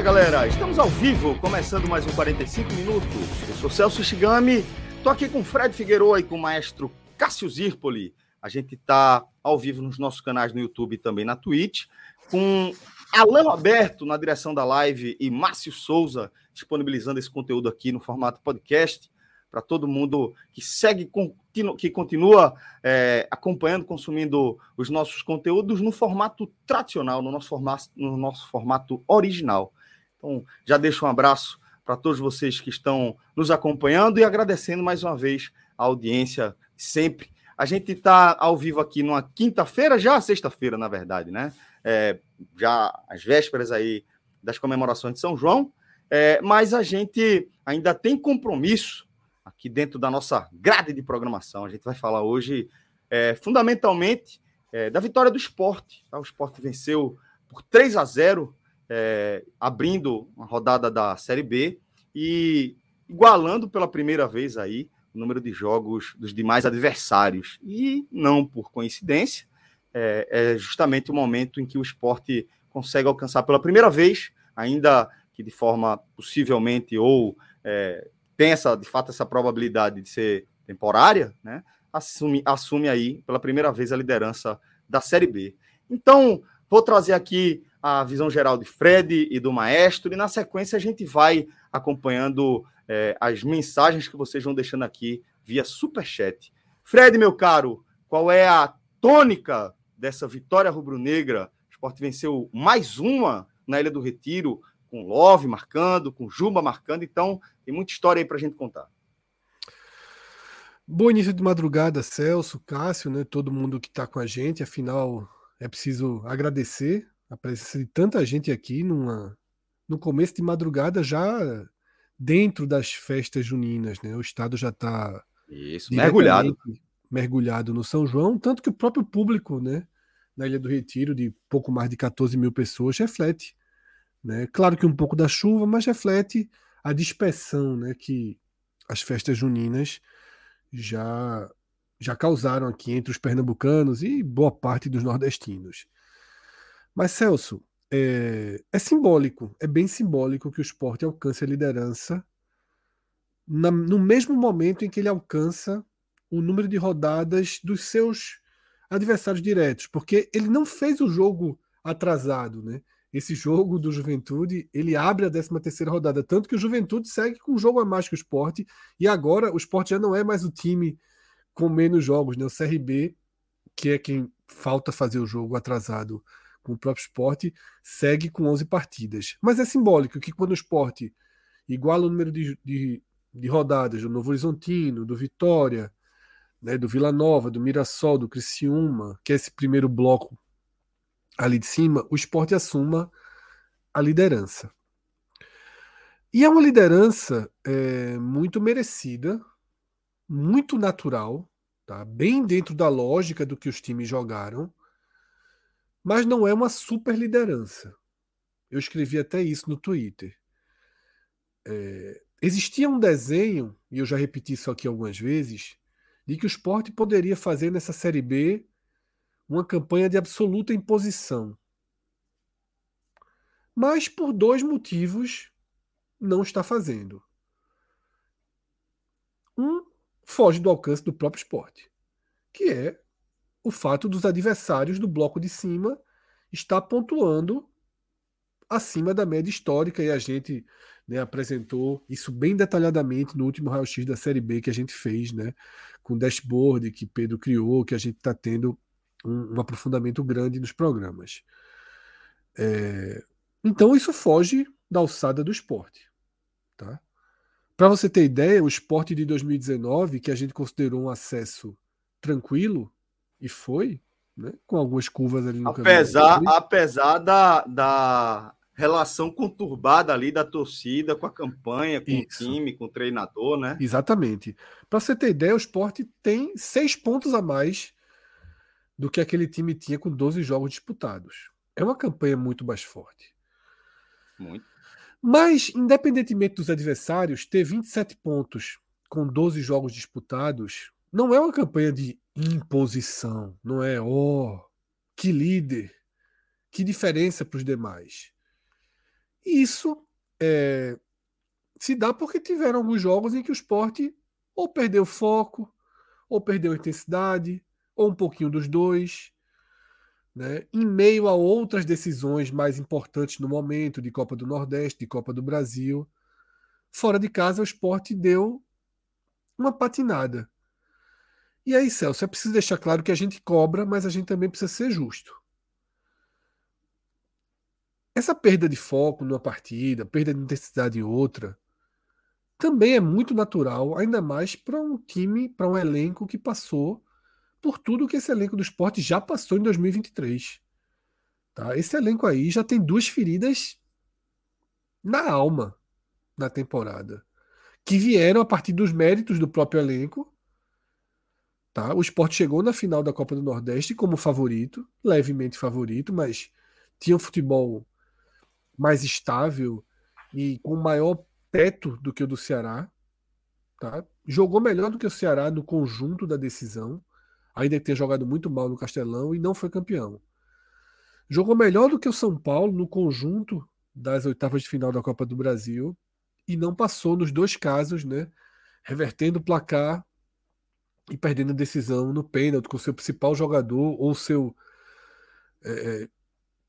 Fala galera, estamos ao vivo, começando mais um 45 minutos. Eu sou Celso Shigami, tô aqui com Fred Figueroa e com o maestro Cássio Zirpoli. A gente tá ao vivo nos nossos canais no YouTube e também na Twitch, com Alan Roberto na direção da live e Márcio Souza disponibilizando esse conteúdo aqui no formato podcast para todo mundo que segue, que continua é, acompanhando, consumindo os nossos conteúdos no formato tradicional, no nosso formato, no nosso formato original. Então, já deixo um abraço para todos vocês que estão nos acompanhando e agradecendo mais uma vez a audiência sempre. A gente está ao vivo aqui numa quinta-feira, já sexta-feira, na verdade, né? É, já às vésperas aí das comemorações de São João, é, mas a gente ainda tem compromisso aqui dentro da nossa grade de programação. A gente vai falar hoje, é, fundamentalmente, é, da vitória do esporte. Tá? O esporte venceu por 3 a 0, é, abrindo uma rodada da Série B e igualando pela primeira vez aí o número de jogos dos demais adversários. E não por coincidência, é, é justamente o momento em que o esporte consegue alcançar pela primeira vez, ainda que de forma possivelmente ou é, tem essa, de fato, essa probabilidade de ser temporária, né? Assume, assume aí pela primeira vez a liderança da Série B. Então, vou trazer aqui a visão geral de Fred e do Maestro, e na sequência a gente vai acompanhando é, as mensagens que vocês vão deixando aqui via Superchat. Fred, meu caro, qual é a tônica dessa vitória rubro-negra? O esporte venceu mais uma na Ilha do Retiro, com Love marcando, com Juba marcando, então tem muita história aí para a gente contar. Bom início de madrugada, Celso, Cássio, né? Todo mundo que está com a gente. Afinal, é preciso agradecer a presença de tanta gente aqui numa, no começo de madrugada, já dentro das festas juninas, né? O estado já está mergulhado mergulhado no São João, tanto que o próprio público, né? Na Ilha do Retiro, de pouco mais de 14 mil pessoas, reflete né? Claro que um pouco da chuva, mas reflete a dispersão né, que as festas juninas já, já causaram aqui entre os pernambucanos e boa parte dos nordestinos. Mas, Celso, é, é simbólico, é bem simbólico que o esporte alcance a liderança na, no mesmo momento em que ele alcança o número de rodadas dos seus adversários diretos, porque ele não fez o jogo atrasado, né? esse jogo do Juventude, ele abre a 13 terceira rodada, tanto que o Juventude segue com um jogo a mais que o Sport, e agora o Sport já não é mais o time com menos jogos, né? O CRB, que é quem falta fazer o jogo atrasado o próprio Sport, segue com 11 partidas. Mas é simbólico que quando o Sport iguala o número de, de, de rodadas do Novo Horizontino, do Vitória, né, do Vila Nova, do Mirassol, do Criciúma, que é esse primeiro bloco ali de cima, o esporte assuma a liderança. E é uma liderança é, muito merecida, muito natural, tá? bem dentro da lógica do que os times jogaram, mas não é uma super liderança. Eu escrevi até isso no Twitter. É, existia um desenho, e eu já repeti isso aqui algumas vezes, de que o esporte poderia fazer nessa Série B uma campanha de absoluta imposição. Mas por dois motivos não está fazendo. Um foge do alcance do próprio esporte, que é o fato dos adversários do bloco de cima estar pontuando acima da média histórica e a gente né, apresentou isso bem detalhadamente no último raio-x da Série B que a gente fez, né, com o dashboard que Pedro criou, que a gente está tendo um, um aprofundamento grande nos programas. É, Então isso foge da alçada do esporte. Tá? Para você ter ideia, o esporte de 2019, que a gente considerou um acesso tranquilo, e foi, né, com algumas curvas ali no apesar, caminho. Apesar da, da relação conturbada ali da torcida com a campanha, com Isso. o time, com o treinador, né? Exatamente. Para você ter ideia, o esporte tem seis pontos a mais do que aquele time tinha com 12 jogos disputados. É uma campanha muito mais forte. Muito. Mas, independentemente dos adversários, ter 27 pontos com 12 jogos disputados não é uma campanha de imposição, não é, oh, que líder, que diferença para os demais. Isso é, se dá porque tiveram alguns jogos em que o esporte ou perdeu foco, ou perdeu intensidade, ou um pouquinho dos dois né, em meio a outras decisões mais importantes no momento, de Copa do Nordeste, de Copa do Brasil. Fora de casa, o esporte deu uma patinada. E aí, Celso, é preciso deixar claro que a gente cobra, mas a gente também precisa ser justo. Essa perda de foco numa partida, perda de intensidade em outra, também é muito natural, ainda mais para um time, para um elenco que passou por tudo que esse elenco do esporte já passou em 2023. Tá? Esse elenco aí já tem duas feridas na alma na temporada, que vieram a partir dos méritos do próprio elenco. Tá? O esporte chegou na final da Copa do Nordeste como favorito, levemente favorito, mas tinha um futebol mais estável e com maior teto do que o do Ceará. Tá? Jogou melhor do que o Ceará no conjunto da decisão ainda que tenha jogado muito mal no Castelão e não foi campeão. Jogou melhor do que o São Paulo no conjunto das oitavas de final da Copa do Brasil e não passou nos dois casos, né? Revertendo o placar e perdendo a decisão no pênalti com seu principal jogador ou seu é, é,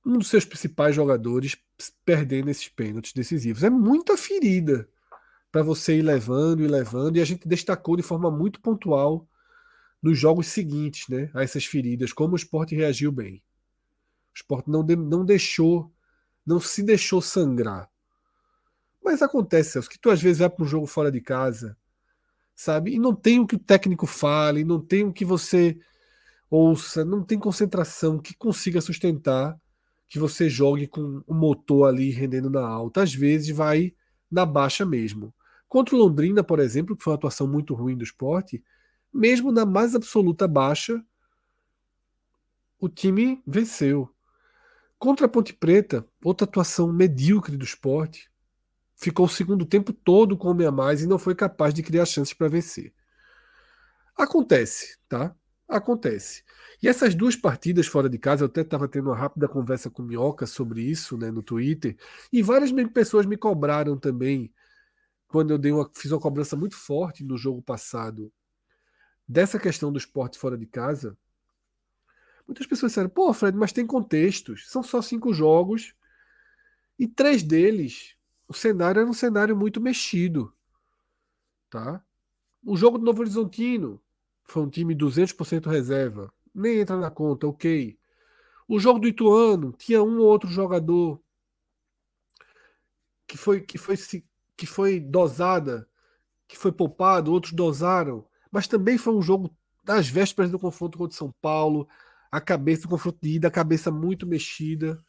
um dos seus principais jogadores perdendo esses pênaltis decisivos. É muita ferida para você ir levando e levando, e a gente destacou de forma muito pontual nos jogos seguintes né, a essas feridas, como o esporte reagiu bem. O esporte não, de, não deixou, não se deixou sangrar. Mas acontece, Celso, que tu às vezes vai para um jogo fora de casa, sabe? E não tem o que o técnico fale, não tem o que você ouça, não tem concentração que consiga sustentar que você jogue com o motor ali rendendo na alta. Às vezes vai na baixa mesmo. Contra o Londrina, por exemplo, que foi uma atuação muito ruim do esporte, mesmo na mais absoluta baixa, o time venceu. Contra a Ponte Preta, outra atuação medíocre do esporte, ficou o segundo tempo todo com homem a mais e não foi capaz de criar chances para vencer. Acontece, tá? Acontece. E essas duas partidas fora de casa, eu até estava tendo uma rápida conversa com o Minhoca sobre isso né, no Twitter, e várias pessoas me cobraram também, quando eu dei uma, fiz uma cobrança muito forte no jogo passado dessa questão do esporte fora de casa, muitas pessoas disseram: pô, Fred, mas tem contextos. São só cinco jogos e três deles, o cenário era um cenário muito mexido. Tá? O jogo do Novo Horizontino foi um time 200% reserva. Nem entra na conta, ok. O jogo do Ituano tinha um ou outro jogador que foi, que foi, que foi dosada, que foi poupado, outros dosaram mas também foi um jogo das vésperas do confronto contra São Paulo, a cabeça do confronto de ida, a cabeça muito mexida.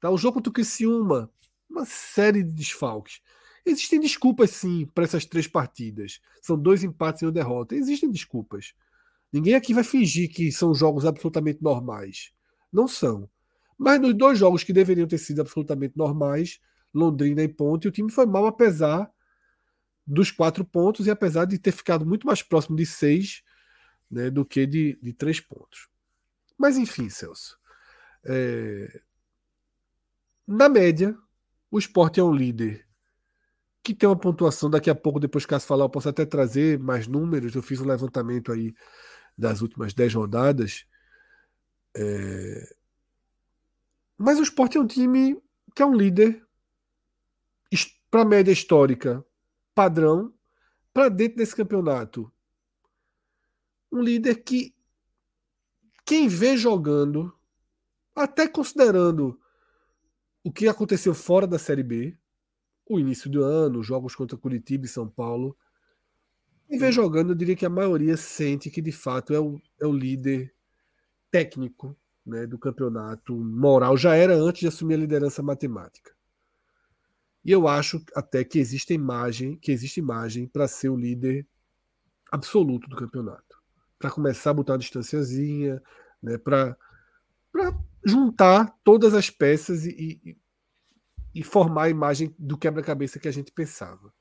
Tá? O jogo contra o Criciúma, uma série de desfalques. Existem desculpas, sim, para essas três partidas. São dois empates e uma derrota. Existem desculpas. Ninguém aqui vai fingir que são jogos absolutamente normais. Não são. Mas nos dois jogos que deveriam ter sido absolutamente normais, Londrina e Ponte, o time foi mal, apesar dos quatro pontos, e apesar de ter ficado muito mais próximo de seis né, do que de, de três pontos. Mas enfim, Celso. É... Na média, o esporte é um líder que tem uma pontuação. Daqui a pouco, depois que falar, eu posso até trazer mais números. Eu fiz um levantamento aí das últimas dez rodadas. É... Mas o esporte é um time que é um líder para a média histórica padrão para dentro desse campeonato. Um líder que quem vê jogando, até considerando o que aconteceu fora da Série B, o início do ano, jogos contra Curitiba e São Paulo. E vem jogando, eu diria que a maioria sente que de fato é o, é o líder técnico né, do campeonato moral. Já era antes de assumir a liderança matemática. E eu acho até que existe imagem, que existe imagem para ser o líder absoluto do campeonato. Para começar a botar uma distanciazinha, né, para juntar todas as peças e, e, e formar a imagem do quebra-cabeça que a gente pensava.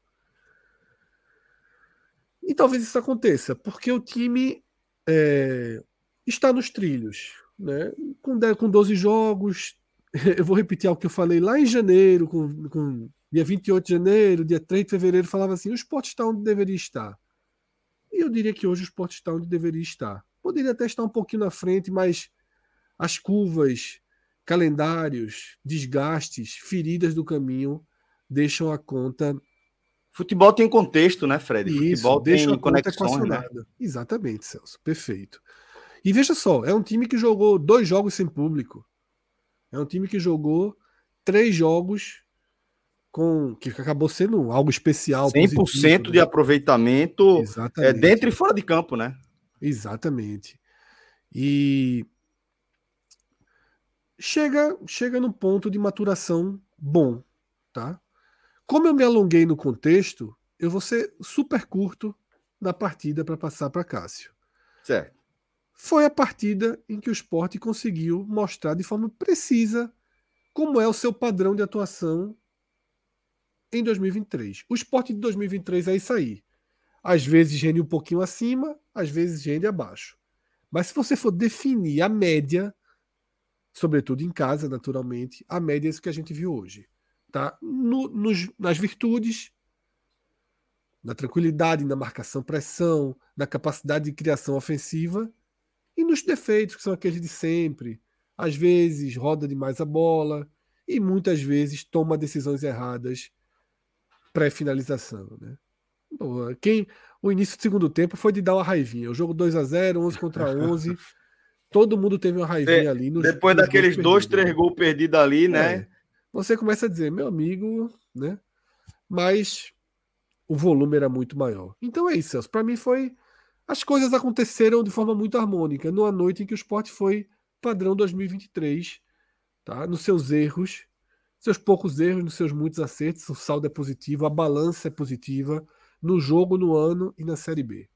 E talvez isso aconteça, porque o time é, está nos trilhos. Né? Com, com 12 jogos, eu vou repetir algo que eu falei lá em janeiro, com, com dia 28 de janeiro, dia 3 de fevereiro, falava assim: o esporte está onde deveria estar. E eu diria que hoje o esporte está onde deveria estar. Poderia até estar um pouquinho na frente, mas as curvas, calendários, desgastes, feridas do caminho deixam a conta. Futebol tem contexto, né, Fred? Isso, Futebol deixa tem a conexões, né? Exatamente, Celso. Perfeito. E veja só, é um time que jogou dois jogos sem público. É um time que jogou três jogos com que acabou sendo algo especial. 100% positivo, de né? aproveitamento é, Exatamente. é, dentro e fora de campo, né? Exatamente. E chega chega num ponto de maturação bom, tá? Como eu me alonguei no contexto, eu vou ser super curto na partida para passar para Cássio. Certo foi a partida em que o esporte conseguiu mostrar de forma precisa como é o seu padrão de atuação em 2023. O esporte de 2023 é isso aí. Às vezes rende um pouquinho acima, às vezes rende abaixo. Mas se você for definir a média, sobretudo em casa, naturalmente, a média é isso que a gente viu hoje. Tá? No, nos, nas virtudes, na tranquilidade, na marcação pressão, na capacidade de criação ofensiva e nos defeitos, que são aqueles de sempre. Às vezes roda demais a bola e muitas vezes toma decisões erradas pré-finalização. Né? quem, o início do segundo tempo foi de dar uma raivinha. O jogo 2 a 0 11 contra 11. todo mundo teve uma raivinha de, ali. Nos, depois nos daqueles dois, três gols perdidos ali, né? É, você começa a dizer, meu amigo, né? Mas o volume era muito maior. Então é isso, Celso. Para mim foi as coisas aconteceram de forma muito harmônica numa noite em que o esporte foi padrão 2023, tá? nos seus erros, seus poucos erros, nos seus muitos acertos, o saldo é positivo, a balança é positiva no jogo, no ano e na Série B.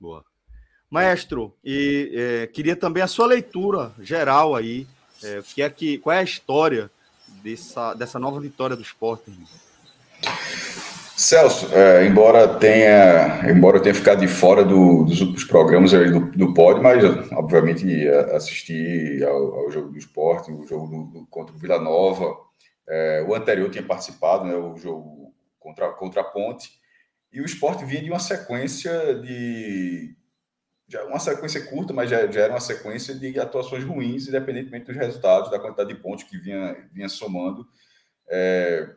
Boa. Maestro, e é, queria também a sua leitura geral aí, é, que é que, qual é a história dessa, dessa nova vitória do esporte? Celso, é, embora tenha, embora eu tenha ficado de fora do, dos programas do, do pódio, mas obviamente assisti ao, ao, jogo do esporte, o jogo do, do, contra o Vila Nova. É, o anterior tinha participado, né, o jogo contra, contra a Ponte, e o esporte vinha de uma sequência de. Já uma sequência curta, mas já, já era uma sequência de atuações ruins, independentemente dos resultados, da quantidade de pontos que vinha, vinha somando. É,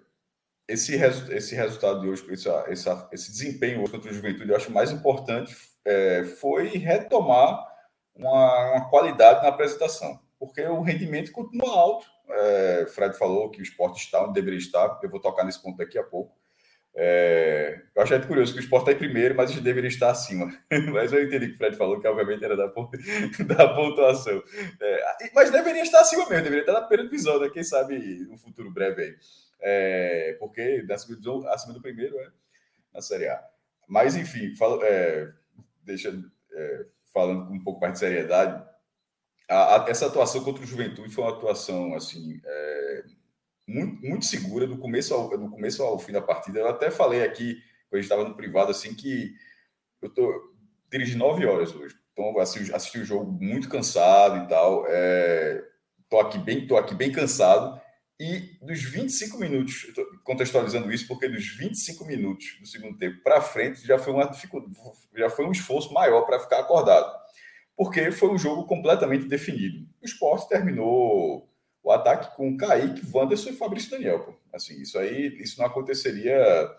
esse, resu esse resultado de hoje, esse, esse, esse desempenho hoje contra o Juventude, eu acho mais importante é, foi retomar uma, uma, qualidade na apresentação, porque o rendimento continua alto. É, Fred falou que o esporte está onde deveria estar, eu vou tocar nesse ponto daqui a pouco. É, eu achei curioso que o esporte está em primeiro, mas a gente deveria estar acima. mas eu entendi que o Fred falou que, obviamente, era da, da pontuação. É, mas deveria estar acima mesmo, deveria estar na primeira divisão, né? Quem sabe no futuro breve aí é, porque acima do, acima do primeiro é na Série A. Mas, enfim, falo, é, deixa, é, falando com um pouco mais de seriedade, a, a, essa atuação contra o Juventude foi uma atuação assim é, muito, muito segura do começo, ao, do começo ao fim da partida. Eu até falei aqui, quando a gente estava no privado, assim, que eu tô dirigi nove horas hoje. Então, assim, assisti o jogo muito cansado e tal. É, tô aqui bem, tô aqui bem cansado e dos 25 minutos, contextualizando isso, porque dos 25 minutos do segundo tempo para frente já foi uma dificuldade, já foi um esforço maior para ficar acordado. Porque foi um jogo completamente definido. O esporte terminou o ataque com Kaique, Wanderson e Fabrício Daniel. Pô. Assim, isso aí isso não aconteceria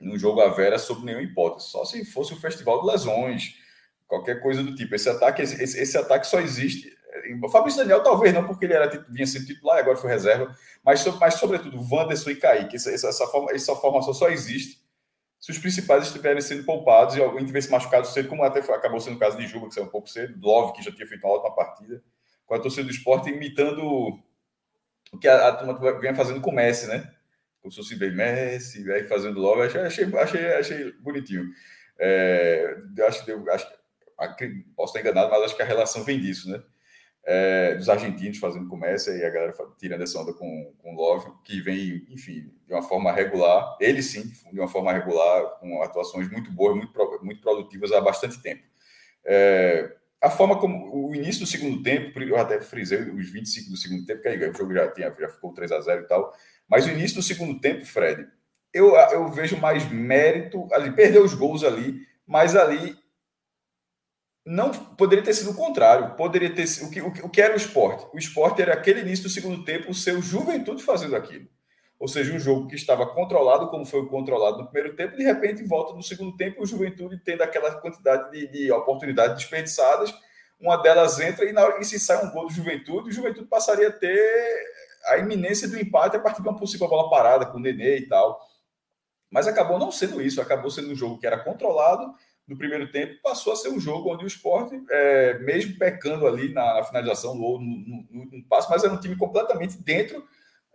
no jogo à Vera sob nenhuma hipótese. Só se fosse o festival de lesões, qualquer coisa do tipo. Esse ataque, esse, esse ataque só existe O Fabrício Daniel talvez não, porque ele era, vinha sendo titular e agora foi reserva, mas, mas sobretudo Wanderson e Kaique. Essa, essa, forma, essa formação só existe se os principais estiverem sendo poupados e alguém tivesse machucado cedo, como até foi, acabou sendo o caso de Juba, que saiu um pouco cedo, Love, que já tinha feito uma ótima partida, com a torcida do esporte imitando o que a, a turma vinha fazendo com o Messi, né? Como se fosse bem Messi, aí fazendo Love, achei, achei, achei, achei bonitinho. É, acho, eu acho, posso estar enganado, mas acho que a relação vem disso, né? É, dos argentinos fazendo comércio e a galera tirando essa onda com, com Love, que vem, enfim, de uma forma regular, ele sim, de uma forma regular, com atuações muito boas, muito, muito produtivas há bastante tempo. É, a forma como o início do segundo tempo, eu até frisei os 25 do segundo tempo, que aí o jogo já, tinha, já ficou 3 a 0 e tal, mas o início do segundo tempo, Fred, eu, eu vejo mais mérito ali, perdeu os gols ali, mas ali não poderia ter sido o contrário. Poderia ter o que, o que, o que era o esporte. O esporte era aquele início do segundo tempo, o seu juventude fazendo aquilo. Ou seja, um jogo que estava controlado, como foi controlado no primeiro tempo, de repente volta no segundo tempo, o Juventude tendo aquela quantidade de, de oportunidades desperdiçadas, uma delas entra e na hora que se sai um gol do Juventude, o Juventude passaria a ter a iminência do empate a partir de uma possível bola parada com o Nenê e tal. Mas acabou não sendo isso, acabou sendo um jogo que era controlado no primeiro tempo, passou a ser um jogo onde o esporte, é, mesmo pecando ali na, na finalização ou no, no, no, passo, mas era um time completamente dentro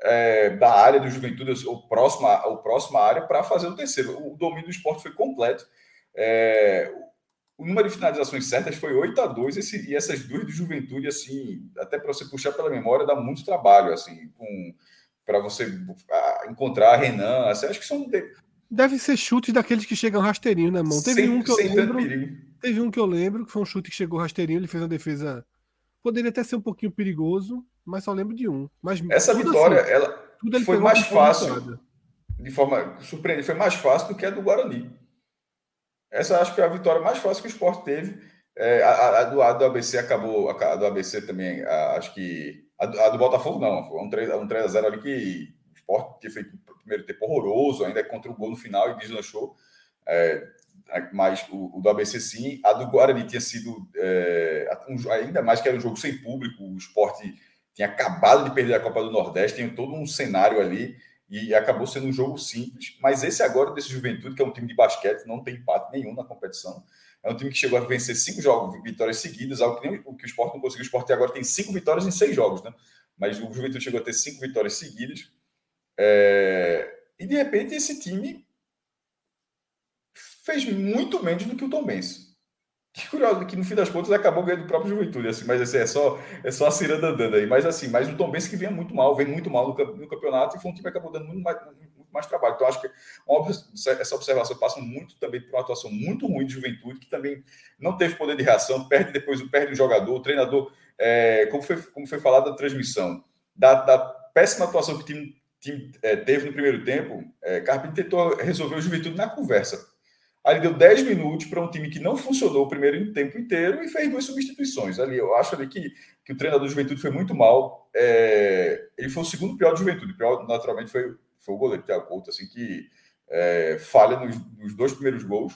é, da área do Juventude, ou próxima, ou próxima área, para fazer o terceiro. O domínio do esporte foi completo. É, o número de finalizações certas foi 8 a 2 esse, e essas duas do Juventude, assim, até para você puxar pela memória, dá muito trabalho, assim, para você encontrar Renan. Assim, acho que são Deve ser chutes daqueles que chegam rasteirinho na mão. Teve sem, um que eu lembro. Teve um que eu lembro, que foi um chute que chegou rasteirinho, ele fez uma defesa. Poderia até ser um pouquinho perigoso, mas só lembro de um. Mas Essa vitória, assim, ela foi mais fácil. De forma surpreendente, foi mais fácil do que a do Guarani. Essa acho que é a vitória mais fácil que o esporte teve. É, a, a, do, a, do, ABC acabou, a, do ABC também, a, acho que. A, a, do Botafogo não, foi um 3, um 3 a 0 ali que o esporte tinha feito primeiro tempo horroroso, ainda contra o gol no final e deslanchou. É, mas o, o, do ABC sim. A do Guarani tinha sido é, um, ainda mais que era um jogo sem público. O esporte tinha acabado de perder a Copa do Nordeste, tem todo um cenário ali e acabou sendo um jogo simples. Mas esse agora desse Juventude, que é um time de basquete, não tem empate nenhum na competição. É um time que chegou a vencer cinco jogos, vitórias seguidas, algo que, nem, o que o esporte não conseguiu. O esporte agora tem cinco vitórias em seis jogos, né? Mas o Juventude chegou a ter cinco vitórias seguidas. É... E de repente esse time fez muito menos do que o Tom Benz. Que curioso, que no fim das contas acabou ganhando o próprio Juventude, assim, mas assim, é só é só a ciranda andando aí. Mas assim, mas o Tom Benz que vinha muito mal, vem muito mal no, no, campeonato e foi um time que acabou dando muito mais, muito mais trabalho. Então acho que essa observação passa muito também por uma atuação muito ruim de Juventude, que também não teve poder de reação, perde depois perde o jogador, o treinador, é, como, foi, como foi falado na transmissão, da, da péssima atuação que o time time é, teve no primeiro tempo, é, Carpini tentou resolver o Juventude na conversa. Aí deu 10 minutos para um time que não funcionou o primeiro tempo inteiro e fez duas substituições. Ali eu acho ali que, que o treinador do Juventude foi muito mal. É, ele foi o segundo pior do Juventude. O pior, naturalmente, foi, foi o goleiro Thiago Couto, assim, que é, falha nos, nos, dois primeiros gols.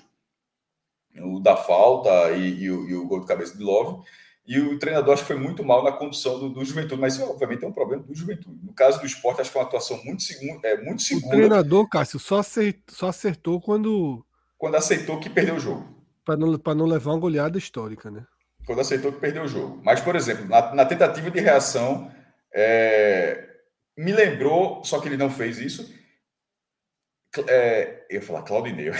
O da falta e, e, o, e o gol de cabeça de Love. E o treinador acho que foi muito mal na condução do, do Juventude, mas isso, obviamente é um problema do Juventude. No caso do esporte, acho que foi uma atuação muito, é, muito segura. O treinador, Cássio, só acertou, só acertou quando. Quando aceitou que perdeu o jogo. Para não, não levar uma goleada histórica, né? Quando aceitou que perdeu o jogo. Mas, por exemplo, na, na tentativa de reação, é, me lembrou, só que ele não fez isso. É, eu ia falar Claudinei.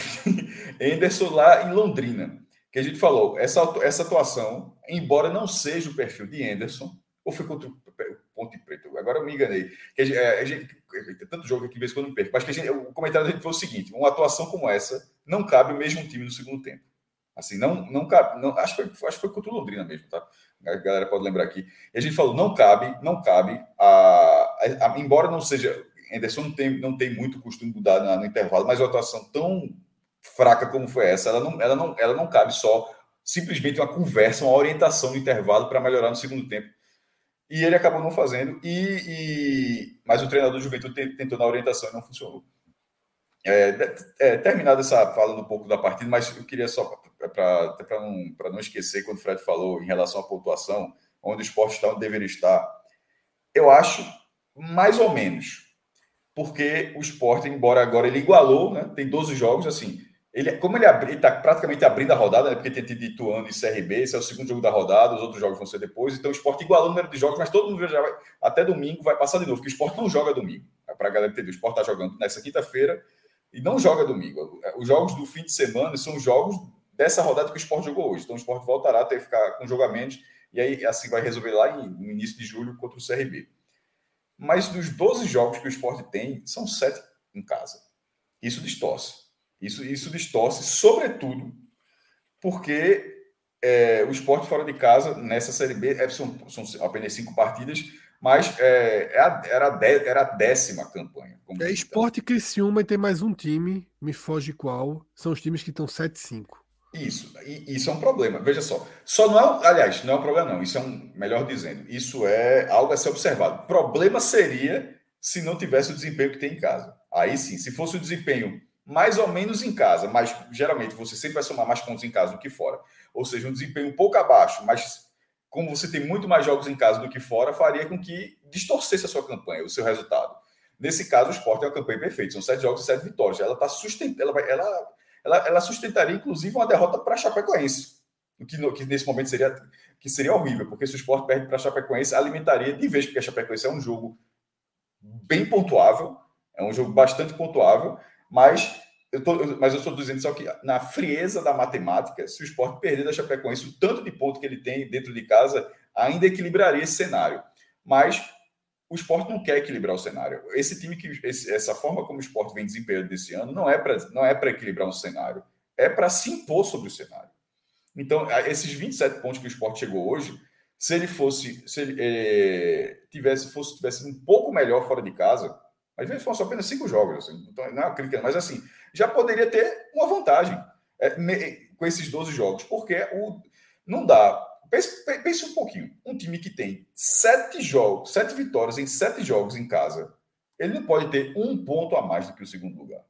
Anderson lá em Londrina que a gente falou, essa, essa atuação, embora não seja o perfil de Anderson, ou foi contra o Ponte Preto, agora eu me enganei. Que a gente, a gente, tem tanto jogo aqui, vez quando perco, mas que gente, o comentário da gente foi o seguinte: uma atuação como essa não cabe o mesmo time no segundo tempo. Assim, não, não cabe, não, acho, que foi, acho que foi contra o Londrina mesmo, tá? A galera pode lembrar aqui. E a gente falou, não cabe, não cabe, a, a, a embora não seja. Anderson não tem, não tem muito costume de mudar no intervalo, mas uma atuação tão fraca como foi essa, ela não, ela não, ela não cabe só simplesmente uma conversa, uma orientação no intervalo para melhorar no segundo tempo. E ele acabou não fazendo, e, e... mas o treinador do Juventude tentou na orientação e não funcionou. É, é, essa falando um pouco da partida, mas eu queria só para não, não esquecer quando o Fred falou em relação à pontuação, onde o esporte está onde deveria estar? Eu acho mais ou menos. Porque o esporte, embora agora ele igualou, né? tem 12 jogos, assim, ele, como ele está praticamente abrindo a rodada, né, porque tem tido Ituano e CRB, esse é o segundo jogo da rodada, os outros jogos vão ser depois, então o esporte igualou o número de jogos, mas todo mundo já vai, até domingo vai passar de novo, porque o esporte não joga domingo. É para a galera entender, o esporte está jogando nessa quinta-feira e não joga domingo. Os jogos do fim de semana são jogos dessa rodada que o esporte jogou hoje. Então o esporte voltará a ter que ficar com jogamentos e aí assim vai resolver lá em, no início de julho contra o CRB. Mas dos 12 jogos que o esporte tem, são sete em casa. Isso distorce. Isso, isso distorce, sobretudo, porque é, o esporte fora de casa, nessa Série B, é, são, são apenas cinco partidas, mas é, é era, a de, era a décima campanha. é esporte Criciúma e tem mais um time, me foge qual, são os times que estão 7-5. Isso, e, isso é um problema. Veja só, só não é, aliás, não é um problema não, isso é um, melhor dizendo, isso é algo a ser observado. Problema seria se não tivesse o desempenho que tem em casa. Aí sim, se fosse o desempenho mais ou menos em casa, mas geralmente você sempre vai somar mais pontos em casa do que fora. Ou seja, um desempenho um pouco abaixo, mas como você tem muito mais jogos em casa do que fora, faria com que distorcesse a sua campanha, o seu resultado. Nesse caso, o Sport é uma campanha perfeita, são sete jogos e sete vitórias. Ela está sustentando, ela, vai, ela, ela, ela, sustentaria, inclusive, uma derrota para a Chapecoense, que, que, nesse momento seria, que seria horrível, porque se o Sport perde para a Chapecoense, alimentaria de vez, porque a Chapecoense é um jogo bem pontuável, é um jogo bastante pontuável, mas eu tô, mas eu estou dizendo só que na frieza da matemática, se o esporte perder da Chapecoense, o tanto de ponto que ele tem dentro de casa ainda equilibraria esse cenário. Mas o esporte não quer equilibrar o cenário. Esse time que esse, essa forma como o esporte vem desempenhando desse ano não é para não é para equilibrar um cenário, é para se impor sobre o cenário. Então, esses 27 pontos que o esporte chegou hoje, se ele fosse se ele é, tivesse fosse tivesse um pouco melhor fora de casa, às vezes foram só apenas cinco jogos, assim, então, não é mas assim, já poderia ter uma vantagem é, com esses 12 jogos, porque o, não dá. Pense, pense, um pouquinho. Um time que tem sete jogos, sete vitórias em sete jogos em casa, ele não pode ter um ponto a mais do que o segundo lugar.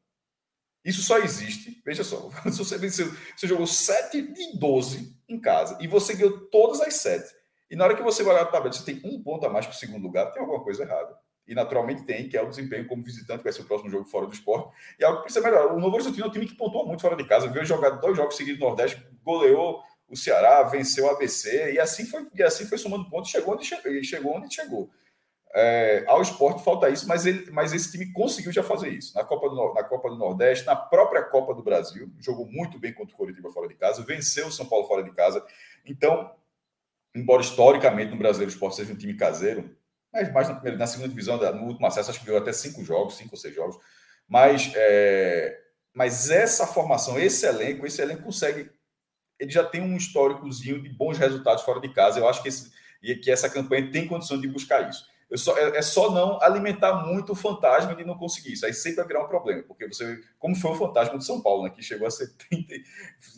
Isso só existe, veja só, se você venceu, você jogou 7 de 12 em casa e você ganhou todas as sete. E na hora que você vai olhar a tabela, você tem um ponto a mais que o segundo lugar, tem alguma coisa errada e naturalmente tem, que é o desempenho como visitante, que vai ser o próximo jogo fora do esporte, e é algo que precisa melhorar. O Novo Horizontino é um time que pontuou muito fora de casa, veio jogar dois jogos seguidos no Nordeste, goleou o Ceará, venceu o ABC, e assim foi, e assim foi somando pontos, chegou onde chegou, chegou. Onde chegou. É, ao esporte falta isso, mas, ele, mas esse time conseguiu já fazer isso. Na Copa, do, na Copa do Nordeste, na própria Copa do Brasil, jogou muito bem contra o Coritiba fora de casa, venceu o São Paulo fora de casa. Então, embora historicamente no Brasileiro o esporte seja um time caseiro, mas mais na, primeira, na segunda divisão, no último acesso, acho que ganhou até cinco jogos, cinco ou seis jogos. Mas, é, mas essa formação, esse elenco, esse elenco consegue. Ele já tem um históricozinho de bons resultados fora de casa. Eu acho que, esse, que essa campanha tem condição de buscar isso. Só, é, é, só não alimentar muito o fantasma de não conseguir isso. Aí sempre vai virar um problema, porque você, como foi o fantasma de São Paulo, né, que chegou a ser 30,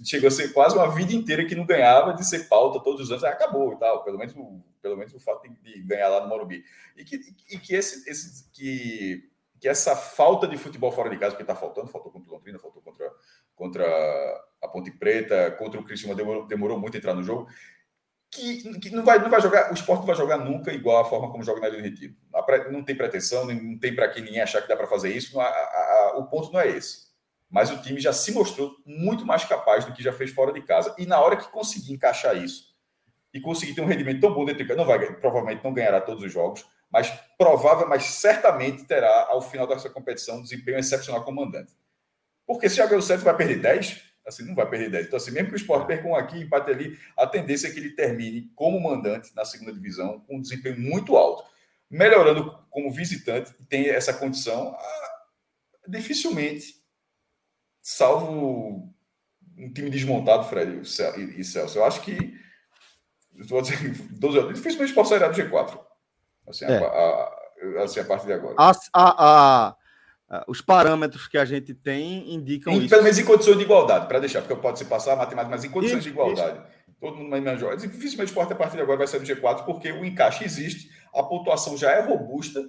chegou a ser quase uma vida inteira que não ganhava de ser pauta todos os anos, aí acabou e tal. Pelo menos, pelo menos o fato de, de ganhar lá no Morumbi. E que, e que esse, esse que, que essa falta de futebol fora de casa, que está faltando, faltou contra o Londrina, faltou contra, contra a Ponte Preta, contra o Cristiano demorou, demorou muito a entrar no jogo que, que, não, vai, não vai jogar, o esporte não vai jogar nunca igual a forma como joga na Ilha do Retiro. Não tem pretensão, não tem para que ninguém achar que dá para fazer isso. Não, a, a, o ponto não é esse. Mas o time já se mostrou muito mais capaz do que já fez fora de casa. E na hora que conseguir encaixar isso e conseguir ter um rendimento tão bom dentro de casa, não vai, provavelmente não ganhará todos os jogos, mas provável, mas certamente terá ao final dessa competição um desempenho excepcional como mandante. Porque se já ganhou 7, vai perder 10, assim, não vai perder 10. Então, assim, mesmo que o esporte perca um aqui, empate ali, a tendência é que ele termine como mandante na segunda divisão, com um desempenho muito alto. Melhorando como visitante, tem essa condição, ah, dificilmente, salvo um time desmontado, Fred e Celso. Eu acho que. Vou dizer, 12, dificilmente o esporte sairá do G4. Assim, é. a, a, assim, a partir de agora. A, a, os parâmetros que a gente tem indicam em, isso. Pelo menos em condições de igualdade, para deixar, porque pode se passar a matemática, mas em condições isso, de igualdade. Isso. Todo mundo mais joga. Dificilmente o esporte a partir de agora vai ser no G4, porque o encaixe existe, a pontuação já é robusta,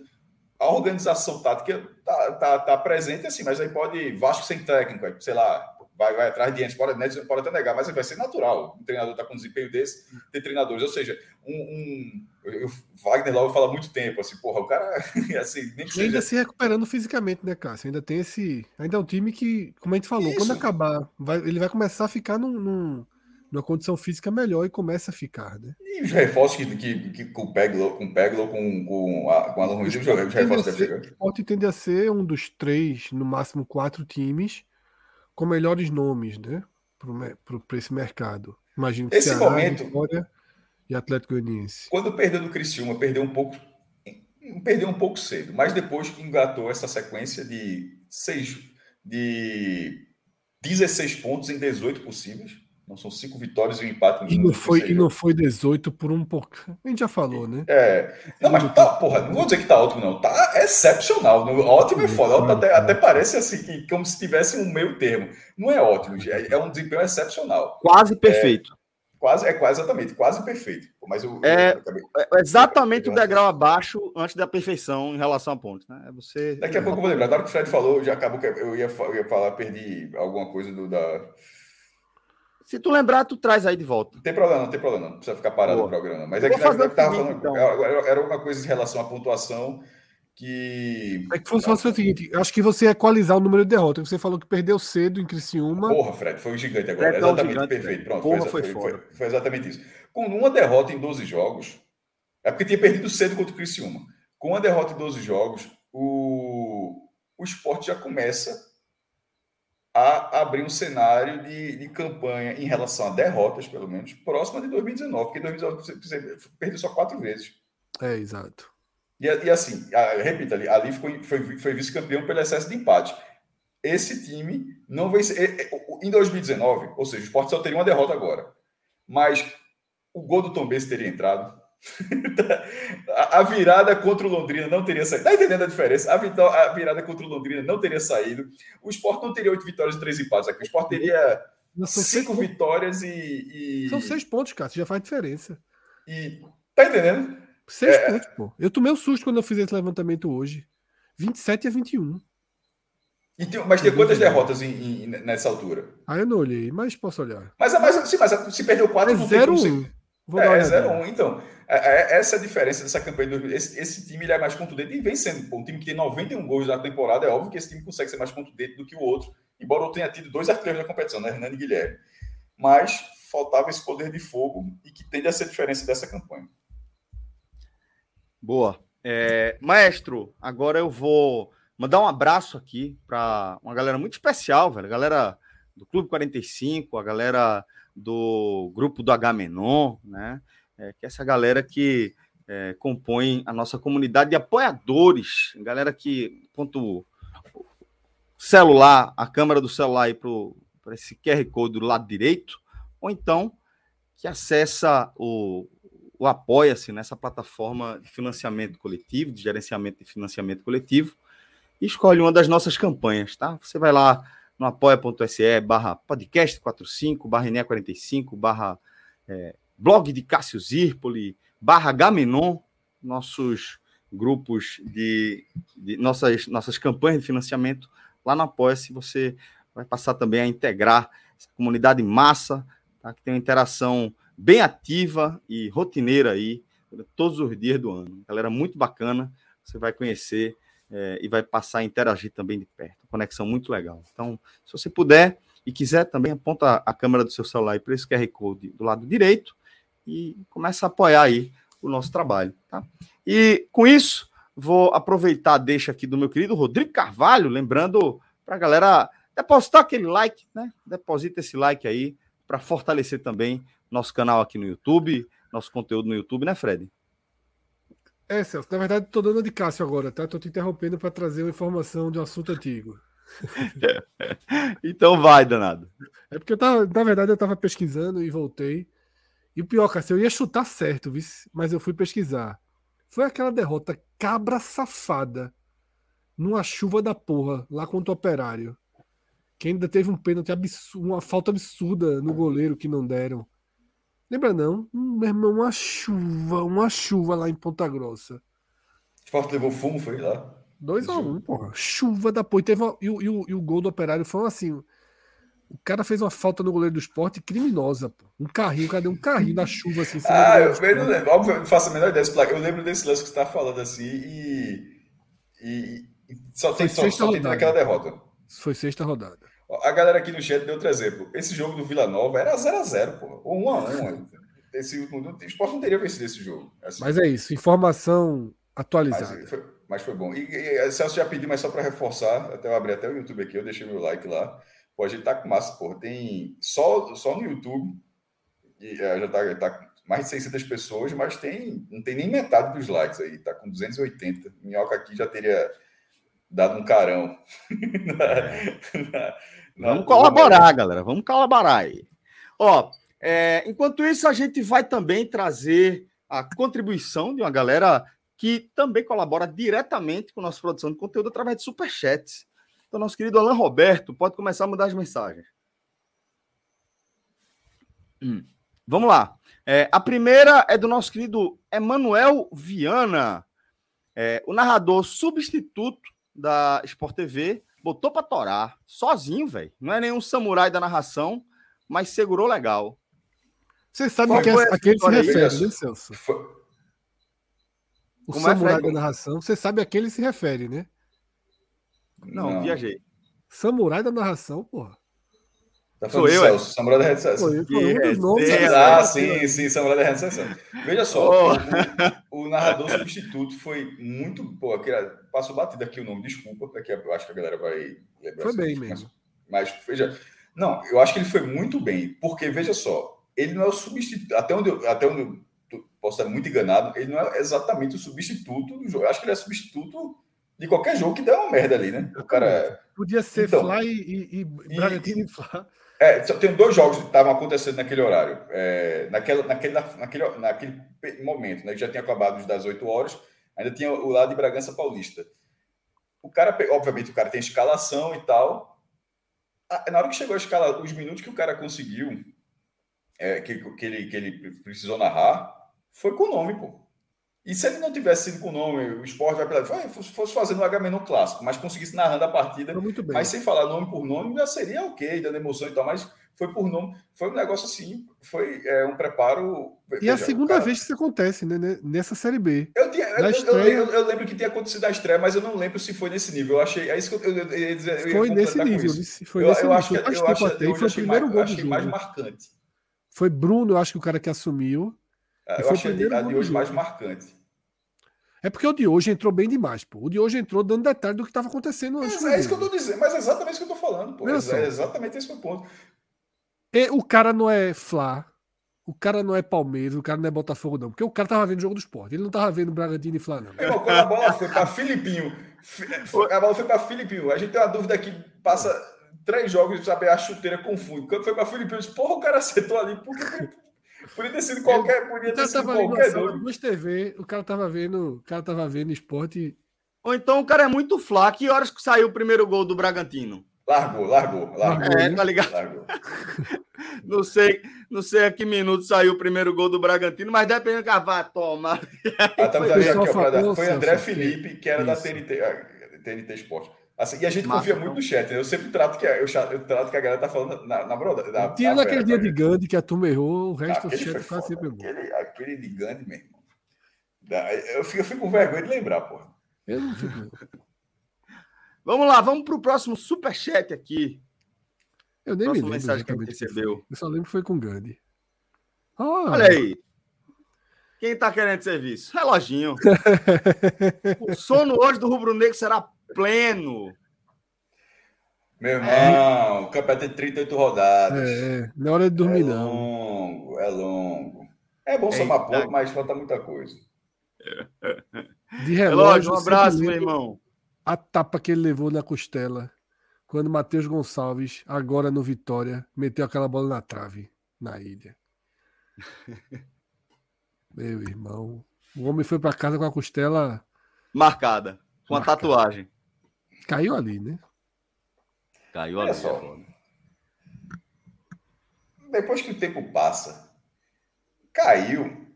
a organização tática está tá, tá presente, assim, mas aí pode Vasco sem técnico, sei lá, vai, vai atrás de Enes, pode, Edson pode até negar, mas vai ser natural. Um treinador está com um desempenho desse, ter treinadores. Ou seja, um, um eu, Wagner logo fala muito tempo, assim, porra, o cara, assim, nem que seja... ainda se recuperando fisicamente, né, Cássio? Ainda tem esse. Ainda é um time que, como a gente falou, Isso. quando acabar, vai, ele vai começar a ficar num, num, numa condição física melhor e começa a ficar, né? E os reforços que, que, que com o Peglo, com o Peglo, com, com, a, com o Alan Ruiz, os reforços ser, O esporte tende a ser um dos três, no máximo quatro times com melhores nomes, né? Para esse mercado. Imagino que Esse Ceará, momento. Vitória, e Atlético Goianiense. Quando perdeu do Criciúma, perdeu um pouco perdeu um pouco cedo, mas depois engatou essa sequência de seis de 16 pontos em 18 possíveis. Não são cinco vitórias e um empate. E não, foi, e não foi 18 por um pouco. A gente já falou, né? É. Não, mas tá, porra, não vou dizer que tá ótimo, não. Tá excepcional. Ótimo é foda. Até, até parece assim, que, como se tivesse um meio termo. Não é ótimo, é, é um desempenho excepcional. Quase perfeito. É, Quase, é quase exatamente, quase perfeito. Mas eu, é, eu acabei, é exatamente o degrau abaixo antes da perfeição em relação a pontos. Né? É você... Daqui a pouco eu vou lembrar. Na hora que o Fred falou, já acabou que eu ia, eu ia falar, perdi alguma coisa do da. Se tu lembrar, tu traz aí de volta. Não tem problema, não tem problema, não precisa ficar parado Boa. o programa. Mas é que já, tava falando, então. era uma coisa em relação à pontuação que. É que fosse o seguinte: acho que você ia equalizar o número de derrotas. Você falou que perdeu cedo em Criciúma. Porra, Fred, foi um gigante agora. É exatamente gigante, perfeito. Pronto, Porra, foi, foi, foi, foi, exatamente isso. Com uma derrota em 12 jogos, é porque tinha perdido cedo contra o Criciúma. Com uma derrota em 12 jogos, o, o esporte já começa a abrir um cenário de, de campanha em relação a derrotas, pelo menos, próxima de 2019, porque 2019 você perdeu só quatro vezes. É, exato. E, e assim, repita ali, ali foi, foi, foi vice-campeão pelo excesso de empate. Esse time não vai ser. Em 2019, ou seja, o Sport só teria uma derrota agora. Mas o gol do Tom Benz teria entrado. a virada contra o Londrina não teria saído. Tá entendendo a diferença? A, virada contra o Londrina não teria saído. O Sport não teria oito vitórias e três empates aqui. O Sport teria cinco vitórias e, e, São seis pontos, cara. Isso já faz diferença. E. Tá entendendo? Seis é... pontos, pô. Eu tomei um susto quando eu fiz esse levantamento hoje. 27 a 21. E tem, mas tem quantas derrotas em, em, nessa altura? Ah, eu não olhei, mas posso olhar. Mas, mas, sim, mas se perdeu 4, é não 0, tem como Vou é, é 0 1. Então, é, é, essa é a diferença dessa campanha. Esse, esse time ele é mais contundente e vem sendo. Pô, um time que tem 91 gols na temporada, é óbvio que esse time consegue ser mais contundente do que o outro. Embora eu tenha tido dois artilheiros da competição, né? Hernani e Guilherme. Mas faltava esse poder de fogo e que tende a ser a diferença dessa campanha. Boa. É, maestro, agora eu vou mandar um abraço aqui para uma galera muito especial, velho. Galera do Clube 45, a galera do grupo do H Menon, né? É, que é essa galera que é, compõe a nossa comunidade de apoiadores, galera que ponto celular, a câmera do celular aí para esse QR Code do lado direito, ou então que acessa o o Apoia-se nessa plataforma de financiamento coletivo, de gerenciamento de financiamento coletivo, e escolhe uma das nossas campanhas, tá? Você vai lá no apoia.se barra podcast 45, barra Ené 45, barra é, blog de Cássio Zirpoli, barra Gamenon, nossos grupos de, de, nossas, nossas campanhas de financiamento. Lá no Apoia-se você vai passar também a integrar essa comunidade massa, tá? que tem uma interação bem ativa e rotineira aí, todos os dias do ano. Galera muito bacana, você vai conhecer é, e vai passar a interagir também de perto. Conexão muito legal. Então, se você puder e quiser, também aponta a câmera do seu celular para esse QR Code do lado direito e começa a apoiar aí o nosso trabalho, tá? E com isso, vou aproveitar a deixa aqui do meu querido Rodrigo Carvalho, lembrando para a galera depositar aquele like, né? Deposita esse like aí para fortalecer também nosso canal aqui no YouTube, nosso conteúdo no YouTube, né, Fred? É, Celso. Na verdade, estou dando de Cássio agora, tá? Estou te interrompendo para trazer uma informação de um assunto antigo. então vai, danado. É porque eu tava, na verdade, eu estava pesquisando e voltei. E o pior, Cássio, eu ia chutar certo, mas eu fui pesquisar. Foi aquela derrota cabra safada numa chuva da porra lá contra o operário. Que ainda teve um pênalti absurdo, uma falta absurda no goleiro que não deram. Lembra não? Hum, meu irmão, uma chuva, uma chuva lá em Ponta Grossa. O Sport levou fumo, foi lá? 2x1, um, porra. Chuva da porra. E, teve uma, e, e, e, o, e, o, gol do Operário foi assim. O cara fez uma falta no goleiro do esporte criminosa, pô. Um carrinho, cadê um carrinho na chuva assim? Ah, eu, não lembro. Óbvio, eu não faço a menor ideia desse placar. Eu lembro desse lance que você tá falando assim e. E, e só tem, só, só tem naquela derrota. Foi sexta rodada. A galera aqui no chat deu outro exemplo. Esse jogo do Vila Nova era 0x0, pô. Ou 1x1. Esse último. O esporte não teria vencido esse jogo. Assim. Mas é isso, informação atualizada. Mas foi, mas foi bom. E, e Celso já pediu, mas só para reforçar, até eu abri até o YouTube aqui, eu deixei meu like lá. Pô, a gente tá com massa, porra. Tem só, só no YouTube, e, é, já tá, tá mais de 600 pessoas, mas tem, não tem nem metade dos likes aí, tá com 280. Minhoca aqui já teria dado um carão. na, na, Vamos colaborar, galera. Vamos colaborar aí. Ó, é, enquanto isso, a gente vai também trazer a contribuição de uma galera que também colabora diretamente com a nossa produção de conteúdo através de superchats. Então, nosso querido Alan Roberto pode começar a mudar as mensagens. Hum. Vamos lá. É, a primeira é do nosso querido Emanuel Viana, é, o narrador substituto da Sport TV, botou para torar, sozinho, velho. Não é nenhum samurai da narração, mas segurou legal. Você sabe que é, a quem ele se refere, né, Celso? O Como é, samurai é, da narração, você sabe a quem ele se refere, né? Não, Não. viajei. Samurai da narração, porra. Tá Sou eu, Celso, é? Samurai da Redação. Um ah, sim, sim, Samurai da Redação. Veja só, oh. o, narrador substituto foi muito. Pô, passou batido aqui o nome, desculpa, daqui eu acho que a galera vai lembrar. Foi bem mesmo. Mas, mas veja. Não, eu acho que ele foi muito bem, porque veja só, ele não é o substituto. Até onde eu, até onde eu posso estar muito enganado, ele não é exatamente o substituto do jogo. Eu acho que ele é substituto de qualquer jogo que der uma merda ali, né? O cara. Podia ser então, Fly e, e Bragantino e Fly. É, tem dois jogos que estavam acontecendo naquele horário. É, naquele, naquele, naquele, naquele momento, né? Que já tinha acabado das 8 horas, ainda tinha o lado de Bragança Paulista. O cara, obviamente, o cara tem escalação e tal. Na hora que chegou a escala, os minutos que o cara conseguiu, é, que, que, ele, que ele precisou narrar, foi com o nome, pô. E se ele não tivesse sido com o nome, o esporte vai pela. Fosse fazendo o Agamenon clássico, mas conseguisse narrando a partida, mas sem falar nome por nome, já seria ok, dando emoção e tal, mas foi por nome. Foi um negócio assim, foi é, um preparo. E veja, a segunda cara... vez que isso acontece, né? Nessa série B. Eu, tinha, eu, estreia... eu, eu, lembro que tinha acontecido a estreia, mas eu não lembro se foi nesse nível. Eu achei. É isso que eu, eu, ia dizer. Foi nesse nível. Foi nesse eu, acho que eu acho, foi o primeiro mais, gol achei mais marcante. Foi Bruno, eu acho que o cara que assumiu. É, eu achei a de hoje mais marcante. É porque o de hoje entrou bem demais, pô. O de hoje entrou dando detalhe do que estava acontecendo antes. É, é isso que eu tô dizendo, mas é exatamente isso que eu tô falando, pô. É, é exatamente esse o ponto. E o cara não é Flá, o cara não é Palmeiras, o cara não é Botafogo, não. Porque o cara tava vendo o jogo do esporte. Ele não tava vendo Bragantino e Flá, não. Irmão, quando a bola foi para Filipinho, a bola foi para Filipinho. A gente tem uma dúvida que passa três jogos e saber a chuteira confunde. Quando foi para Filipinho, eu disse, porra, o cara acertou ali. Porque Podia ter sido qualquer, podia ter sido qualquer Duas TV, o cara tava vendo, o cara tava vendo esporte. Ou então o cara é muito flaco. Que horas que saiu o primeiro gol do Bragantino? Largou, largou, largou. É, tá ligado? Largou. não sei, não sei a que minuto saiu o primeiro gol do Bragantino, mas depende que vai tomar. Ah, tá, foi, aqui, foi André Felipe, que era Isso. da TNT, TNT Esporte. Assim, e a gente confia muito no chat. Né? Eu sempre trato que, eu, eu, trato que a galera tá falando na, na broda. Tira naquele dia de Gandhi que a turma errou, o resto do chat quase sempre errou. Aquele, aquele de Gandhi, meu irmão. Eu fico, eu fico com vergonha de lembrar, porra. Eu não fico. vamos lá, vamos pro próximo superchat aqui. Eu nem Próxima me lembro mensagem que a gente recebeu. Eu só lembro que foi com Gandhi. Oh, Olha aí. Quem tá querendo serviço? Reloginho. o sono hoje do Rubro Negro será pleno. Meu irmão, é. o campeonato tem 38 rodadas. É, não é hora de dormir, é não. É longo, é longo. É bom somar pouco, mas falta muita coisa. De relógio, um abraço, meu irmão. A tapa que ele levou na costela quando Matheus Gonçalves, agora no Vitória, meteu aquela bola na trave, na ilha. Meu irmão. O homem foi para casa com a costela marcada, com a tatuagem. Caiu ali, né? Caiu Olha ali. Só. É Depois que o tempo passa, caiu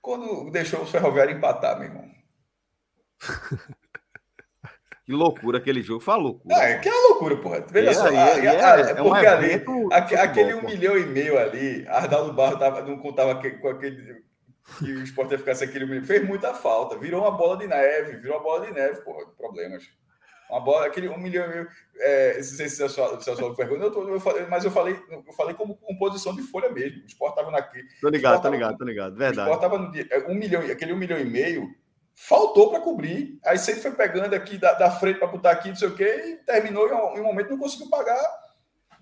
quando deixou o Ferroviário empatar, meu irmão. Que loucura aquele jogo, foi uma loucura. Ah, é que é uma loucura, porra. Veja só, é, é, é, porque ali, aquele um milhão e meio ali, Arnaldo Barro tava, não contava com aquele que o esporte sem aquele milhão. Fez muita falta, virou uma bola de neve, virou uma bola de neve, porra, problemas. Uma bola, aquele um milhão e meio. É, não sei se o Celso perguntou, eu, eu falei, mas eu falei, eu falei como composição de folha mesmo. O esporte estava naquele. Tô ligado, tô ligado, tô ligado. Verdade. O esporte estava no dia. Um milhão, aquele um milhão e meio faltou para cobrir. Aí sempre foi pegando aqui da, da frente para botar aqui, não sei o quê, e terminou em um, momento não conseguiu pagar,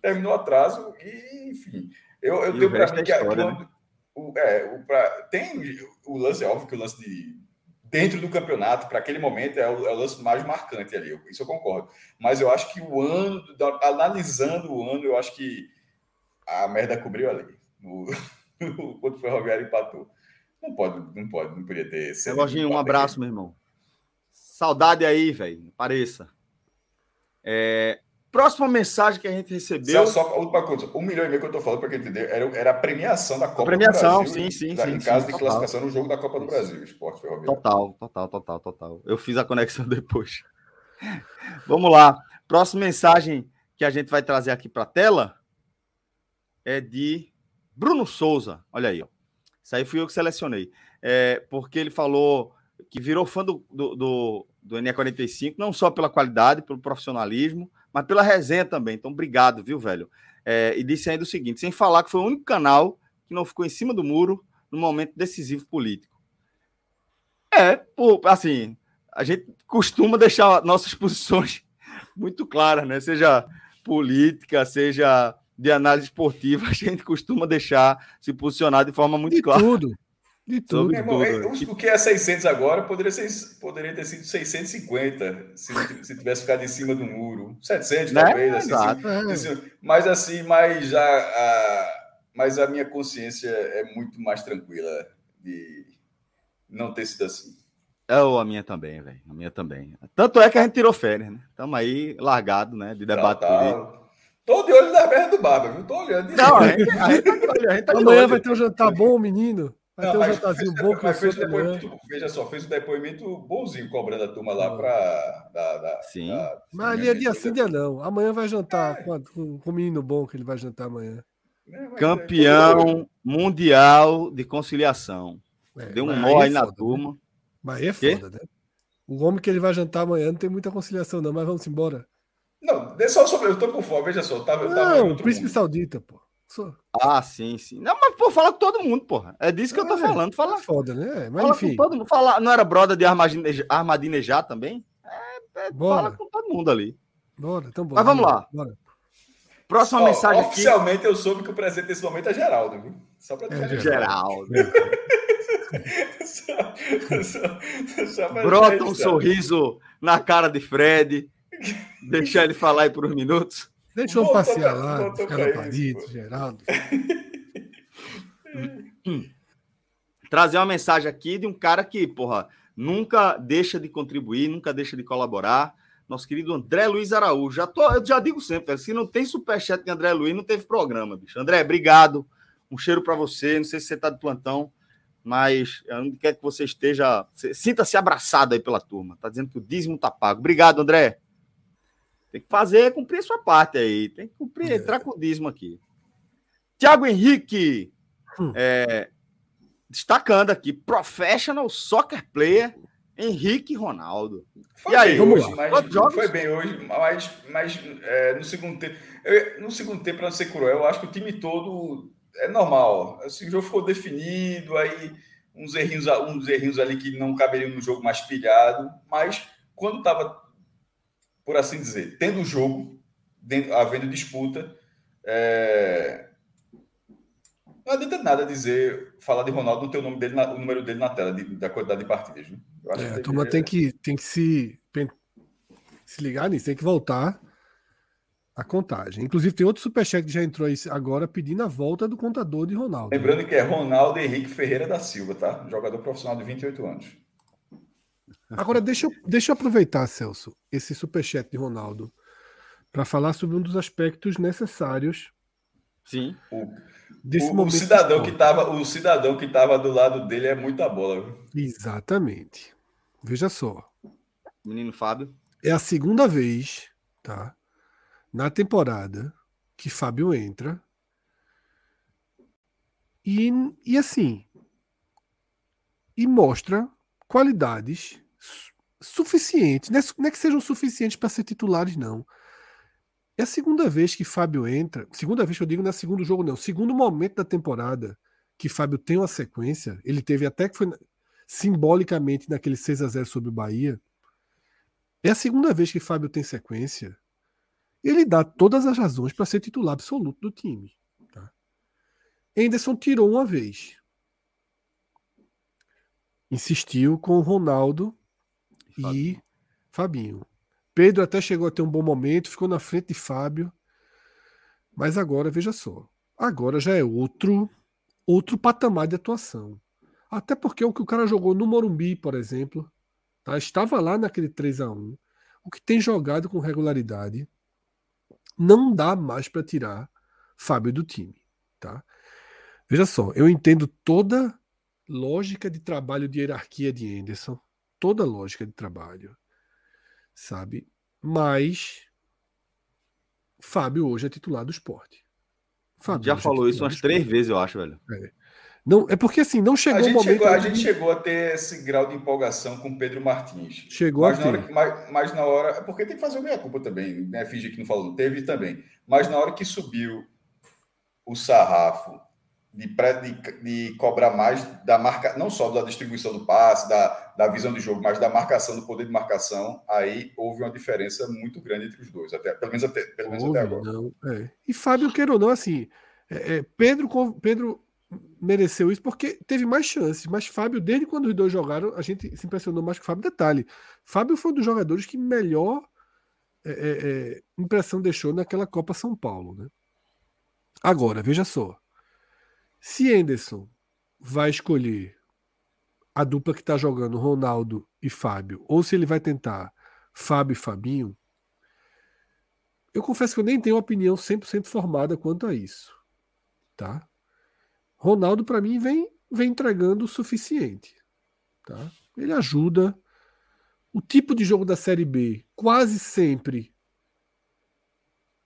terminou atraso, e enfim. Eu, eu tenho para mim que, é né? o, é, o, pra, tem o lance, é óbvio que o lance de dentro do campeonato, para aquele momento, é o, é o, lance mais marcante ali, isso eu concordo. Mas eu acho que o ano, analisando o ano, eu acho que a merda cobriu ali. No, quando o Ferroviário empatou. Não pode, não pode, não podia ter. Lojinho, um abraço, meu irmão. Saudade aí, velho. Pareça. É... Próxima mensagem que a gente recebeu. Só, só última coisa, um milhão e meio que eu tô falando para quem entender, era, era a premiação da Copa a premiação, do Brasil. sim, sim, da, sim. Em caso sim, de total. classificação no jogo da Copa do Brasil, esporte ferroviário. Total, total, total, total. Eu fiz a conexão depois. Vamos lá. Próxima mensagem que a gente vai trazer aqui para a tela é de Bruno Souza. Olha aí, ó. Isso aí fui eu que selecionei. É, porque ele falou que virou fã do, do, do, do NE45, não só pela qualidade, pelo profissionalismo, mas pela resenha também. Então, obrigado, viu, velho? É, e disse ainda o seguinte: sem falar que foi o único canal que não ficou em cima do muro no momento decisivo político. É, pô, assim, a gente costuma deixar nossas posições muito claras, né? Seja política, seja de análise esportiva, a gente costuma deixar se posicionar de forma muito de clara. Tudo. De tudo. Irmão, o, que é 600 agora poderia, ser, poderia ter sido 650 se, se tivesse ficado em cima do muro. 700 né? talvez. Assim, Exato. Assim, mas assim, mas a, a, mas a minha consciência é muito mais tranquila de não ter sido assim. É, a minha também, velho. A minha também. Tanto é que a gente tirou férias, né? Estamos aí largado, né? De debate tá, tá. Tô de olho na merda do Barba, viu? Tô olhando. Não, a gente, a gente tá de olho, a gente tá Amanhã olho. vai ter um jantar bom, menino. Vai não, ter um jantarzinho bom que fez depoimento, Veja só, fez um depoimento bonzinho cobrando a turma lá para. Da, da, sim. Da, Mas ali é dia sim, dia não. Amanhã vai jantar é. com, com, com o menino bom que ele vai jantar amanhã. É, Campeão é. mundial de conciliação. É, Deu um nó aí, na foda, né? turma. Né? Mas aí é foda, né? O homem que ele vai jantar amanhã não tem muita conciliação, não, mas vamos embora. Não, é só sobre. Eu tô por fora, veja só. Tava não, o Príncipe mundo. Saudita, pô. Só. Ah, sim, sim. Não, mas pô, fala com todo mundo, porra. É disso que é, eu tô é, falando. Fala, é foda, né? Mas fala enfim. Com todo mundo. Fala, não era brother de Armadinejá também? É, é, fala com todo mundo ali. Bora, então bora. Mas vamos lá. Bora. Próxima mensagem Oficialmente aqui. eu soube que o presente desse momento é Geraldo, viu? Só pra é, Geraldo. só, só, Brota um sorriso na cara de Fred. Deixar ele falar aí por uns minutos. Deixa eu passear lá, ficar no palito, Geraldo. Trazer uma mensagem aqui de um cara que, porra, nunca deixa de contribuir, nunca deixa de colaborar. Nosso querido André Luiz Araújo. Já tô, eu já digo sempre, se não tem superchat de André Luiz, não teve programa, bicho. André, obrigado. Um cheiro para você. Não sei se você está de plantão, mas onde quer que você esteja, sinta-se abraçado aí pela turma. Tá dizendo que o dízimo tá pago. Obrigado, André. Tem que fazer, cumprir a sua parte aí. Tem que cumprir, é. entrar com o dízimo aqui. Tiago Henrique, hum. é, destacando aqui, professional soccer player, Henrique Ronaldo. Foi e aí, vamos hoje, lá. Mas, foi bem hoje, mas, mas é, no segundo tempo, eu, no segundo tempo, para não ser cruel, eu acho que o time todo é normal. Assim, o jogo ficou definido, aí uns errinhos, uns errinhos ali que não caberiam no jogo mais pilhado, mas quando estava por assim dizer, tendo o jogo, havendo disputa, é... não adianta nada dizer, falar de Ronaldo, não ter o, nome dele na, o número dele na tela, de, da quantidade de partidas. Né? É, a turma tem que, tem que se, se ligar nisso, tem que voltar a contagem. Inclusive, tem outro superchat que já entrou aí agora pedindo a volta do contador de Ronaldo. Lembrando né? que é Ronaldo Henrique Ferreira da Silva, tá? Jogador profissional de 28 anos. Agora, deixa eu, deixa eu aproveitar, Celso, esse superchat de Ronaldo, para falar sobre um dos aspectos necessários. Sim. O, desse o, o cidadão que tava, o cidadão que estava do lado dele é muita bola. Exatamente. Veja só. Menino Fábio. É a segunda vez, tá? Na temporada que Fábio entra. E, e assim. E mostra qualidades suficientes. Não é, não é que sejam suficientes para ser titulares, não. É a segunda vez que Fábio entra. Segunda vez que eu digo não é segundo jogo, não. Segundo momento da temporada que Fábio tem uma sequência. Ele teve até que foi simbolicamente naquele 6 a 0 sobre o Bahia. É a segunda vez que Fábio tem sequência. Ele dá todas as razões para ser titular absoluto do time. Tá? Anderson tirou uma vez. Insistiu com o Ronaldo e Fabinho. Pedro até chegou a ter um bom momento, ficou na frente de Fábio. Mas agora, veja só. Agora já é outro outro patamar de atuação. Até porque o que o cara jogou no Morumbi, por exemplo, tá? estava lá naquele 3 a 1 o que tem jogado com regularidade, não dá mais para tirar Fábio do time. Tá? Veja só, eu entendo toda lógica de trabalho de hierarquia de Anderson, toda lógica de trabalho, sabe? Mas Fábio hoje é titular do esporte. Fábio Já falou isso umas três vezes, eu acho, velho. É. Não, é porque assim, não chegou a o momento. Chegou, a gente chegou a ter esse grau de empolgação com Pedro Martins. Chegou mas a na hora, mas, mas, na hora. É porque tem que fazer o meia culpa também, né? Fingir que não falou, teve também. Mas na hora que subiu o sarrafo de, de, de, cobrar mais da marca, não só da distribuição do passe, da, da visão de jogo, mas da marcação, do poder de marcação, aí houve uma diferença muito grande entre os dois, até, pelo menos até, pelo menos houve, até agora. Não, é. E Fábio, queira ou não, assim, é, é, Pedro, Pedro mereceu isso porque teve mais chances, mas Fábio, desde quando os dois jogaram, a gente se impressionou mais com o Fábio. Detalhe, Fábio foi um dos jogadores que melhor é, é, é impressão deixou naquela Copa São Paulo, né? Agora, veja só. Se Anderson vai escolher a dupla que está jogando Ronaldo e Fábio, ou se ele vai tentar Fábio e Fabinho, eu confesso que eu nem tenho opinião 100% formada quanto a isso. Tá? Ronaldo, para mim, vem, vem entregando o suficiente. Tá? Ele ajuda. O tipo de jogo da Série B quase sempre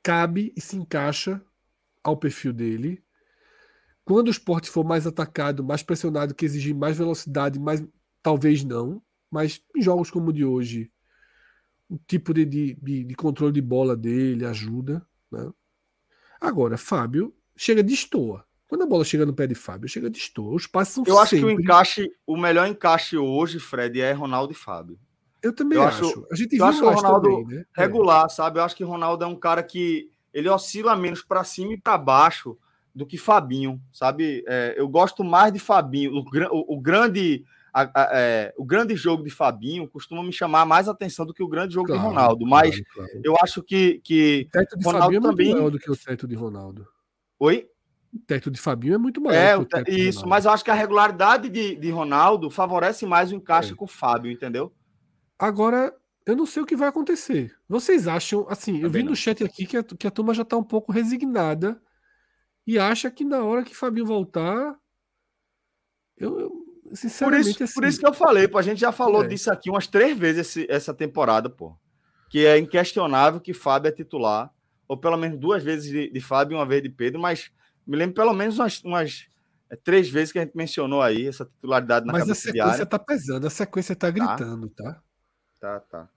cabe e se encaixa ao perfil dele. Quando o esporte for mais atacado, mais pressionado, que exigir mais velocidade, mais talvez não, mas em jogos como o de hoje, o tipo de, de, de controle de bola dele ajuda. Né? Agora, Fábio chega de estoa. Quando a bola chega no pé de Fábio, chega de estoa. Os passos são Eu acho sempre... que o encaixe, o melhor encaixe hoje, Fred, é Ronaldo e Fábio. Eu também eu acho. acho. A gente viu acho o Ronaldo também, né? regular, é. sabe? Eu acho que o Ronaldo é um cara que ele oscila menos para cima e para baixo do que Fabinho, sabe? É, eu gosto mais de Fabinho. O, o, o grande a, a, é, o grande jogo de Fabinho costuma me chamar mais atenção do que o grande jogo claro, de Ronaldo. Mas claro, claro. eu acho que, que o teto de Ronaldo Fabinho também... é muito maior do que o teto de Ronaldo. Oi? O teto de Fabinho é muito maior. É, isso, mas eu acho que a regularidade de, de Ronaldo favorece mais o encaixe é. com o Fábio, entendeu? Agora, eu não sei o que vai acontecer. Vocês acham, assim, eu vi no chat aqui que a, que a turma já está um pouco resignada e acha que na hora que Fabinho voltar. Eu, eu sinceramente. Por isso, assim, por isso que eu falei, pô, a gente já falou é. disso aqui umas três vezes esse, essa temporada, pô. Que é inquestionável que Fábio é titular, ou pelo menos duas vezes de, de Fábio e uma vez de Pedro, mas me lembro pelo menos umas, umas é, três vezes que a gente mencionou aí essa titularidade na Mas a sequência tá pesando, a sequência tá, tá. gritando, tá? Tá, tá.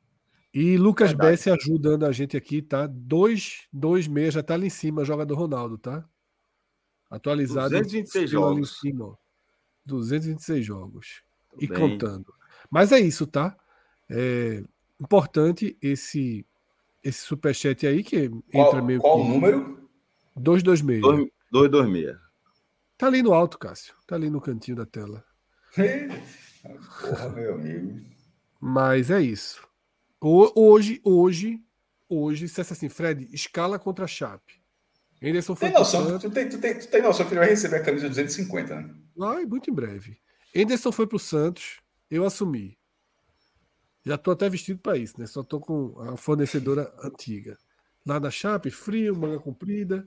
E Lucas Bessi ajudando a gente aqui, tá? Dois, dois meses, já tá ali em cima, joga do Ronaldo, tá? Atualizado. 226 jogos. Cima, 226 jogos. Tudo e bem. contando. Mas é isso, tá? É importante esse esse superchat aí que qual, entra meio Qual o número? 226. 226. Tá ali no alto, Cássio. Tá ali no cantinho da tela. Porra, meu amigo. Mas é isso. Hoje, hoje, hoje, se assim, Fred, escala contra a Chape. Anderson foi tem noção, tu, tem, tu, tem, tu tem noção que ele vai receber a camisa 250, né? Vai, muito em breve. Anderson foi pro Santos, eu assumi. Já tô até vestido para isso, né? Só tô com a fornecedora antiga. Lá na Chape, frio, manga comprida.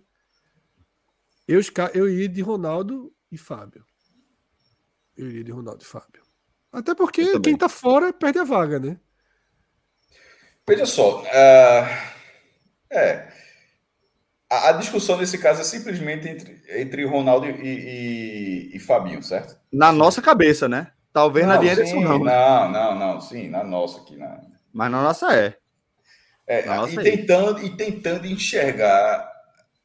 Eu, eu iria de Ronaldo e Fábio. Eu iria de Ronaldo e Fábio. Até porque quem tá fora perde a vaga, né? Veja só, uh, é. A, a, discussão nesse caso é simplesmente entre, entre Ronaldo e, e, e Fabinho, certo? Na nossa cabeça, né? Talvez não, na de Anderson não. Não, não, não, sim, na nossa aqui. Na... Mas na nossa é. é na e, tentando, e tentando enxergar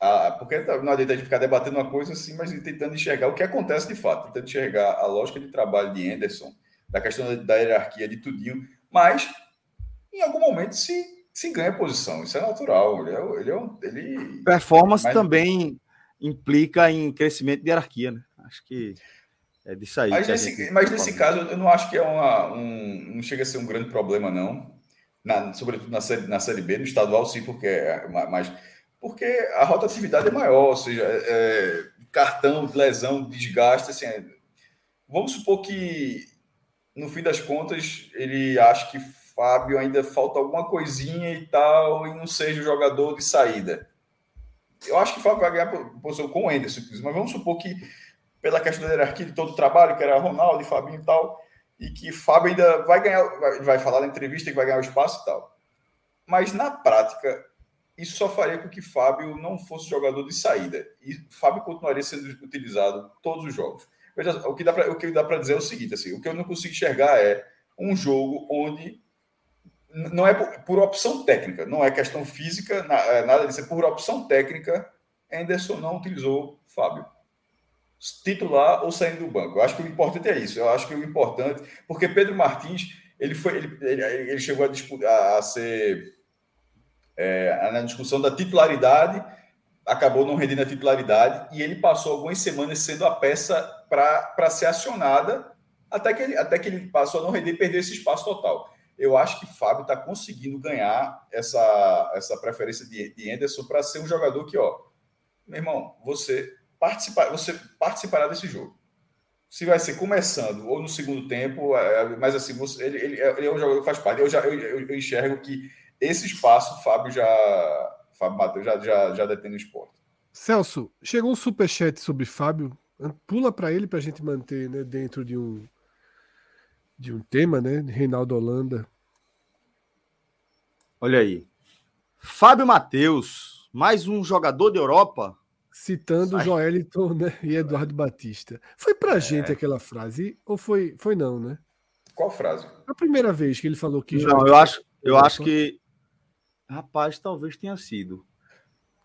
a, porque não adianta a gente ficar debatendo uma coisa assim, mas tentando enxergar o que acontece de fato, tentando enxergar a lógica de trabalho de Anderson, da questão da, da hierarquia de tudinho, mas em algum momento se, se ganha posição, isso é natural. Ele é, ele é um, ele... Performance mas... também implica em crescimento de hierarquia, né? Acho que é disso aí. Mas nesse, mas nesse caso, eu não acho que é uma, um. Não chega a ser um grande problema, não. Na, sobretudo na série, na série B, no estadual, sim, porque é mais porque a rotatividade é maior, ou seja, é, é, cartão, lesão, desgaste, assim, é, vamos supor que no fim das contas ele acha que Fábio ainda falta alguma coisinha e tal, e não seja o jogador de saída. Eu acho que Fábio vai ganhar posição com o Anderson, mas vamos supor que pela questão da hierarquia de todo o trabalho, que era Ronaldo e Fabinho e tal, e que Fábio ainda vai ganhar, vai, vai falar na entrevista que vai ganhar o espaço e tal. Mas na prática, isso só faria com que Fábio não fosse jogador de saída. E Fábio continuaria sendo utilizado todos os jogos. Veja, o que dá para dizer é o seguinte: assim, o que eu não consigo enxergar é um jogo onde não é por, por opção técnica, não é questão física, é nada disso, é por opção técnica. Anderson não utilizou Fábio. Titular ou saindo do banco. Eu acho que o importante é isso. Eu acho que o importante, porque Pedro Martins ele foi, ele, ele, ele chegou a, a ser é, na discussão da titularidade, acabou não rendendo a titularidade e ele passou algumas semanas sendo a peça para ser acionada até que, ele, até que ele passou a não render e perder esse espaço total. Eu acho que Fábio está conseguindo ganhar essa, essa preferência de, de Anderson para ser um jogador que, ó, meu irmão, você, participa, você participará desse jogo. Se vai ser começando ou no segundo tempo, é, mas assim, você, ele, ele, ele, é um jogador que faz parte. Eu, já, eu, eu enxergo que esse espaço o Fábio já. Fábio Matheus já, já, já detém no esporte. Celso, chegou um superchat sobre Fábio. Pula para ele para a gente manter né, dentro de um de um tema, né? Reinaldo Holanda. Olha aí. Fábio Matheus, mais um jogador de Europa. Citando Sai. Joeliton né, e Eduardo Batista. Foi pra é. gente aquela frase? Ou foi, foi não, né? Qual frase? A primeira vez que ele falou que. Não, eu acho, eu acho que Rapaz, talvez tenha sido.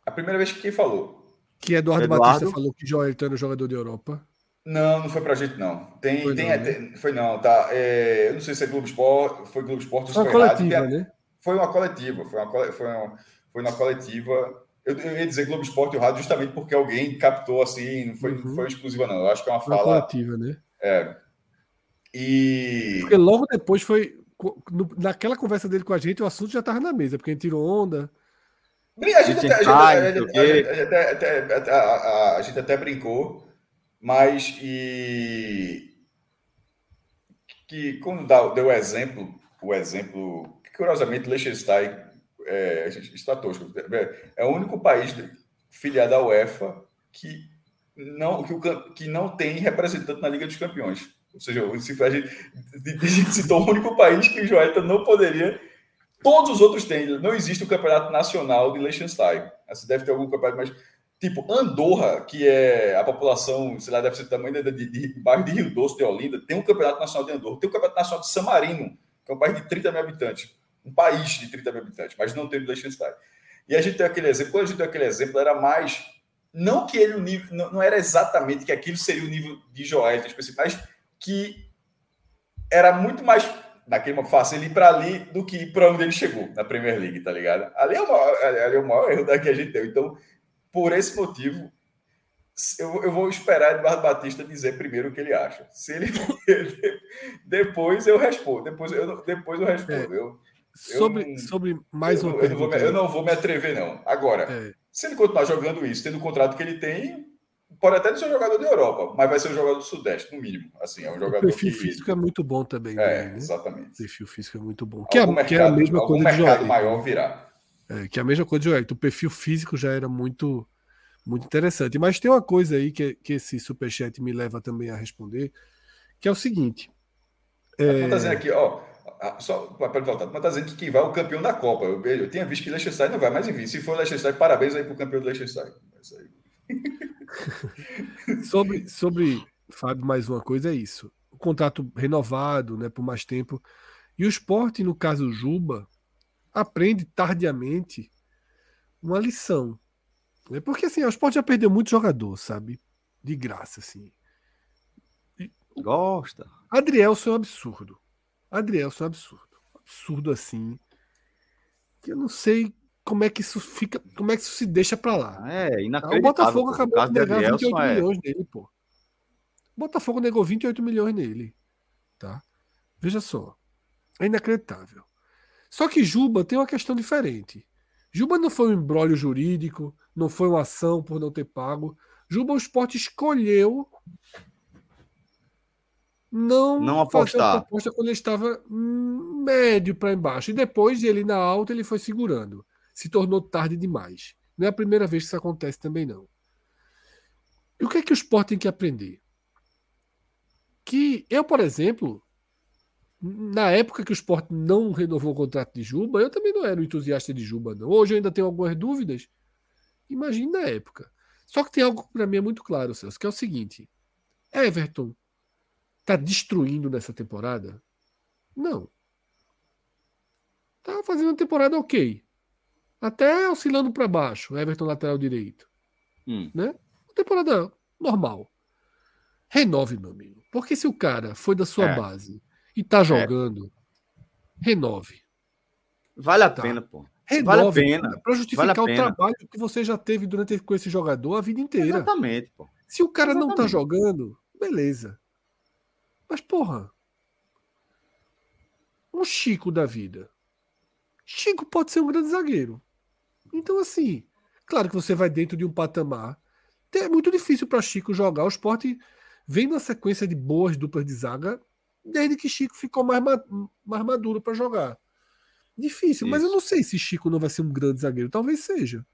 A primeira vez que quem falou? Que Eduardo, Eduardo... Batista falou que Joelton era jogador de Europa. Não, não foi pra gente, não. Tem, foi, tem, não, né? foi não, tá. É, eu não sei se é Globo Esporte, foi Globo Esporte, foi uma coletiva, né? Foi uma coletiva, foi uma, foi uma, foi uma coletiva. Eu, eu, ia dizer Globo Esporte e o rádio justamente porque alguém captou assim, não foi, uhum. foi exclusiva, não. Eu acho que é uma fala. Uma coletiva, né? É. E. Porque logo depois foi naquela conversa dele com a gente, o assunto já estava na mesa, porque a gente tirou onda. A gente até brincou, mas e que quando dá, deu o exemplo, o exemplo, que curiosamente Liechtenstein é, está tosco, é o único país filiado à UEFA que não, que, o, que não tem representante na Liga dos Campeões. Ou seja, gente, a gente citou o único país que o não poderia. Todos os outros têm. Não existe o campeonato nacional de Liechtenstein. Você deve ter algum campeonato, mas. Tipo, Andorra, que é a população, sei lá, deve ser o tamanho de, de, de, bairro de Rio Doce, de Olinda, tem um campeonato nacional de Andorra. Tem um campeonato nacional de San Marino, que é um país de 30 mil habitantes. Um país de 30 mil habitantes, mas não tem o Liechtenstein. E a gente tem aquele exemplo. Quando a gente tem aquele exemplo, era mais. Não que ele o nível. Não, não era exatamente que aquilo seria o nível de Joel, mas que era muito mais naquele fácil ele ir para ali do que para onde ele chegou na Premier League, tá ligado? Ali é o maior, ali é o maior erro que a gente tem. Então, por esse motivo, eu, eu vou esperar Eduardo Batista dizer primeiro o que ele acha. Se ele depois eu respondo, depois eu depois eu respondo. É. Eu, sobre, eu, sobre mais uma eu, eu, vou, eu, não vou me atrever não. Agora, é. se ele continuar jogando isso, tendo o contrato que ele tem, pode até ser um jogador da Europa, mas vai ser um jogador do Sudeste, no mínimo. Assim, é um jogador. O perfil que... físico é muito bom também. É, né? exatamente. O perfil físico é muito bom. Que, é, mercado, que é a mesma coisa de Joel. maior virá. É, que é a mesma coisa de Joel. O perfil físico já era muito, muito interessante. Mas tem uma coisa aí que, que esse superchat me leva também a responder, que é o seguinte. É... Tá dizendo aqui, ó. só para voltar, mas está dizendo que quem vai é o campeão da Copa. Eu, eu tinha visto que Leicester não vai, mas enfim, se for o Leicester, parabéns aí para o campeão do Leicester. sobre, sobre, Fábio, mais uma coisa é isso. O contrato renovado, né, por mais tempo. E o esporte, no caso Juba, aprende tardiamente uma lição. Né? Porque assim, o esporte já perdeu muito jogador, sabe? De graça, assim. Gosta. Adrielson é um absurdo. Adrielson é um absurdo. Absurdo assim. Que eu não sei como é que isso fica, como é que isso se deixa para lá. É, inacreditável. O Botafogo acabou de negar 28 é... milhões nele, pô. O Botafogo negou 28 milhões nele, tá? Veja só. É inacreditável. Só que Juba tem uma questão diferente. Juba não foi um embrólio jurídico, não foi uma ação por não ter pago. Juba o esporte escolheu não, não apostar. quando ele estava médio para embaixo. E depois ele na alta ele foi segurando. Se tornou tarde demais. Não é a primeira vez que isso acontece também não. E o que é que o esporte tem que aprender? Que eu, por exemplo, na época que o esporte não renovou o contrato de Juba, eu também não era um entusiasta de Juba, não. Hoje eu ainda tenho algumas dúvidas. Imagine na época. Só que tem algo para mim é muito claro, Celso, que é o seguinte: Everton está destruindo nessa temporada? Não. Tá fazendo uma temporada ok. Até oscilando para baixo, Everton lateral direito. Hum. Né? Uma temporada normal. Renove, meu amigo. Porque se o cara foi da sua é. base e tá é. jogando, é. renove. Vale a tá. pena, pô. Renove, vale a pena. Para justificar vale o trabalho que você já teve durante com esse jogador a vida inteira. Exatamente, pô. Se o cara Exatamente. não tá jogando, beleza. Mas, porra. Um Chico da vida. Chico pode ser um grande zagueiro. Então, assim, claro que você vai dentro de um patamar. É muito difícil para Chico jogar. O esporte vem na sequência de boas duplas de zaga desde que Chico ficou mais, mais maduro para jogar. Difícil, Isso. mas eu não sei se Chico não vai ser um grande zagueiro. Talvez seja.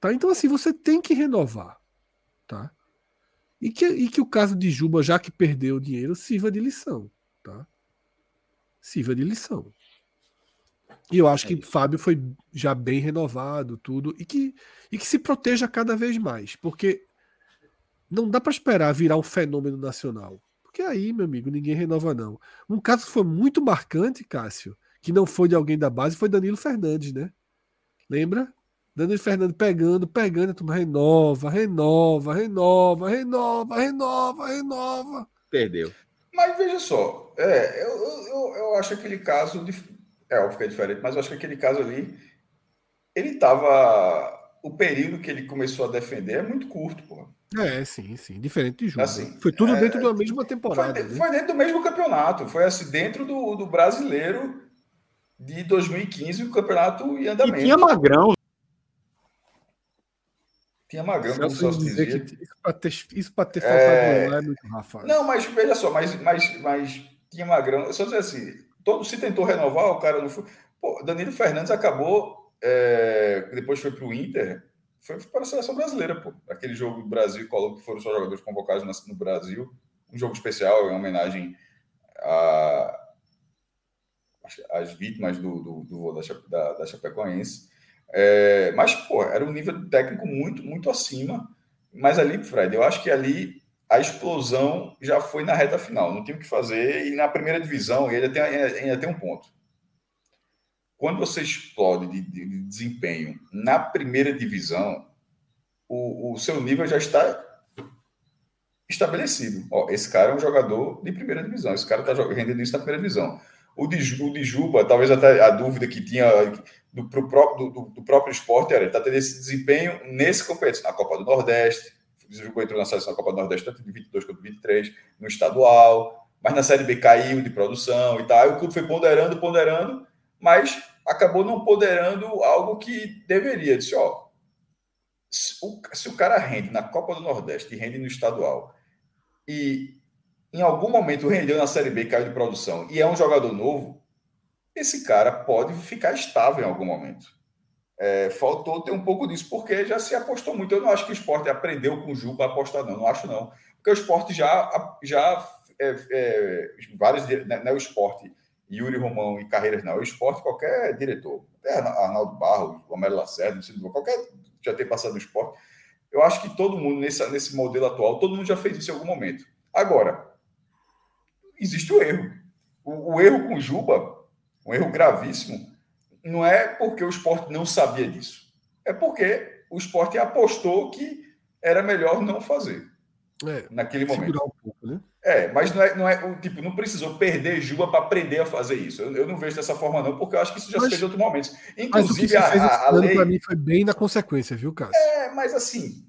Tá? Então, assim, você tem que renovar. Tá? E que, e que o caso de Juba, já que perdeu o dinheiro, sirva de lição. Tá? Sirva de lição. E eu acho é que Fábio foi já bem renovado, tudo, e que, e que se proteja cada vez mais, porque não dá para esperar virar um fenômeno nacional. Porque aí, meu amigo, ninguém renova, não. Um caso que foi muito marcante, Cássio, que não foi de alguém da base, foi Danilo Fernandes, né? Lembra? Danilo Fernandes pegando, pegando, a turma renova, renova, renova, renova, renova, renova. Perdeu. Mas veja só, é, eu, eu, eu acho aquele caso. De, é óbvio que é diferente, mas eu acho que aquele caso ali. Ele estava. O período que ele começou a defender é muito curto, pô. É, sim, sim. Diferente de jogo. Assim, foi tudo é, dentro da mesma temporada. Foi, né? foi, dentro do mesmo campeonato. Foi assim, dentro do, do brasileiro de 2015, o campeonato ia andamento. E tinha Magrão. Tinha Magrão, como só dizer que isso para ter, isso ter faltado é... lá é muito Rafa. Não, mas veja só, mas, mas, mas tinha Magrão. Só dizer assim, todo se tentou renovar, o cara não foi. Pô, Danilo Fernandes acabou, é, depois foi para o Inter foi para a seleção brasileira, pô. Aquele jogo do Brasil e que foram só jogadores convocados no Brasil. Um jogo especial, em homenagem a, às vítimas do, do, do da, da, da Chapecoense. É, mas, pô, era um nível técnico muito, muito acima. Mas ali, Fred, eu acho que ali a explosão já foi na reta final. Não tinha o que fazer. E na primeira divisão, ele ainda tem, ainda tem um ponto quando você explode de, de, de desempenho na primeira divisão, o, o, seu nível já está estabelecido. Ó, esse cara é um jogador de primeira divisão, esse cara está rendendo isso na primeira divisão. O de, o de Juba, talvez até a dúvida que tinha do, pro, do, do, do próprio esporte era ele está tendo esse desempenho nesse competição, na Copa do Nordeste. O Juba entrou na seleção da Copa do Nordeste tanto de 22 quanto de 23, no estadual, mas na Série B caiu de produção e tal. Aí o clube foi ponderando, ponderando mas acabou não poderando algo que deveria. Disse, ó, se o, cara rende na Copa do Nordeste e rende no estadual, e em algum momento rendeu na Série B caiu de produção, e é um jogador novo, esse cara pode ficar estável em algum momento. É, faltou ter um pouco disso, porque já se apostou muito. Eu não acho que o esporte aprendeu com o Ju para apostar, não. Não acho, não. Porque o esporte já, já é, é, vários, né, não é o esporte, Yuri Romão e Carreiras não, é o esporte, qualquer diretor, até Arnaldo Barro, Romero Lacerda, qualquer já ter passado no esporte, eu acho que todo mundo, nesse, nesse modelo atual, todo mundo já fez isso em algum momento. Agora, existe o erro. O, o erro com o Juba, um erro gravíssimo, não é porque o esporte não sabia disso. É porque o esporte apostou que era melhor não fazer. É, naquele momento. É, mas não é, não é tipo, não precisou perder Juba para aprender a fazer isso. Eu, eu, não vejo dessa forma, não, porque eu acho que isso já mas, se fez em outros momentos. Inclusive, a, a, a lei. Para mim foi bem na consequência, viu, Cássio? É, mas assim.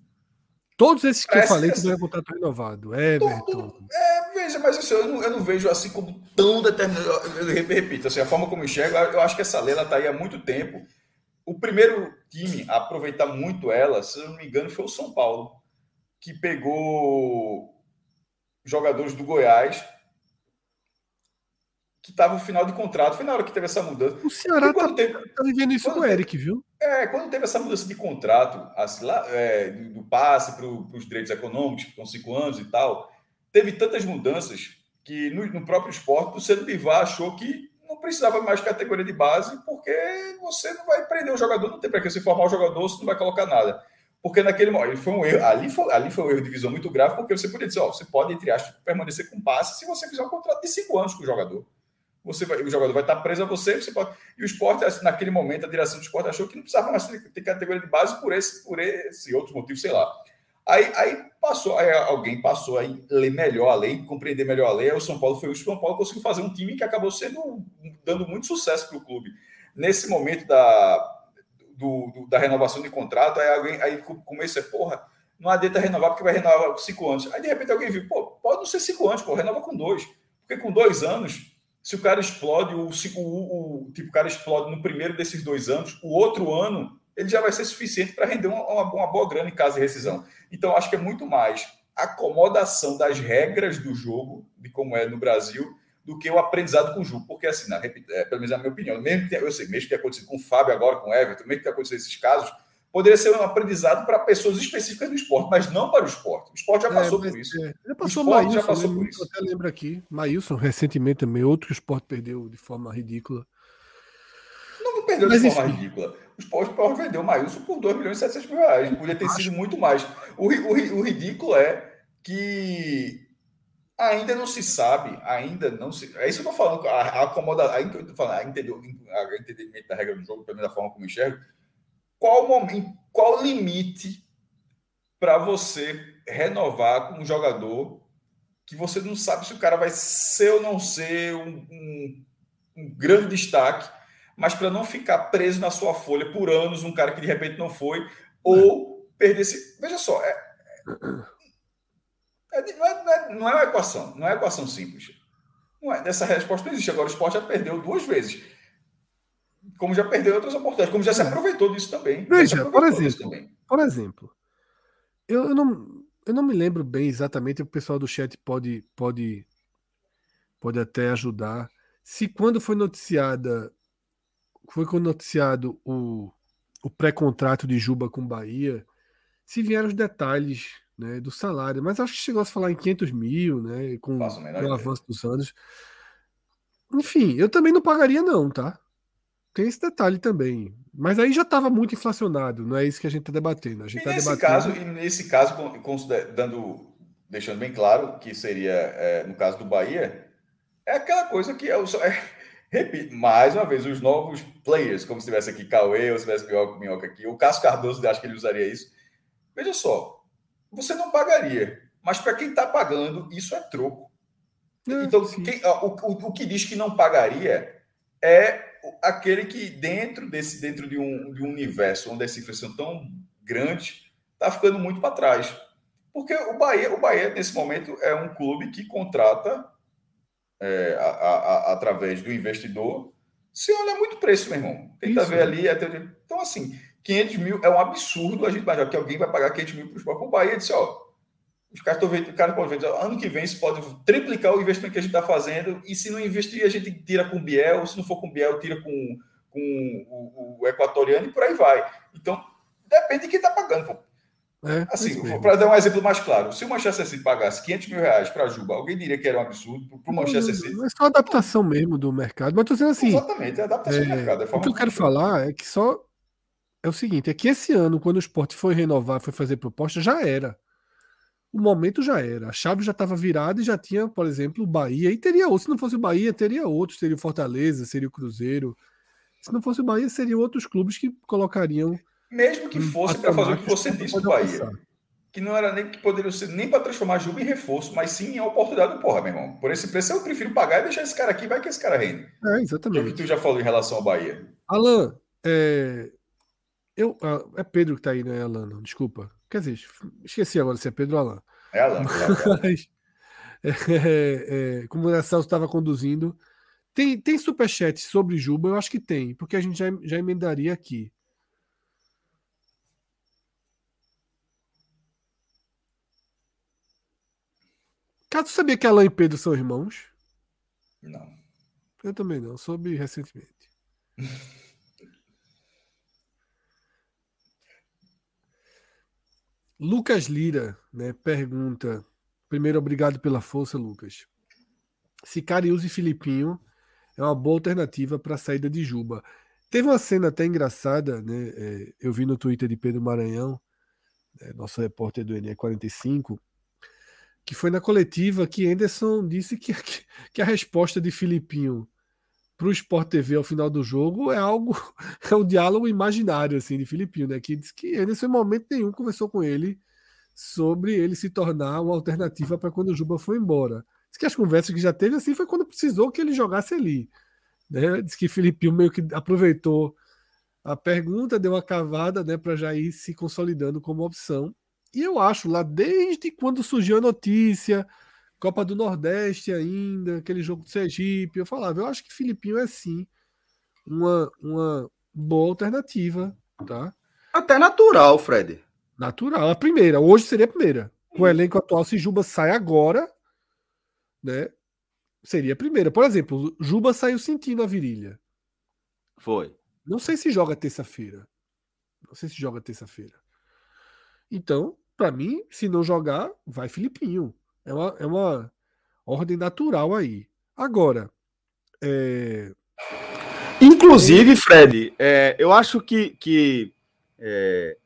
Todos esses que eu falei tiveram contrato renovado. Everton. É, veja, mas assim, eu, não, eu não vejo assim como tão determinado. Eu, eu repito, assim, a forma como eu enxergo, eu acho que essa lei está aí há muito tempo. O primeiro time a aproveitar muito ela, se eu não me engano, foi o São Paulo que pegou jogadores do Goiás que estava no final de contrato. Foi na hora que teve essa mudança. O Ceará está tá vivendo isso com o Eric, viu? É, quando teve essa mudança de contrato, assim, lá, é, do, passe para os direitos econômicos, estão cinco anos e tal, teve tantas mudanças que no, no próprio esporte o Cedo Bivar achou que não precisava mais de categoria de base, porque você não vai prender o jogador, não tem para que você formar o jogador, você não vai colocar nada. Porque naquele momento foi um erro, ali foi, ali foi um erro de visão muito grave, porque você podia dizer, ó, você pode, entre aspas, permanecer com passe se você fizer um contrato de cinco anos com o jogador. Você vai, o jogador vai estar preso a você, você pode. E o esporte, assim, naquele momento, a direção do esporte achou que não precisava mais ter categoria de base por esse, por esse outro motivo, sei lá. Aí, aí passou, aí alguém passou a ler melhor a lei, compreender melhor a lei. Aí o São Paulo foi o São Paulo conseguiu fazer um time que acabou sendo dando muito sucesso para o clube. Nesse momento da, do, do, da renovação de contrato, aí alguém aí começa, porra, não adianta renovar porque vai renovar com cinco anos. Aí de repente alguém viu, pô, pode não ser cinco anos, pô, renova com dois. Porque com dois anos, se o cara explode, o, o, o tipo, o cara explode no primeiro desses dois anos, o outro ano ele já vai ser suficiente para render uma, uma, uma, boa grana em caso de rescisão. Então, acho que é muito mais acomodação das regras do jogo, de como é no Brasil, do que o aprendizado com o Ju. Porque, assim, na, é, pelo menos na minha opinião, mesmo que, eu sei, mesmo que tenha acontecido com o Fábio agora, com o Everton, mesmo que tenha acontecido esses casos, poderia ser um aprendizado para pessoas específicas do esporte, mas não para o esporte. O esporte já é, passou é, por isso. É. Já passou o Maílson, já passou por isso. Eu até lembro aqui, Maílson, recentemente também, outro que o esporte perdeu de forma ridícula. Não, não perdeu mas, de forma enfim. ridícula. O esporte, o esporte vendeu o Maílson por 2 milhões e 700 mil reais. Podia ter Acho... sido muito mais. O, o, o ridículo é que ainda não se sabe, ainda não se. É isso que eu estou falando, a, acomoda, a, eu tô falando, a, entender, a entendimento da regra do jogo, pelo menos da forma como eu enxergo. Qual momento, qual limite para você renovar com um jogador que você não sabe se o cara vai ser ou não ser um, um, um grande destaque, mas para não ficar preso na sua folha por anos, um cara que de repente não foi, ou perder esse. Veja só, é, é, não, é, não, é, não é uma equação, não é uma equação simples. Não é, essa resposta não existe. Agora o esporte já perdeu duas vezes. Como já perdeu outras oportunidades, como já se é. aproveitou disso também. Veja, por exemplo, por exemplo, eu, eu, não, eu não me lembro bem exatamente, o pessoal do chat pode, pode, pode até ajudar. Se quando foi noticiada, foi noticiado o, o pré-contrato de Juba com Bahia, se vieram os detalhes né, do salário, mas acho que chegou a falar em 500 mil, né, com, o avanço dos anos. Enfim, eu também não pagaria não, tá? Tem esse detalhe também. Mas aí já estava muito inflacionado, não é isso que a gente está debatendo. A gente e, tá nesse debatendo... caso, e nesse caso, dando, deixando bem claro que seria, é, no caso do Bahia, é aquela coisa que é, é, repito, mais uma vez, os novos players, como se tivesse aqui Cauê, ou se tivesse Minhoca aqui, o Cássio Cardoso, acho que ele usaria isso. Veja só, você não pagaria. Mas para quem está pagando, isso é troco. É, então, quem, o, o, o, que diz que não pagaria é aquele que, dentro desse dentro de um, de um universo onde essa inflação tão grande, está ficando muito para trás. Porque o Bahia, o Bahia, nesse momento, é um clube que contrata é, a, a, a, através do investidor. Se olha muito preço, meu irmão. Tenta Isso. ver ali. Até... Então, assim, 500 mil é um absurdo a gente imaginar que alguém vai pagar 500 mil para o esporte. O Bahia disse, ó, os caras estão vendo, o cara pode ver, ano que vem se pode triplicar o investimento que a gente está fazendo e se não investir, a gente tira com o Biel, se não for com o Biel, tira com, com o, o, equatoriano e por aí vai. Então, depende de quem está pagando. Pô. É, assim, para dar um exemplo mais claro, se o Manchester City pagasse 500 mil reais para Juba, alguém diria que era um absurdo para o Manchester City. Não é só adaptação mesmo do mercado, mas tô dizendo assim. Exatamente, é adaptação é, do mercado. É o que eu quero falar é que só é o seguinte: é que esse ano, quando o esporte foi renovar, foi fazer proposta, já era. O momento já era. A chave já estava virada e já tinha, por exemplo, o Bahia. E teria outros. Se não fosse o Bahia, teria outros. Seria o Fortaleza, seria o Cruzeiro. Se não fosse o Bahia, seriam outros clubes que colocariam. Mesmo que fosse para fazer o que você disse do Bahia. Que não era nem que poderia ser nem para transformar Juba em reforço, mas sim em oportunidade do porra, meu irmão. Por esse preço eu prefiro pagar e deixar esse cara aqui, vai que esse cara rende. É, exatamente. É o que tu já falou em relação ao Bahia. Alan, é, eu, ah, é Pedro que tá aí, né, Alano? Desculpa. Quer dizer, esqueci agora se é Pedro ou Alan. É Alan. Mas, é, é, é, como o Celso estava conduzindo. Tem, tem superchat sobre Juba? Eu acho que tem, porque a gente já, já emendaria aqui. Tu sabia que Alan e Pedro são irmãos? Não. Eu também não, soube recentemente. Lucas Lira né, pergunta. Primeiro, obrigado pela força, Lucas. Se Cariús e Filipinho é uma boa alternativa para a saída de Juba. Teve uma cena até engraçada, né? É, eu vi no Twitter de Pedro Maranhão, né, nosso repórter do NE45, que foi na coletiva que Anderson disse que, que a resposta de Filipinho para o Sport TV ao final do jogo é algo, é um diálogo imaginário assim de Filipinho, né? Que diz que Anderson em momento nenhum conversou com ele sobre ele se tornar uma alternativa para quando o Juba foi embora. Diz que as conversas que já teve assim foi quando precisou que ele jogasse ali. Né? Diz que Filipinho meio que aproveitou a pergunta, deu uma cavada né, para já ir se consolidando como opção. E eu acho lá desde quando surgiu a notícia, Copa do Nordeste ainda, aquele jogo do Sergipe. Eu falava, eu acho que Filipinho é sim uma, uma boa alternativa, tá? Até natural, Fred. Natural. A primeira, hoje seria a primeira. Com o elenco atual, se Juba sai agora, né? Seria a primeira. Por exemplo, Juba saiu sentindo a virilha. Foi. Não sei se joga terça-feira. Não sei se joga terça-feira. Então, para mim, se não jogar, vai Filipinho. É uma, é uma ordem natural aí. Agora, é... inclusive, Fred, é, eu acho que, que é,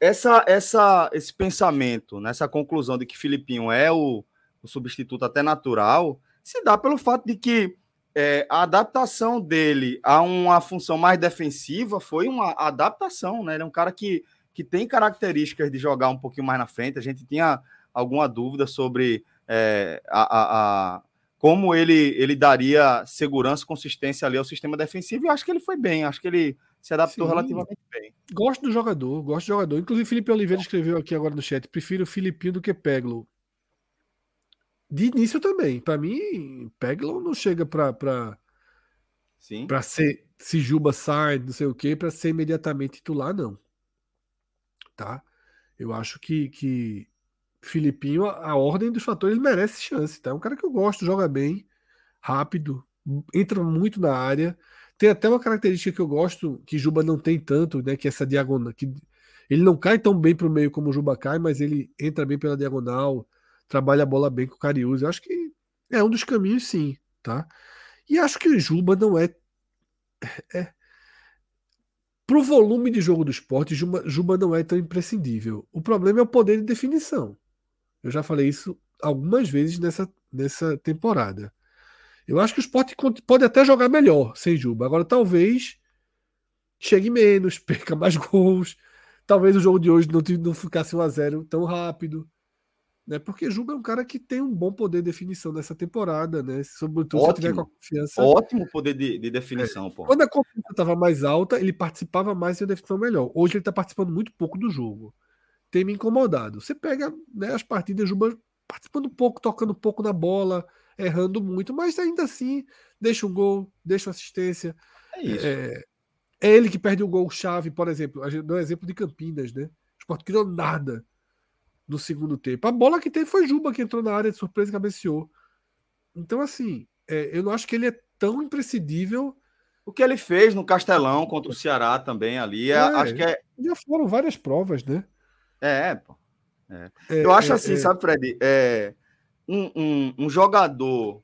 essa, essa, esse pensamento, nessa conclusão de que Filipinho é o, o substituto até natural, se dá pelo fato de que é, a adaptação dele a uma função mais defensiva foi uma adaptação, né? Ele é um cara que, que tem características de jogar um pouquinho mais na frente. A gente tinha alguma dúvida sobre é, a, a, a, como ele, ele daria segurança, consistência ali ao sistema defensivo, e acho que ele foi bem, acho que ele se adaptou Sim. relativamente bem. Gosto do jogador, gosto do jogador. Inclusive, Felipe Oliveira escreveu aqui agora no chat: prefiro o Filipinho do que Peglo. De início também. Para mim, Peglo não chega para para ser se Juba sai, não sei o que, para ser imediatamente titular, não. Tá? Eu acho que, que Filipinho, a, a ordem dos fatores, ele merece chance, tá? É um cara que eu gosto, joga bem, rápido, entra muito na área. Tem até uma característica que eu gosto, que Juba não tem tanto, né? Que é essa diagonal. Que ele não cai tão bem para o meio como o Juba cai, mas ele entra bem pela diagonal, trabalha a bola bem com o Cariús. Eu acho que é um dos caminhos, sim, tá? E acho que o Juba não é. é Pro volume de jogo do esporte, Juba, Juba não é tão imprescindível. O problema é o poder de definição. Eu já falei isso algumas vezes nessa, nessa temporada. Eu acho que o esporte pode até jogar melhor sem Juba. Agora, talvez chegue menos, perca mais gols. Talvez o jogo de hoje não, não ficasse 1 a 0 tão rápido. Né? Porque Juba é um cara que tem um bom poder de definição nessa temporada, né? Sobretudo ótimo, se tiver com a confiança. Ótimo poder de, de definição, é. Quando a confiança estava mais alta, ele participava mais e a definição melhor. Hoje ele está participando muito pouco do jogo tem me incomodado. Você pega né, as partidas, Juba participando um pouco, tocando pouco na bola, errando muito, mas ainda assim deixa um gol, deixa uma assistência. É isso. É, é ele que perde o um gol chave, por exemplo. A gente dá um exemplo de Campinas, né? O Sport criou nada no segundo tempo. A bola que teve foi Juba, que entrou na área de surpresa e cabeceou. Então, assim, é, eu não acho que ele é tão imprescindível. O que ele fez no Castelão contra o Ceará também ali, é, acho que é. Já foram várias provas, né? É, pô. É. É, eu acho é, assim, é. sabe, Fred? É, um, um, um, jogador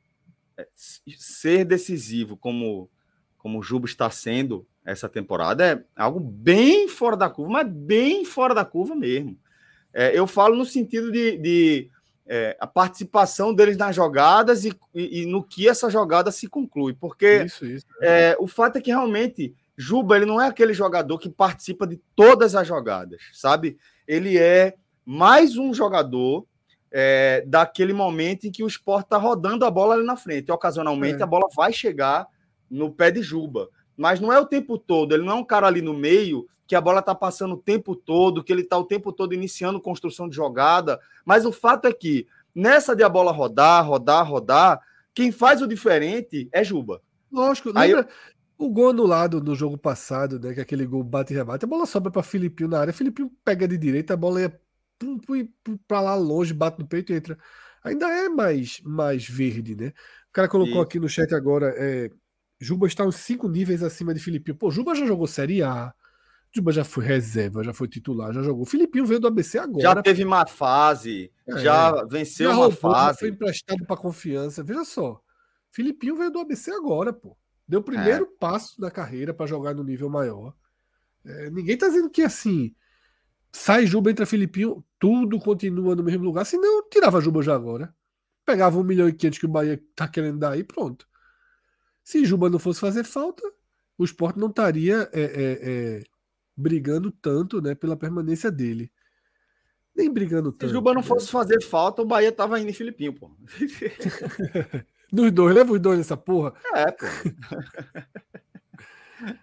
é, ser decisivo como, como o Juba está sendo essa temporada é algo bem fora da curva, mas bem fora da curva mesmo. É, eu falo no sentido de, de é, a participação deles nas jogadas e, e, e, no que essa jogada se conclui, porque isso, isso, é, o fato é que realmente Juba ele não é aquele jogador que participa de todas as jogadas, sabe? Ele é mais um jogador é, daquele momento em que o esporte está rodando a bola ali na frente. E, ocasionalmente é. a bola vai chegar no pé de Juba. Mas não é o tempo todo, ele não é um cara ali no meio que a bola está passando o tempo todo, que ele está o tempo todo iniciando construção de jogada. Mas o fato é que nessa de a bola rodar, rodar, rodar, quem faz o diferente é Juba. Lógico, lembra eu... o gol anulado no jogo passado, né? Que aquele gol bate e rebate, a bola sobra para Filipinho na área, Filipinho pega de direita, a bola ia para lá longe, bate no peito e entra. Ainda é mais, mais verde, né? O cara colocou e... aqui no chat agora, é, Juba está uns cinco níveis acima de Filipinho. Pô, Juba já jogou Série A, Juba já foi reserva, já foi titular, já jogou. O Filipinho veio do ABC agora. Já teve uma fase, é, já venceu já uma roubou, fase. Foi emprestado para confiança. Veja só, Filipinho veio do ABC agora, pô. Deu o primeiro é. passo da carreira para jogar no nível maior. É, ninguém tá dizendo que assim sai Juba, entra Filipinho, tudo continua no mesmo lugar. Senão, eu tirava Juba já agora. Pegava um milhão e quinhentos que o Bahia tá querendo dar aí, pronto. Se Juba não fosse fazer falta, o esporte não estaria é, é, é, brigando tanto né, pela permanência dele. Nem brigando tanto. Se Juba não né? fosse fazer falta, o Bahia tava indo em Filipinho, pô. Dos dois, leva os dois nessa porra. É, pô.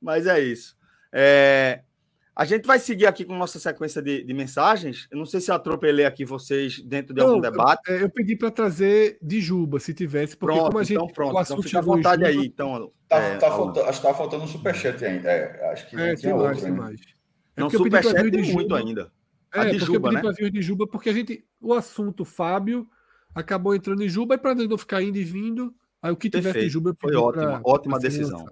Mas é isso. É, a gente vai seguir aqui com nossa sequência de, de mensagens. Eu não sei se eu atropelei aqui vocês dentro de não, algum debate. Eu, eu pedi para trazer de Juba, se tivesse, porque pronto, como a gente. Então, pronto, então fica à vontade Juba, aí. Então, tá, é, tá faltando, acho que tá faltando um superchat ainda. É, acho que é, tem outro, mais, tem mais. É não, superchat tem muito ainda. É, a de porque Juba, eu pedi né? para vir de Juba, porque a gente. O assunto Fábio acabou entrando em Juba, e para não ficar indo e vindo, aí o que tivesse de Juba Foi ótima, ótima decisão.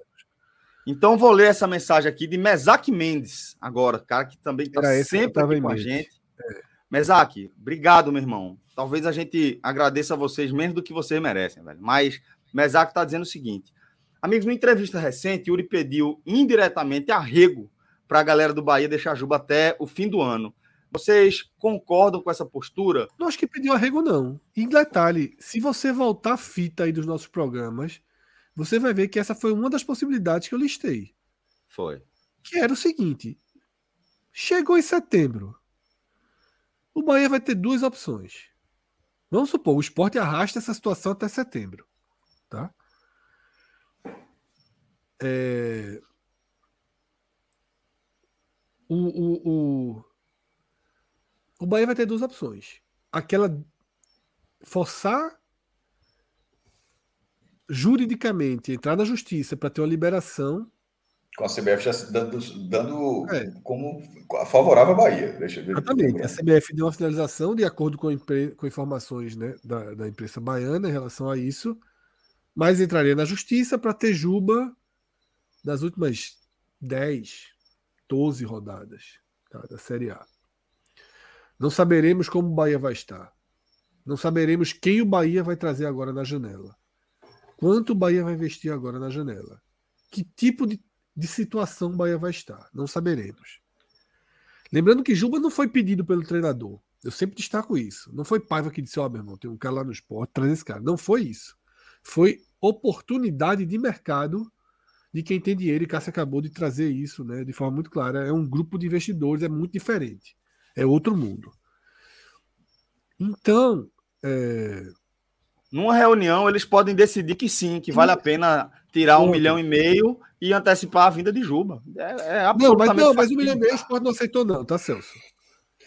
Então vou ler essa mensagem aqui de Mesaque Mendes, agora, cara que também está sempre aqui com a gente. É. Mesaque, obrigado, meu irmão. Talvez a gente agradeça a vocês menos do que vocês merecem, velho. Mas Mesaque está dizendo o seguinte: amigos, numa entrevista recente, Yuri pediu indiretamente arrego para a galera do Bahia deixar Juba até o fim do ano. Vocês concordam com essa postura? Não acho que pediu arrego, não. Em detalhe, se você voltar a fita aí dos nossos programas, você vai ver que essa foi uma das possibilidades que eu listei. Foi. Que era o seguinte: chegou em setembro. O Bahia vai ter duas opções. Vamos supor, o esporte arrasta essa situação até setembro. Tá? É... O, o, o, o Bahia vai ter duas opções. Aquela forçar juridicamente entrar na justiça para ter uma liberação. Com a CBF já dando, dando é. como favorável à Bahia. Deixa, Exatamente. A CBF deu uma finalização de acordo com, com informações né, da, da imprensa baiana em relação a isso, mas entraria na justiça para ter Juba das últimas 10, 12 rodadas tá, da Série A. Não saberemos como o Bahia vai estar. Não saberemos quem o Bahia vai trazer agora na janela. Quanto o Bahia vai investir agora na janela? Que tipo de, de situação o Bahia vai estar? Não saberemos. Lembrando que Juba não foi pedido pelo treinador. Eu sempre destaco isso. Não foi Paiva que disse: Ó, oh, meu irmão, tem um cara lá no esporte, traz esse cara. Não foi isso. Foi oportunidade de mercado de quem tem dinheiro. E Cássio acabou de trazer isso né, de forma muito clara. É um grupo de investidores, é muito diferente. É outro mundo. Então, é, numa reunião, eles podem decidir que sim, que vale a pena tirar um milhão e meio e antecipar a vinda de Juba. É, é não, mas, não, mas um milhão e meio o esporte não aceitou, não, tá, Celso?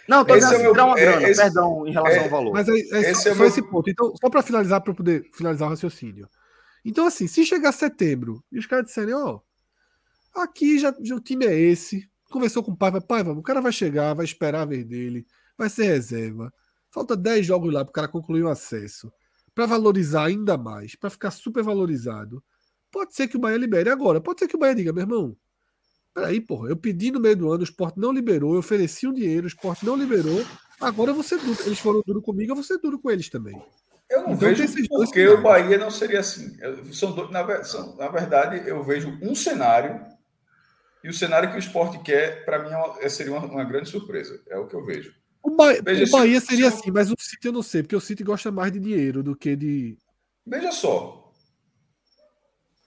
Não, tô dizendo é tirar uma grana, esse, perdão, em relação é, ao valor. Mas é, é só, é só esse ponto. Então, só para finalizar, para poder finalizar o raciocínio. Então, assim, se chegar setembro e os caras disserem, ó, oh, aqui já, já, o time é esse, conversou com o pai, pai, vamos, o cara vai chegar, vai esperar a vez dele, vai ser reserva. Falta 10 jogos lá para o cara concluir o acesso para valorizar ainda mais, para ficar super valorizado, pode ser que o Bahia libere agora. Pode ser que o Bahia diga, meu irmão, Peraí, porra, eu pedi no meio do ano, o esporte não liberou, eu ofereci um dinheiro, o esporte não liberou, agora eu vou ser duro. Eles foram duro comigo, eu vou ser duro com eles também. Eu não então, vejo porque o Bahia não seria assim. São, na, são, na verdade, eu vejo um cenário e o cenário que o esporte quer, para mim, é, é, seria uma, uma, grande surpresa. É o que eu vejo. O, ba Veja, o Bahia se, seria se assim, mas o City eu não sei, porque o City gosta mais de dinheiro do que de. Veja só.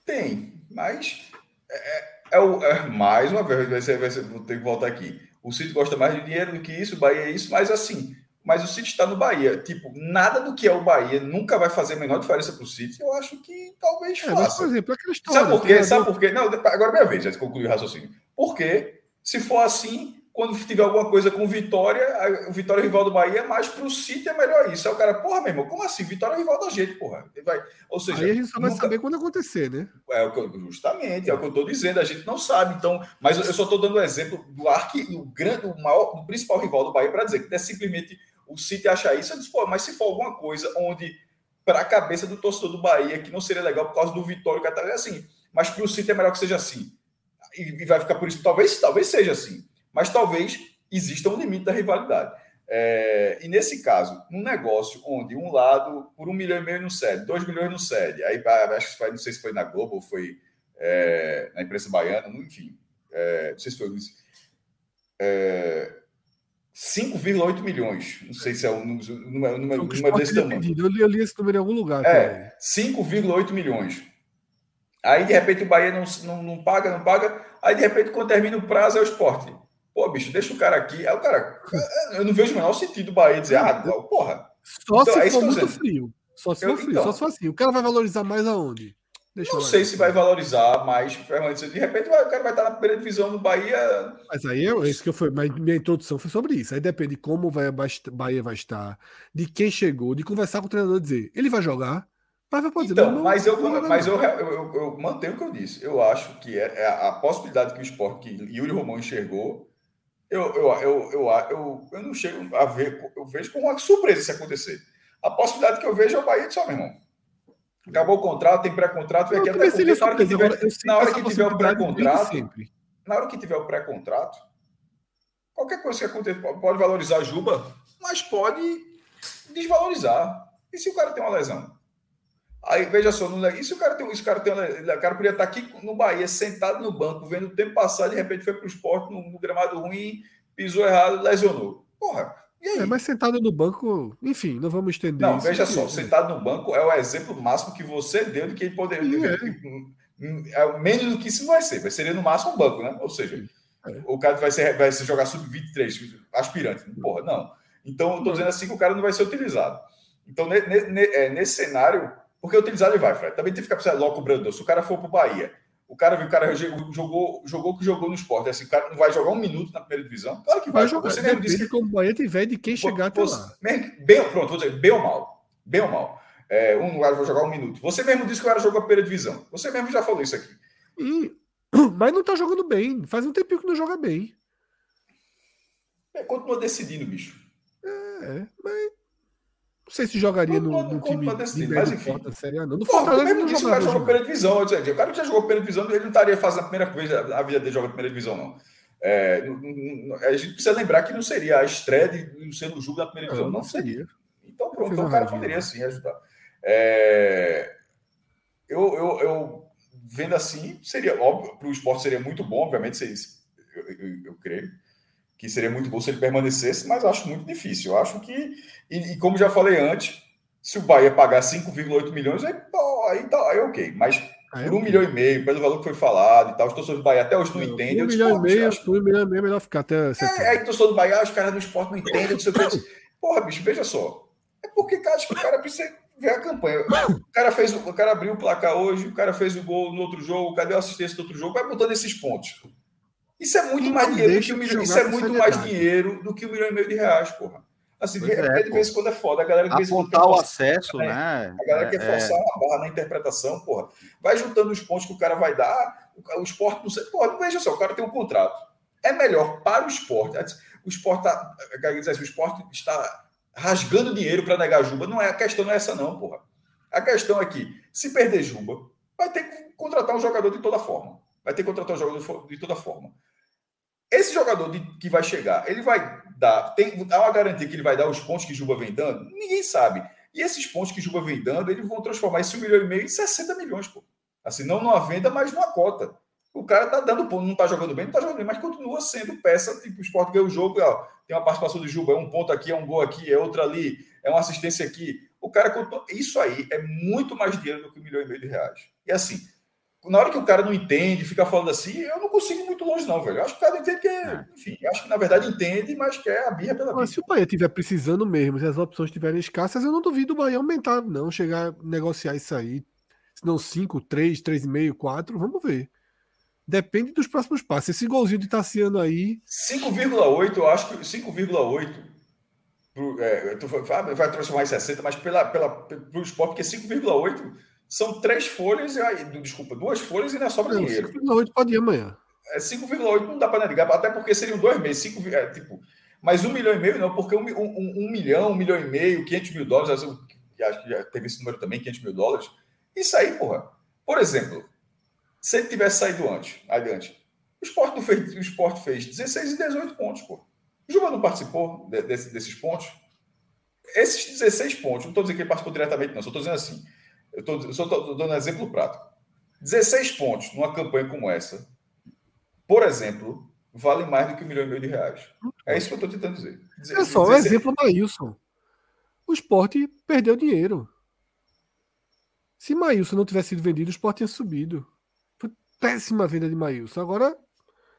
Tem, mas é, é, o, é mais uma vez, vai ser, vai ser, vou ter que voltar aqui. O City gosta mais de dinheiro do que isso, o Bahia é isso, mas assim, mas o City está no Bahia. Tipo, nada do que é o Bahia nunca vai fazer a menor diferença para o City. Eu acho que talvez faça. É, mas, por exemplo, aquela história. Sabe por quê? Sabe por quê? Não, agora é minha vez, já concluí o raciocínio. Porque, se for assim, quando tiver alguma coisa com Vitória, o Vitória é rival do Bahia, mas para o City é melhor isso. Aí o cara, porra, meu irmão, como assim? Vitória é rival da gente, porra. Vai, ou seja, aí a gente só vai saber quando acontecer, né? É o que justamente, é o que eu estou dizendo, a gente não sabe. Então, mas eu só estou dando o um exemplo do arque, o grande, o maior, o principal rival do Bahia para dizer que é simplesmente o City achar isso. Eu disse, pô, mas se for alguma coisa onde para a cabeça do torcedor do Bahia que não seria legal por causa do Vitória Catarina, é assim, mas para o City é melhor que seja assim. E, e vai ficar por isso, talvez, talvez seja assim. Mas talvez exista um limite da rivalidade. É, e nesse caso, um negócio onde um lado, por um milhão e meio não cede, dois milhões não cede, aí acho que foi, não sei se foi na Globo ou foi é, na imprensa baiana, enfim, é, não sei se foi é, 5,8 milhões. Não sei se é um número, número, número desse tamanho. Eu li, eu li, esse número em algum lugar. É, 5,8 milhões. Aí, de repente, o Bahia não, não, não paga, não paga. Aí, de repente, quando termina o prazo, é o esporte. Pô, bicho, deixa o cara aqui. Aí o cara, eu não vejo o menor sentido o Bahia dizer, ah, porra. Só então, se é for muito frio. Só se for eu, frio, então, só se for assim. O cara vai valorizar mais aonde? Deixa não sei se vai valorizar permanência. De repente, o cara vai estar na primeira divisão do Bahia. Mas aí é isso que eu fui. Mas minha introdução foi sobre isso. Aí depende de como vai, a Bahia vai estar, de quem chegou, de conversar com o treinador dizer, ele vai jogar. Mas vai poder, então, não, mas, eu, mas eu, eu, eu, mantenho o que eu disse. Eu acho que é, é a possibilidade que o esporte, que Yuri Romão enxergou, eu, eu, eu, eu, eu, eu não chego a ver, eu vejo como uma surpresa se acontecer. A possibilidade que eu vejo é o Bahia de só, meu irmão. Acabou o contrato, tem pré-contrato, aqui até porque na hora que tiver, na hora que tiver o pré-contrato, na hora que tiver o pré-contrato, qualquer coisa que aconteça pode valorizar a Juba, mas pode desvalorizar. E se o cara tem uma lesão? Aí, veja só, e se o cara tem, esse cara tem o cara podia estar aqui no Bahia, sentado no banco, vendo o tempo passar, de repente foi para o esporte no, no, gramado ruim, pisou errado, lesionou. Porra? É, mas sentado no banco, enfim, não vamos estender Não, veja só, sentado no banco é o exemplo máximo que você deu de que ele poderia. É. é. menos do que isso não vai ser, vai ser no máximo um banco, né? Ou seja, é. o cara vai, ser, vai se jogar sub-23, aspirante. Porra, não. Então, eu estou dizendo assim que o cara não vai ser utilizado. Então, é, nesse cenário, porque utilizado ele vai, Fred. Também tem que ficar pensando, logo cobrando. Se o cara for para o Bahia, o cara viu, o cara jogou, jogou que jogou no esporte. É assim, o cara não vai jogar um minuto na primeira divisão? Claro que vai. vai jogar. Você mesmo disse que como o Bahia tiver de quem chegar até lá. Bem, pronto, vou dizer, bem ou mal. Bem ou mal. É, um lugar vai jogar um minuto. Você mesmo disse que o cara jogou a primeira divisão. Você mesmo já falou isso aqui. E... Mas não tá jogando bem. Faz um tempinho que não joga bem. É, continua decidindo, bicho. É, mas não sei se jogaria no, no time de mas enfim. Porta, série não. No Fortaleza mesmo não o cara jogou primeira divisão. o cara que já jogou primeira divisão, ele não estaria fazendo a primeira vez a vida dele jogar primeira divisão, não. É, a gente precisa lembrar que não seria a estreia de Luciano Juba na primeira divisão. Não, não seria. Então, pronto, então o cara poderia sim ajudar. É, eu, eu, eu, vendo assim, seria óbvio, para o esporte seria muito bom, obviamente, seria, eu, eu, eu creio que seria muito bom se ele permanecesse, mas acho muito difícil. Eu acho que, e, e como já falei antes, se o Bahia pagar 5,8 milhões, aí, aí, tá, aí ok. Mas aí por um milhão e meio, pelo valor que foi falado e tal, os torcedores do Bahia até hoje não é, entendem. Um milhão e meio, acho... um milhão e meio é melhor ficar até. É, aí o torcedor do Bahia, os caras do esporte não entendem, não sei o que. Porra, bicho, veja só. É porque acho que o cara precisa ver a campanha. O cara fez, o cara abriu o placar hoje, o cara fez o gol no outro jogo, cadê a assistência do outro jogo? Vai botando esses pontos. Isso é muito mais dinheiro do que um milhão. Isso é muito mais dinheiro do que um milhão e meio de reais, porra. Assim, de, é, de vez em quando é foda. A galera de vez em quando quer o acesso, né? né? A galera é, quer forçar é. a barra na interpretação, porra. Vai juntando os pontos que o cara vai dar, o, o esporte não sei. Porra, veja só, o cara tem um contrato. É melhor para o esporte. O esporte tá, assim, o esporte está rasgando dinheiro para negar Juba. Não é a questão não é essa não, porra. A questão é que se perder Juba, vai ter que contratar um jogador de toda forma. Vai ter que contratar o jogador de toda forma. Esse jogador de, que vai chegar, ele vai dar. Tem, há uma garantia que ele vai dar os pontos que Juba vem dando? Ninguém sabe. E esses pontos que Juba vem dando, eles vão transformar esse 1 milhão e meio em 60 milhões, pô. Assim, não numa venda, mas numa cota. O cara tá dando ponto, não tá jogando bem, não tá jogando bem, mas continua sendo peça, tipo, o esporte ganha o jogo, ó, tem uma participação do Juba, é um ponto aqui, é um gol aqui, é outro ali, é uma assistência aqui. O cara continua. Isso aí é muito mais dinheiro do que um milhão e meio de reais. E assim, na hora que o cara não entende, fica falando assim, eu não consigo ir muito longe, não, velho. Eu acho que o cara entende que, é, enfim, acho que na verdade entende, mas quer a birra pela Mas se o Bahia estiver precisando mesmo, se as opções estiverem escassas, eu não duvido o Bahia aumentar, não, chegar a negociar isso aí. Se não 5, 3, 3,5, 4, vamos ver. Depende dos próximos passos. Esse golzinho de Tassiano aí. 5,8, eu acho que 5,8 é, vai transformar em 60, mas pela, pela, pelo esporte, porque 5,8 são três folhas, e, desculpa, duas folhas e ainda sobra não, dinheiro. 5,8 pode ir amanhã. É, 5,8 não dá para negar, até porque seriam dois meses. 5, é, tipo, mas um milhão e meio não, porque um, um, um, milhão, um milhão e meio, 500 mil dólares, acho que já teve esse número também, 500 mil dólares. Isso aí, porra. Por exemplo, se ele tivesse saído antes, adiante, o esporte, fez, o esporte fez 16 e 18 pontos, pô. O Juba não participou de, desse, desses pontos? Esses 16 pontos, não estou dizendo que ele participou diretamente, não, só estou dizendo assim eu, tô, eu só estou dando um exemplo prático. 16 pontos numa campanha como essa, por exemplo, vale mais do que um milhão e meio de reais. É isso que eu estou tentando dizer. É só um exemplo Maílson. O esporte perdeu dinheiro. Se Maílson não tivesse sido vendido, o esporte tinha subido. Foi péssima a venda de Maílson. Agora,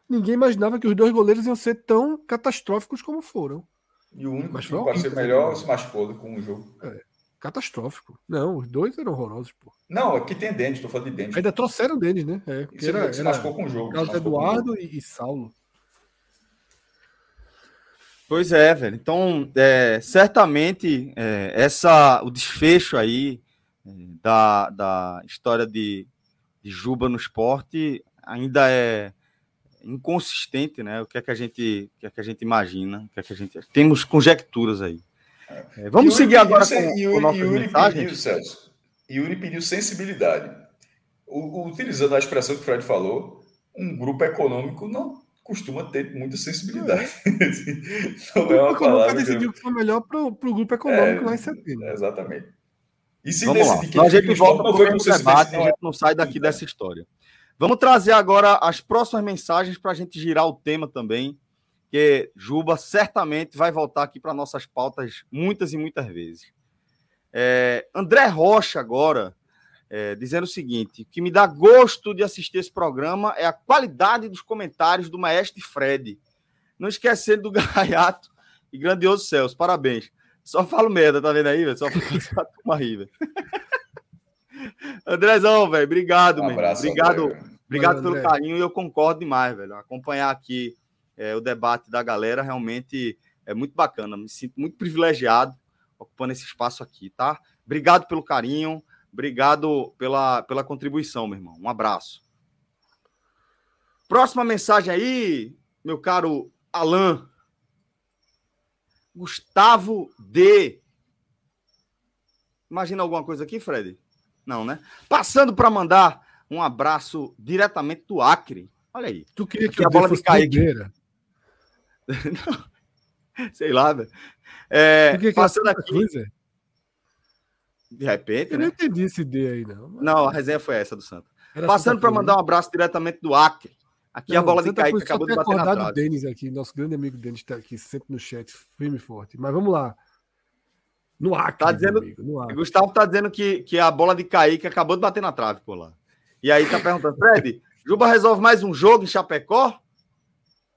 ninguém imaginava que os dois goleiros iam ser tão catastróficos como foram. E o único Mas que pode ser melhor se machucou com o jogo. É catastrófico. Não, os dois eram horrorosos, pô. Não, aqui tem Denis, estou falando de Denis. Ainda trouxeram Denis, né? É, porque era, se machucou com o jogo. Carlos Eduardo e, e, Saulo. Pois é, velho. Então, é, certamente, é, essa, o desfecho aí é, da, da história de, de Juba no esporte ainda é inconsistente, né? O que é que a gente, o que é que a gente imagina, o que é que a gente temos conjecturas aí. É, vamos seguir agora com, Yuri, com nossas Yuri Pediu, Celso, Yuri pediu sensibilidade. O, utilizando a expressão que o Fred falou, um grupo econômico não costuma ter muita sensibilidade. não é uma palavra. decidiu que foi melhor para o grupo econômico é, lá em setembro. exatamente. E se Vamos decidir lá. que a gente volta não foi debate, não, a gente não sai daqui é. dessa história. Vamos trazer agora as próximas mensagens para a gente girar o tema também que Juba certamente vai voltar aqui para nossas pautas muitas e muitas vezes. É, André Rocha, agora, é, dizendo o seguinte: o que me dá gosto de assistir esse programa é a qualidade dos comentários do maestro Fred. Não esquecendo do Gaiato e grandioso Celso. Parabéns. Só falo merda, tá vendo aí, velho? Só falo essa turma aí, velho. Andrezão, velho, obrigado, um abraço, Obrigado, André. obrigado pelo carinho e eu concordo demais, velho. Acompanhar aqui é, o debate da galera realmente é muito bacana. Me sinto muito privilegiado ocupando esse espaço aqui, tá? Obrigado pelo carinho, obrigado pela, pela contribuição, meu irmão. Um abraço. Próxima mensagem aí, meu caro Alain. Gustavo D. Imagina alguma coisa aqui, Fred? Não, né? Passando para mandar um abraço diretamente do Acre. Olha aí. Tu queria que, a bola me caia. Sei lá, velho. É, que passando que aqui. Coisa? De repente. Eu né? não entendi esse D aí, não. Não, a resenha foi essa do Santo. Era passando para mandar um abraço diretamente do Acre. Aqui não, a bola de Kaique acabou de bater na trave. Denis aqui, nosso grande amigo Denis está aqui sempre no chat, firme e forte. Mas vamos lá. No Acre, tá dizendo, amigo, no Acre. Gustavo está dizendo que, que a bola de Kaique acabou de bater na trave por lá. E aí tá perguntando, Fred, Juba resolve mais um jogo em Chapecó?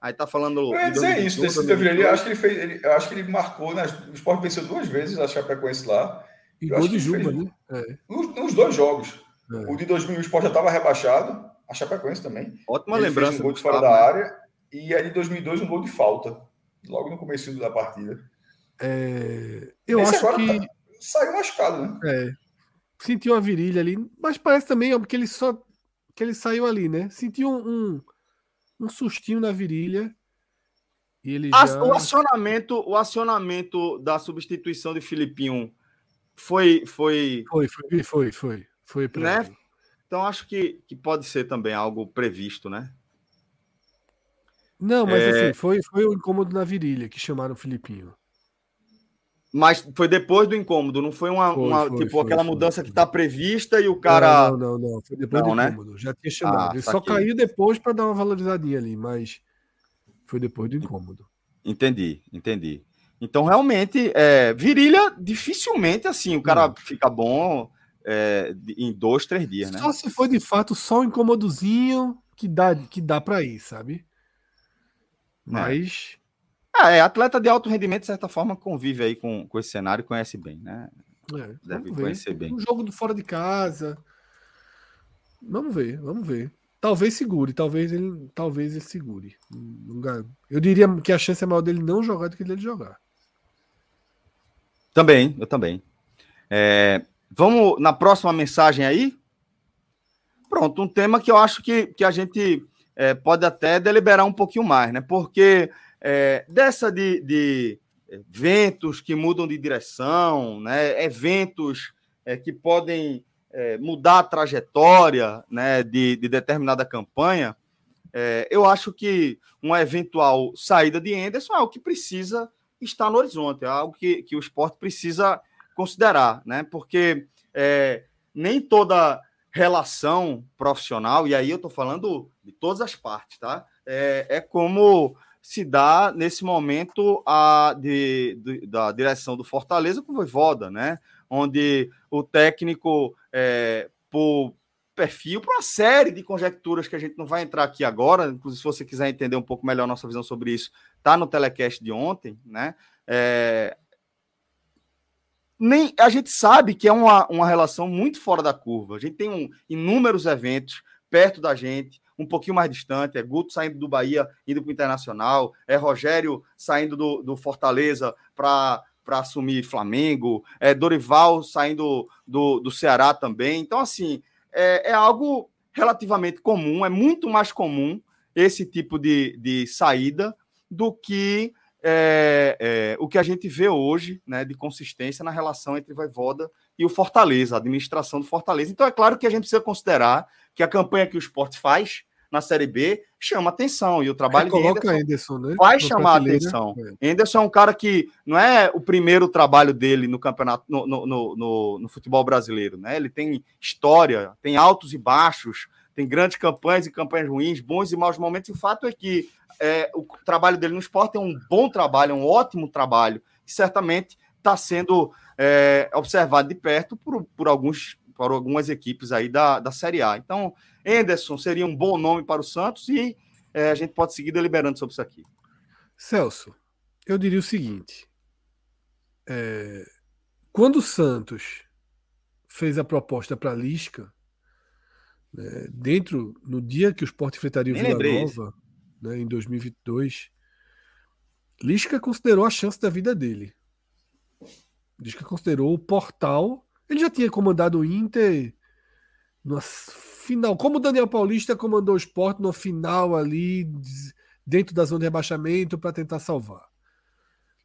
Aí tá falando. Eu ia dizer isso desse Devilha. Acho que ele fez. Ele, acho que ele marcou. Né? O Sport venceu duas vezes a Chapecoense lá. E gol de Juba, fez, né? É. Nos, nos, dois jogos. É. O de 2000 o Sport já estava rebaixado. A Chapecoense também. Ótima ele lembrança. Fez um gol de fora da área. E aí de 2002 um gol de falta. Logo no começo da partida. É... Eu Esse acho que. Tá... Saiu machucado, né? É. Sentiu a virilha ali. Mas parece também porque ele só. Que ele saiu ali, né? Sentiu um, um um sustinho na virilha. E ele já... O acionamento, o acionamento da substituição de Filipinho foi foi foi foi foi foi, foi né? Então acho que, que pode ser também algo previsto, né? Não, mas é... assim, foi, foi o incômodo na virilha que chamaram o Filipinho. Mas foi depois do incômodo, não foi uma, foi, uma foi, tipo foi, aquela mudança que está prevista e o cara. Não, não, não, foi depois não, do né? incômodo. Já tinha chamado. Ah, Ele só caiu depois para dar uma valorizadinha ali, mas foi depois do incômodo. Entendi, entendi. Então, realmente, é, virilha, dificilmente assim, o cara não. fica bom é, em dois, três dias, né? Só se for de fato só um incômodozinho que dá, que dá para ir, sabe? É. Mas. É. é, atleta de alto rendimento, de certa forma, convive aí com, com esse cenário e conhece bem, né? É, Deve conhecer bem. Um jogo de fora de casa. Vamos ver, vamos ver. Talvez segure, talvez ele, talvez ele segure. Eu diria que a chance é maior dele não jogar do que dele jogar. Também, eu também. É, vamos na próxima mensagem aí? Pronto, um tema que eu acho que, que a gente é, pode até deliberar um pouquinho mais, né? Porque é, dessa de, de eventos que mudam de direção, né? eventos é, que podem é, mudar a trajetória né? de, de determinada campanha, é, eu acho que uma eventual saída de Anderson é algo que precisa estar no horizonte, é algo que, que o esporte precisa considerar, né? Porque é, nem toda relação profissional, e aí eu estou falando de todas as partes, tá? É, é como se dá nesse momento a de, de, da direção do Fortaleza com o Voivoda, né? Onde o técnico, é, por perfil, por uma série de conjecturas que a gente não vai entrar aqui agora, inclusive se você quiser entender um pouco melhor nossa visão sobre isso, tá no telecast de ontem, né? É, nem a gente sabe que é uma, uma relação muito fora da curva. A gente tem um, inúmeros eventos perto da gente, um pouquinho mais distante. É Guto saindo do Bahia, indo para o Internacional. É Rogério saindo do, do Fortaleza para para assumir Flamengo. É Dorival saindo do, do Ceará também. Então, assim, é, é algo relativamente comum, é muito mais comum esse tipo de, de saída do que é, é, o que a gente vê hoje né, de consistência na relação entre Voivoda e o Fortaleza, a administração do Fortaleza. Então, é claro que a gente precisa considerar que a campanha que o esporte faz na Série B chama atenção e o trabalho de Anderson, Anderson né? vai chamar atenção. É. Anderson é um cara que não é o primeiro trabalho dele no campeonato, no, no, no, no futebol brasileiro, né? Ele tem história, tem altos e baixos, tem grandes campanhas e campanhas ruins, bons e maus momentos. E o fato é que é, o trabalho dele no esporte é um bom trabalho, é um ótimo trabalho, e certamente está sendo é, observado de perto por, por, alguns, por algumas equipes aí da, da Série A. Então, Enderson seria um bom nome para o Santos e é, a gente pode seguir deliberando sobre isso aqui. Celso, eu diria o seguinte: é, quando o Santos fez a proposta para Lisca, né, dentro no dia que o Sport enfrentaria o Vila Nova, né, em 2022, Lisca considerou a chance da vida dele. Lisca considerou o portal. Ele já tinha comandado o Inter no final, como o Daniel Paulista comandou o esporte no final ali, dentro da zona de rebaixamento, para tentar salvar.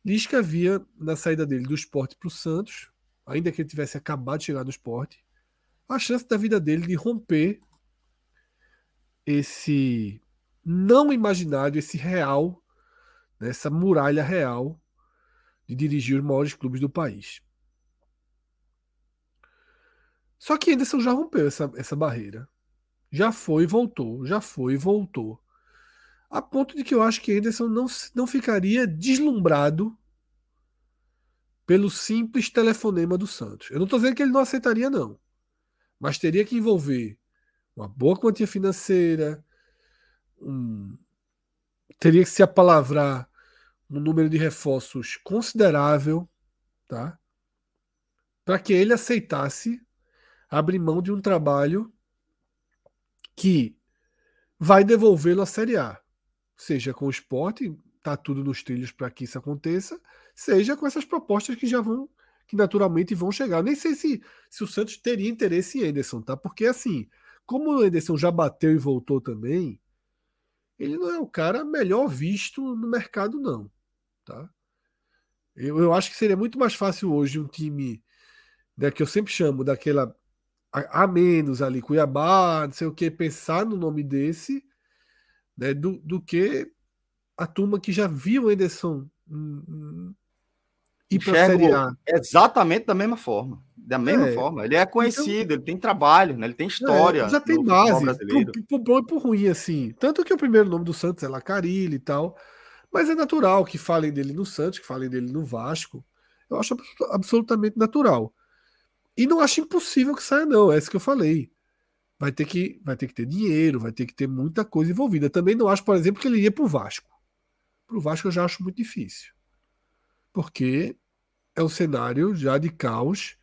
Lisca via na saída dele do esporte para o Santos, ainda que ele tivesse acabado de chegar no esporte, a chance da vida dele de romper esse não imaginário, esse real, né, essa muralha real de dirigir os maiores clubes do país. Só que Anderson já rompeu essa, essa barreira. Já foi e voltou, já foi e voltou. A ponto de que eu acho que Anderson não, não ficaria deslumbrado pelo simples telefonema do Santos. Eu não estou dizendo que ele não aceitaria, não. Mas teria que envolver uma boa quantia financeira, um, teria que se apalavrar um número de reforços considerável, tá? Para que ele aceitasse abrir mão de um trabalho que vai devolvê-lo à Série A, seja com o esporte, tá tudo nos trilhos para que isso aconteça, seja com essas propostas que já vão, que naturalmente vão chegar. Nem sei se, se o Santos teria interesse em Anderson, tá? Porque assim, como o Anderson já bateu e voltou também, ele não é o cara melhor visto no mercado, não. Tá? Eu, eu acho que seria muito mais fácil hoje um time né, que eu sempre chamo daquela a, a, menos ali, Cuiabá, não sei o que, pensar no nome desse, né, do, do que a turma que já viu o Enderson hum, hum, ir para Série A. Exatamente da mesma forma. Da mesma é. forma. Ele é então conhecido, então, ele tem trabalho, né? ele tem história. É, já tem base, pro, pro bom e pro ruim, assim. Tanto que o primeiro nome do Santos é Lacarilli e tal. Mas é natural que falem dele no Santos, que falem dele no Vasco. Eu acho absolutamente natural. E não acho impossível que saia, não. É isso que eu falei. Vai ter que, vai ter, que ter dinheiro, vai ter que ter muita coisa envolvida. Também não acho, por exemplo, que ele ia para o Vasco. Para o Vasco eu já acho muito difícil. Porque é um cenário já de caos,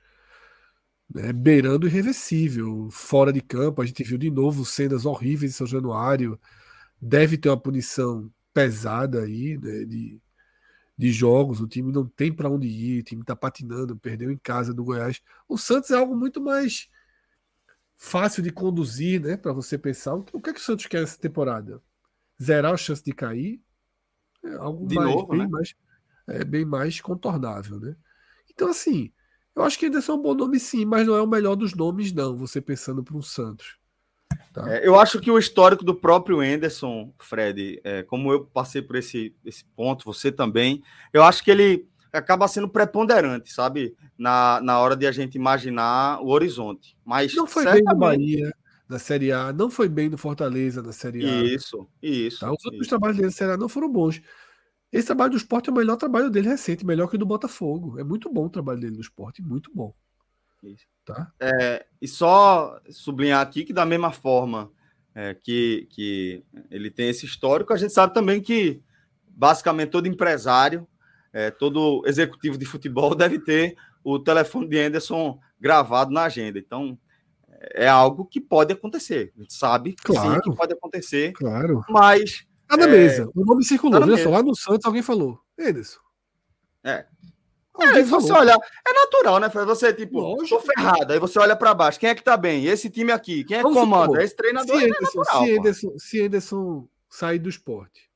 né, beirando irreversível. Fora de campo, a gente viu de novo cenas horríveis em São Januário. Deve ter uma punição pesada aí, né, de, de jogos. O time não tem para onde ir, o time está patinando, perdeu em casa do Goiás. O Santos é algo muito mais fácil de conduzir, né, para você pensar. O que é que o Santos quer essa temporada? Zerar a chance de cair? É algo de mais, novo, bem né? mais é bem mais contornável, né? Então assim, eu acho que ainda é um bom nome sim, mas não é o melhor dos nomes não, você pensando para um Santos. Tá. É, eu acho que o histórico do próprio Anderson, Fred, é, como eu passei por esse, esse ponto, você também, eu acho que ele acaba sendo preponderante, sabe? Na, na hora de a gente imaginar o horizonte. Mas não foi certamente... bem no Bahia na Série A, não foi bem no Fortaleza na Série A. Isso, isso. Tá? Os outros isso. trabalhos dele na Série A não foram bons. Esse trabalho do esporte é o melhor trabalho dele recente, melhor que o do Botafogo. É muito bom o trabalho dele no esporte, muito bom. Isso. Tá? É, e só sublinhar aqui que, da mesma forma é, que, que ele tem esse histórico, a gente sabe também que basicamente todo empresário, é, todo executivo de futebol deve ter o telefone de Anderson gravado na agenda. Então, é algo que pode acontecer. A gente sabe claro, sim, que pode acontecer. Claro. Mas. Tá na é, mesa. O nome circulou. Tá só, lá no Santos alguém falou. Anderson. É. É, você olha, é natural, né? Você, tipo, Lógico. tô ferrado. Aí você olha para baixo. Quem é que tá bem? Esse time aqui. Quem é que comanda? Esse treinador se é natural, se, Anderson, se Anderson sair do esporte,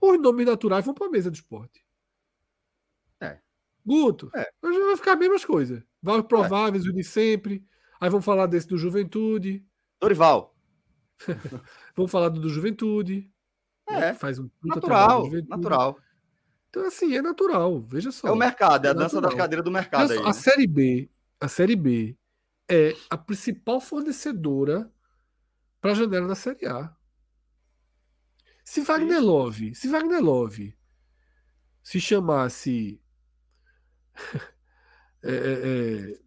os nomes naturais vão para a mesa do esporte. É. Guto, é. vai ficar as mesmas coisas. Vai prováveis, é. o de sempre. Aí vamos falar desse do Juventude. Dorival. vamos falar do, do Juventude. É. Né? Faz um natural, natural. Então, assim, é natural, veja só. É o mercado, é, a dança das cadeiras do mercado. Aí, a né? Série B, a Série B é a principal fornecedora para a janela da Série A. Se Wagner Isso. Love, se Wagner Love se chamasse é, é, é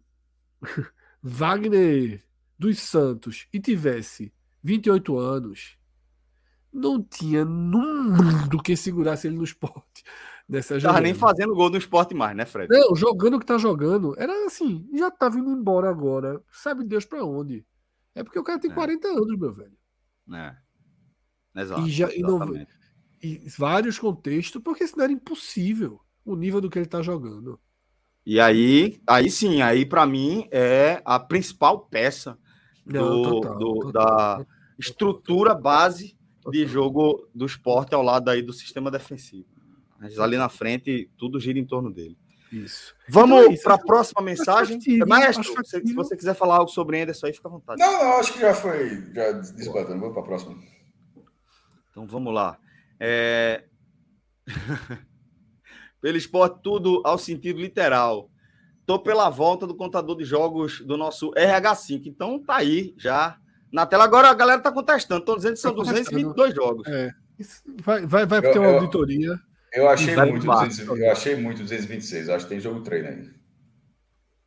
Wagner dos Santos e tivesse 28 anos, não tinha no mundo quem segurasse ele no esporte. Nessa Tava nem fazendo gol no esporte mais, né, Fred? Não, jogando o que tá jogando. Era assim, já tá vindo embora agora. Sabe Deus para onde? É porque o cara tem é. 40 anos, meu velho. É. Exato. E, já, e, não, e vários contextos, porque senão era impossível o nível do que ele tá jogando. E aí, aí sim, aí para mim é a principal peça do, não, total, do total, da total, estrutura base de jogo do esporte ao lado aí do sistema defensivo. Mas ali na frente, tudo gira em torno dele. Isso. Vamos então é para a próxima mensagem. Maestro, se, se, você quiser falar algo sobre Anderson aí, fica à vontade. Não, não, acho que já foi já desbatendo. Vamos para a próxima. Então vamos lá. É... Pelo esporte, tudo ao sentido literal. Tô pela volta do contador de jogos do nosso RH5. Então tá aí já na tela. Agora a galera tá contestando. Estão dizendo que são 222 jogos. É. Vai, vai, vai ter uma eu, auditoria. Eu achei, muito, 200, eu achei muito 226. Acho que tem jogo treino aí.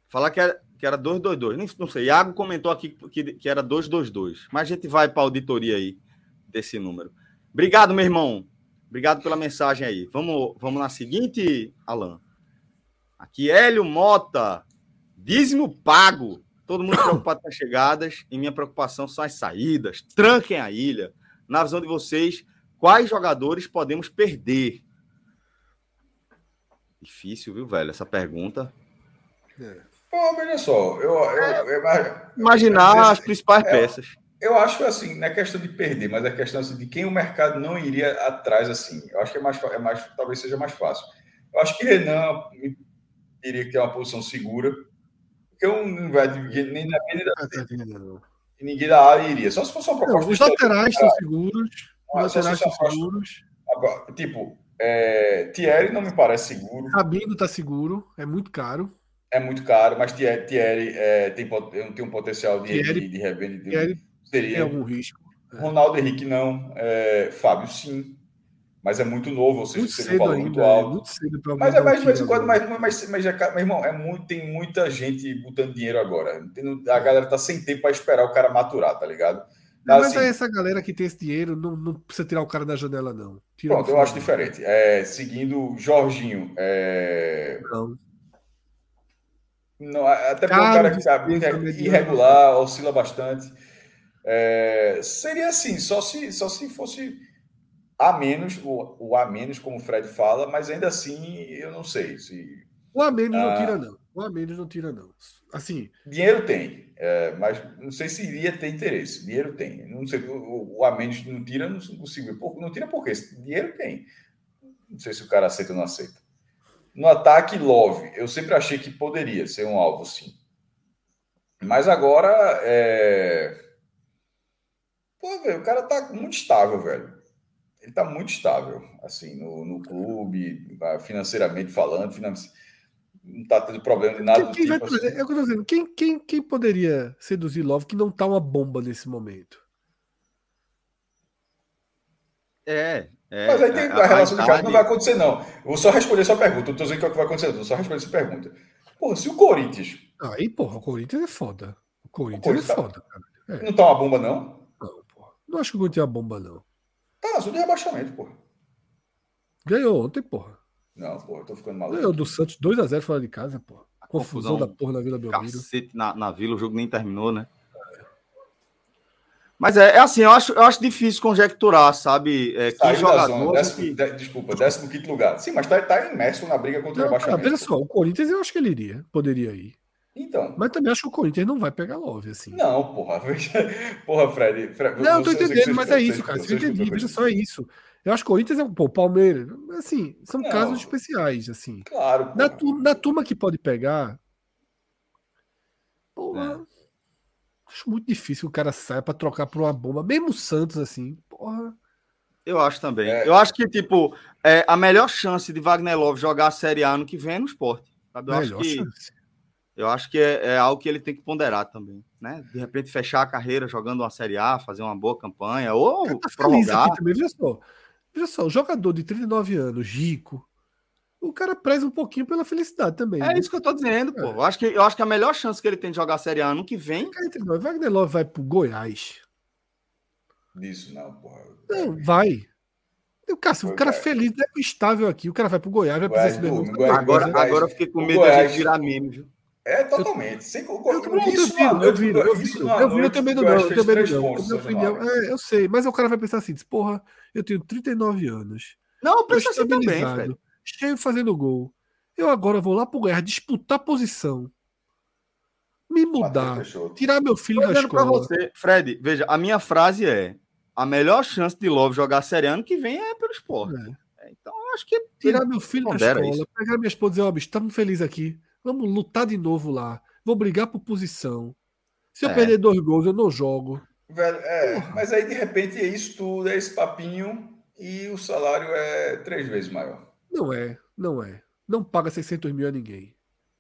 Falar que era, que era 222. Não, não sei. Iago comentou aqui que, que era 222. Mas a gente vai para a auditoria aí desse número. Obrigado, meu irmão. Obrigado pela mensagem aí. Vamos, vamos na seguinte, Alan. Aqui, Hélio Mota. Dízimo pago. Todo mundo preocupado com as chegadas. E minha preocupação são as saídas. Tranquem a ilha. Na visão de vocês, quais jogadores podemos perder? Difícil, viu, velho, essa pergunta. É. Pô, veja só, eu, eu, eu, eu imaginar eu, as principais é, peças. Eu acho assim, não é questão de perder, mas é questão assim, de quem o mercado não iria atrás assim. Eu acho que é mais, é mais talvez seja mais fácil. Eu acho que Renan diria que é uma posição segura. porque um não vai nem na nem da, ninguém da área iria. Só se fosse uma proposta. Não, os laterais estão seguros. Os laterais estão seguros. Agora, tipo, é, Thierry não me parece seguro. Rabino está seguro, é muito caro. É muito caro, mas Thierry, Thierry é, tem, tem um potencial de, Thierry, de, de revenda. Thierry seria. Tem algum risco. É. Ronaldo Henrique não. É, Fábio sim. Mas é muito novo, ou seja, muito cedo valor ainda, muito alto. É muito cedo mas é mais de vez em quando, mas, mas, mas, já, meu irmão, é muito, tem muita gente botando dinheiro agora. A galera tá sem tempo para esperar o cara maturar, tá ligado? Não, mas assim, é essa galera que tem esse dinheiro, não, não precisa tirar o cara da janela, não. Tira pronto, eu acho diferente. É, seguindo Jorginho. É... Não. não. Até porque o cara que sabe, é irregular, oscila bastante. É, seria assim, só se, só se fosse a menos, o, o a menos, como o Fred fala, mas ainda assim, eu não sei se. O a menos ah, não tira, não. O a menos não tira, não. Assim. Dinheiro tem, é, mas não sei se iria ter interesse. Dinheiro tem. Não sei, o, o a menos não tira, não consigo ver. Não tira por quê? Dinheiro tem. Não sei se o cara aceita ou não aceita. No ataque, Love. Eu sempre achei que poderia ser um alvo, sim. Mas agora, é Pô, velho, o cara tá muito estável, velho. Ele tá muito estável, assim, no, no clube, financeiramente falando, finance... não tá tendo problema de nada quem, tipo, assim. É eu tô dizendo, quem, quem, quem poderia seduzir Love que não tá uma bomba nesse momento? É, é, Mas aí tem a, a relação de casa, não vai acontecer, não. Vou só responder sua pergunta. Eu tô dizendo que é o que vai acontecer, eu vou só responder essa pergunta. Porra, se o Corinthians. Aí, porra, o Corinthians é foda. O Corinthians, o Corinthians é foda, cara. É. Não tá uma bomba, não? Não acho que o Corinthians é bomba, não. Tá na zona de rebaixamento, porra. Ganhou ontem, porra. Não, porra, eu tô ficando maluco. Ganhou do Santos 2x0 fora de casa, porra. Confusão, Confusão da porra na Vila Belmiro. Cacete na, na Vila, o jogo nem terminou, né? Mas é, é, assim, eu acho, eu acho difícil conjecturar, sabe? É, que jogador. Décimo, que... de, desculpa, 15 lugar. Sim, mas tá, tá imerso na briga contra não, o rebaixamento. Cara, veja só, o Corinthians eu acho que ele iria, poderia ir. Então. Mas também acho que o Corinthians não vai pegar Love, assim. Não, porra. Porra, Fred. Fred não, eu tô entendendo, mas é isso, cara. Você entendi, veja só, é isso. Eu acho que o Corinthians é um. Pô, Palmeiras, assim, são não, casos especiais, assim. Claro. Na, tu, na turma que pode pegar. Porra. É. Acho muito difícil que o cara saia pra trocar por uma bomba. Mesmo o Santos, assim, porra. Eu acho também. É. Eu acho que, tipo, é, a melhor chance de Wagner Love jogar a Série A no que vem é no esporte. Sabe? Eu melhor acho que. Chance eu acho que é, é, algo que ele tem que ponderar também, né? De repente fechar a carreira jogando uma Série A, fazer uma boa campanha, ou tá prorrogar. Também, só, veja só, o jogador de 39 anos, rico, o cara preza um pouquinho pela felicidade também. É né? isso que eu tô dizendo, é. pô. Eu acho, que, eu acho que a melhor chance que ele tem de jogar a Série A ano que vem. Wagner Love vai pro Goiás. Isso não, porra. Não, vai. O cara, o cara feliz, é estável aqui. O cara vai pro Goiás, vai Goiás, precisar do, Goiás, agora, agora eu fiquei com medo de virar meme, viu? É, totalmente. Sem, eu, eu, isso eu, eu, vi, eu, vi, eu, vi, eu também não, eu também não. Minha opinião, é, eu sei, mas o cara vai pensar assim, diz, porra, eu tenho 39 anos. Não, eu penso assim também, Fred. Cheio fazendo gol. Eu agora vou lá pro Goiás disputar posição. Me mudar, tirar meu filho da escola. você, Fred, veja, a minha frase é: a melhor chance de Love jogar série ano que vem é pelo esporte. É. é então, eu acho que tirar meu filho da escola, isso. pegar minha esposa e dizer, ó, oh, bicho, estamos felizes aqui. Vamos lutar de novo lá. Vou brigar por posição. Se eu é. perder dois gols, eu não jogo. Velho, é, mas aí de repente é isso tudo, é esse papinho e o salário é três vezes maior. Não é, não é. Não paga 600 mil a ninguém.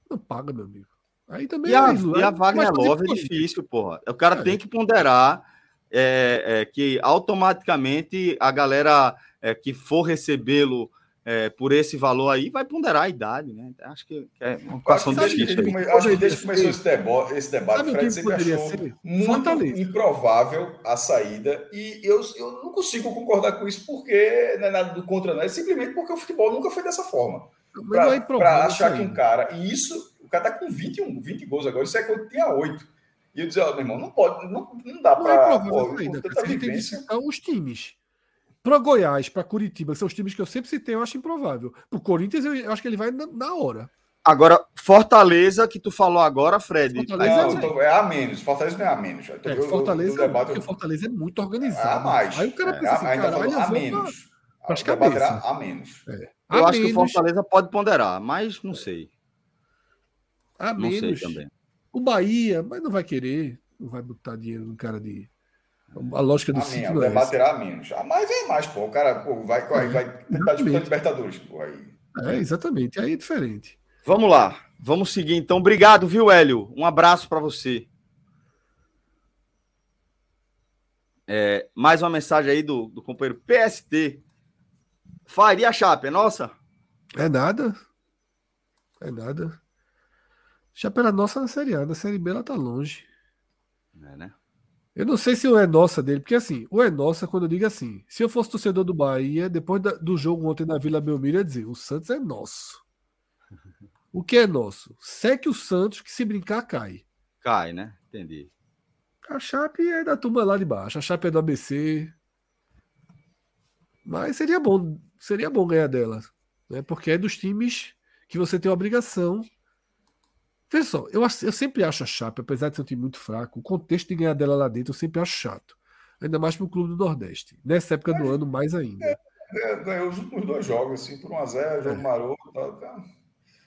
Não paga, meu amigo. Aí também e é a, isso, e a Wagner Love é difícil, porra. O cara é. tem que ponderar é, é, que automaticamente a galera é, que for recebê-lo é, por esse valor aí, vai ponderar a idade, né? Acho que é uma equação difícil. Acho que desde que começou esse debate, esse debate Fred sempre achou muito Fortaleza. improvável a saída, e eu, eu não consigo concordar com isso, porque não é nada do contra, não, é simplesmente porque o futebol nunca foi dessa forma. Para é achar que um cara, e isso, o cara tá com 21, 20 gols agora, isso é quando tinha 8. E eu dizer, ó, meu irmão, não pode, não, não dá para. É pô, saída, você tem que citar os times. Para Goiás, para Curitiba, que são os times que eu sempre citei, eu acho improvável. Para o Corinthians, eu acho que ele vai na, na, hora. Agora, Fortaleza, que tu falou agora, Fred. Fortaleza é, é a menos. Fortaleza não é a menos. É, Fortaleza, eu, eu debate, Fortaleza é muito organizado. É a mais. Aí o cara pensa é, assim, caralho, a, a menos. As cabeças. A menos. É. A eu menos. acho que o Fortaleza pode ponderar, mas não sei. A não menos. sei também. O Bahia, mas não vai querer, não vai botar dinheiro no cara de. A lógica do City não é baterá menos. A mais é mais, pô. O cara pô, vai, vai, vai tentar disputar Libertadores, pô. Aí. É, exatamente. Aí é diferente. Vamos lá. Vamos seguir então. Obrigado, viu, Hélio? Um abraço para você. É, mais uma mensagem aí do, do companheiro PST. Faria Chape, é nossa? É nada. É nada. Chape era nossa na Série A, na Série B ela tá longe. É, né? Eu não sei se o é nossa dele, porque assim, o é nossa, quando eu digo assim, se eu fosse torcedor do Bahia, depois da, do jogo ontem na Vila Belmiro, ia dizer: o Santos é nosso. O que é nosso? Seque o Santos, que se brincar, cai. Cai, né? Entendi. A Chape é da turma lá de baixo. A Chape é do ABC. Mas seria bom, seria bom ganhar dela. Né? Porque é dos times que você tem obrigação. Veja só, eu, eu sempre acho a Chape, apesar de ser um time muito fraco, o contexto de ganhar dela lá dentro eu sempre acho chato. Ainda mais para o clube do Nordeste. Nessa época do ano, mais ainda. É, é, ganhou os últimos dois jogos, assim, por 1x0, jogo é. maroto. Tá, tá.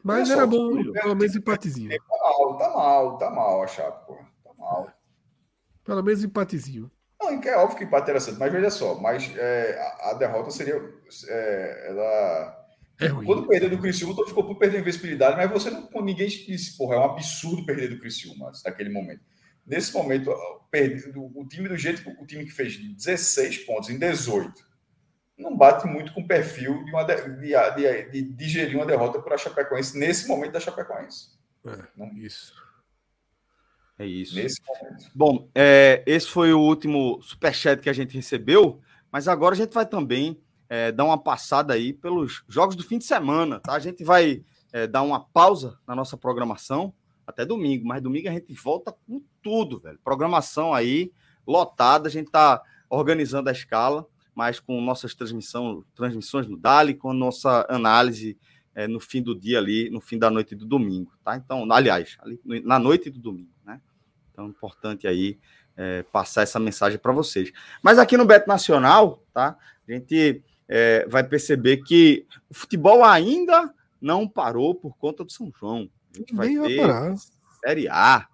Mas era bom, pelo menos empatezinho. Tá mal, tá mal, tá mal a Chape, pô. Tá mal. Pelo menos empatezinho. Não, é óbvio que empate era certo, mas veja só, mas é, a, a, derrota seria. É, ela. É Quando perdeu do Criciúma, todo ficou por perder a invencibilidade, mas você não. Ninguém disse, porra, é um absurdo perder do Criciúma naquele momento. Nesse momento, o time do jeito o time que fez 16 pontos em 18 não bate muito com o perfil de, uma, de, de, de digerir uma derrota para a Chapecoense nesse momento da Chapecoense. É, não, isso. É isso. Nesse momento. Bom, é, esse foi o último superchat que a gente recebeu, mas agora a gente vai também é, dar uma passada aí pelos jogos do fim de semana, tá? A gente vai é, dar uma pausa na nossa programação até domingo, mas domingo a gente volta com tudo, velho. Programação aí lotada, a gente tá organizando a escala, mas com nossas transmissão, transmissões no Dali, com nossa análise é, no fim do dia ali, no fim da noite do domingo, tá? Então, aliás, ali, na noite do domingo, né? Então, importante aí é, passar essa mensagem para vocês. Mas aqui no Beto Nacional, tá? A gente é, vai perceber que o futebol ainda não parou por conta do São João. A gente vai vai parar. Série A.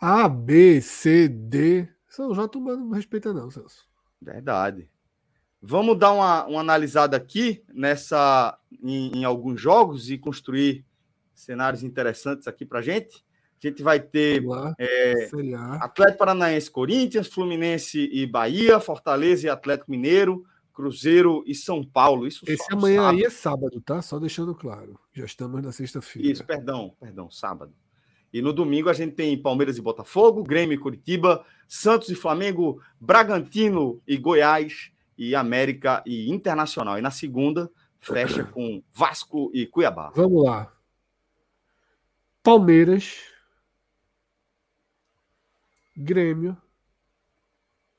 A, B, C, D. São João tu não respeita não, Celso. Verdade. Vamos dar uma, uma analisada aqui nessa em, em alguns jogos e construir cenários interessantes aqui para gente. A gente vai ter é, Atlético Paranaense, Corinthians, Fluminense e Bahia, Fortaleza e Atlético Mineiro, Cruzeiro e São Paulo. Isso Esse amanhã sábado. aí é sábado, tá? Só deixando claro. Já estamos na sexta-feira. Isso, perdão, perdão, sábado. E no domingo a gente tem Palmeiras e Botafogo, Grêmio e Curitiba, Santos e Flamengo, Bragantino e Goiás, e América e Internacional. E na segunda, fecha com Vasco e Cuiabá. Vamos lá. Palmeiras. Grêmio.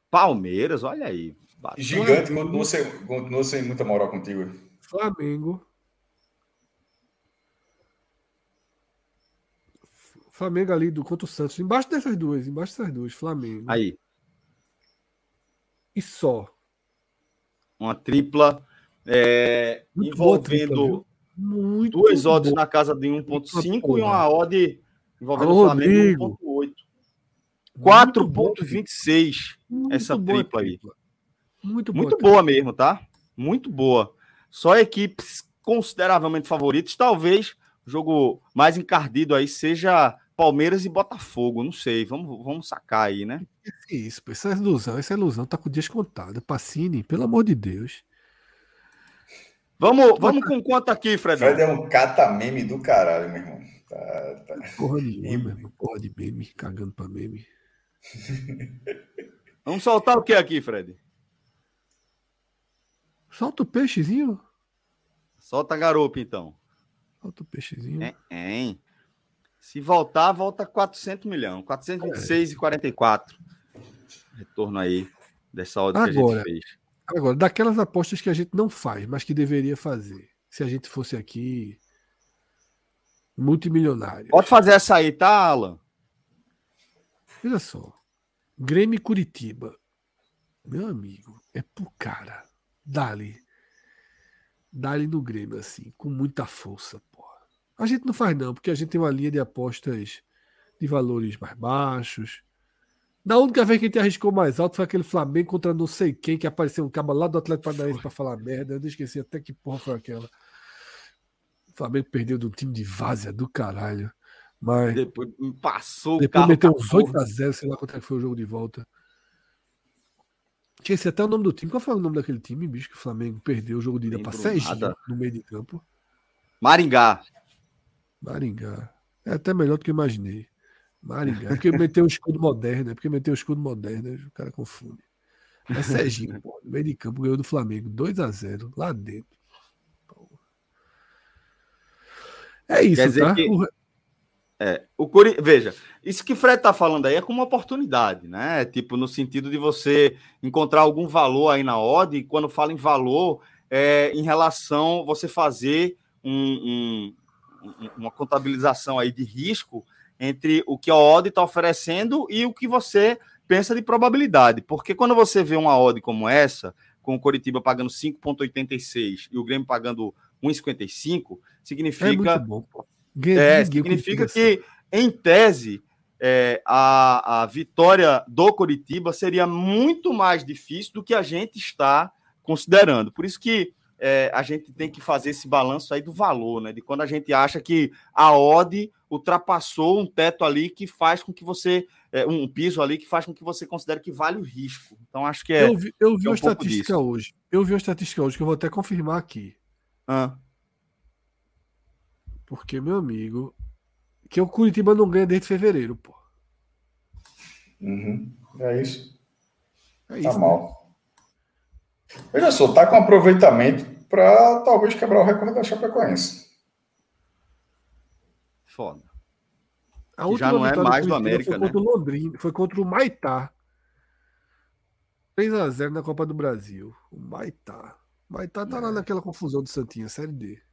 Palmeiras, olha aí. Gigante, continua sem, continua sem muita moral contigo. Flamengo. Flamengo ali do contra o Santos. Embaixo dessas duas, embaixo dessas duas. Flamengo. Aí. E só uma tripla é, envolvendo tripla, duas odds na casa de 1.5 e uma odd envolvendo Alô, o Flamengo 1.8. 4.26 essa tripla aí. Muito, boa, Muito boa mesmo, tá? Muito boa. Só equipes consideravelmente favoritas. Talvez o jogo mais encardido aí seja Palmeiras e Botafogo. Não sei. Vamos, vamos sacar aí, né? Isso, essa é ilusão, essa é ilusão tá com o dia contado. Pacini, pelo amor de Deus. Vamos, vamos com quanto aqui, Fred? Fred é um cata-meme do caralho, meu irmão. Tá, tá. Porra meu irmão. Porra de meme, cagando pra meme. vamos soltar o que aqui, Fred? Solta o peixezinho. Solta a garopa, então. Solta o peixezinho. É, é. Se voltar, volta 400 milhões. 426,44. É. Retorno aí dessa ordem agora, que a gente fez. Agora, daquelas apostas que a gente não faz, mas que deveria fazer. Se a gente fosse aqui multimilionário. Pode fazer essa aí, tá, Alan? Olha só. Grêmio Curitiba. Meu amigo, é pro cara. Dali. Dali no Grêmio, assim, com muita força, porra. A gente não faz, não, porque a gente tem uma linha de apostas de valores mais baixos. Na única vez que a gente arriscou mais alto foi aquele Flamengo contra não sei quem, que apareceu um cabo lá do Atlético Paranaense para falar merda. Eu não esqueci até que porra foi aquela. O Flamengo perdeu do time de Várzea do caralho. Mas. Depois passou Depois meteu uns 8x0, sei lá quanto é que foi o jogo de volta. Esqueci até o nome do time. Qual foi o nome daquele time, bicho, que o Flamengo perdeu o jogo de ida para Serginho no meio de campo? Maringá. Maringá. É até melhor do que eu imaginei. Maringá. Porque meteu o escudo moderno, é porque meteu o escudo moderno, o cara confunde. É Serginho, pô, no meio de campo, ganhou do Flamengo 2 a 0 lá dentro. É isso, Quer tá? Que... É, o Curi... Veja, isso que o Fred tá falando aí é como uma oportunidade, né? Tipo, no sentido de você encontrar algum valor aí na odd, e quando fala em valor, é em relação você fazer um, um, uma contabilização aí de risco entre o que a odd está oferecendo e o que você pensa de probabilidade. Porque quando você vê uma odd como essa, com o Coritiba pagando 5,86 e o Grêmio pagando 1,55, significa. É, é significa que, em tese, é, a, a vitória do Coritiba seria muito mais difícil do que a gente está considerando. Por isso que é, a gente tem que fazer esse balanço aí do valor, né? De quando a gente acha que a odd ultrapassou um teto ali que faz com que você. É, um piso ali que faz com que você considere que vale o risco. Então, acho que é. Eu vi, eu vi é um uma estatística hoje. Eu vi uma estatística hoje que eu vou até confirmar aqui. Ah. Porque, meu amigo, que o Curitiba não ganha desde fevereiro, pô. Uhum. É isso. É tá isso. Tá né? mal. Veja só, tá com aproveitamento para talvez quebrar o recorde da Chapecoense. Foda. A última já não é mais do América, foi né? contra o Londrina, foi contra o Maitá. 3 a 0 na Copa do Brasil. O Maitá. O Maitá tá é. lá naquela confusão do Santinha, Série D.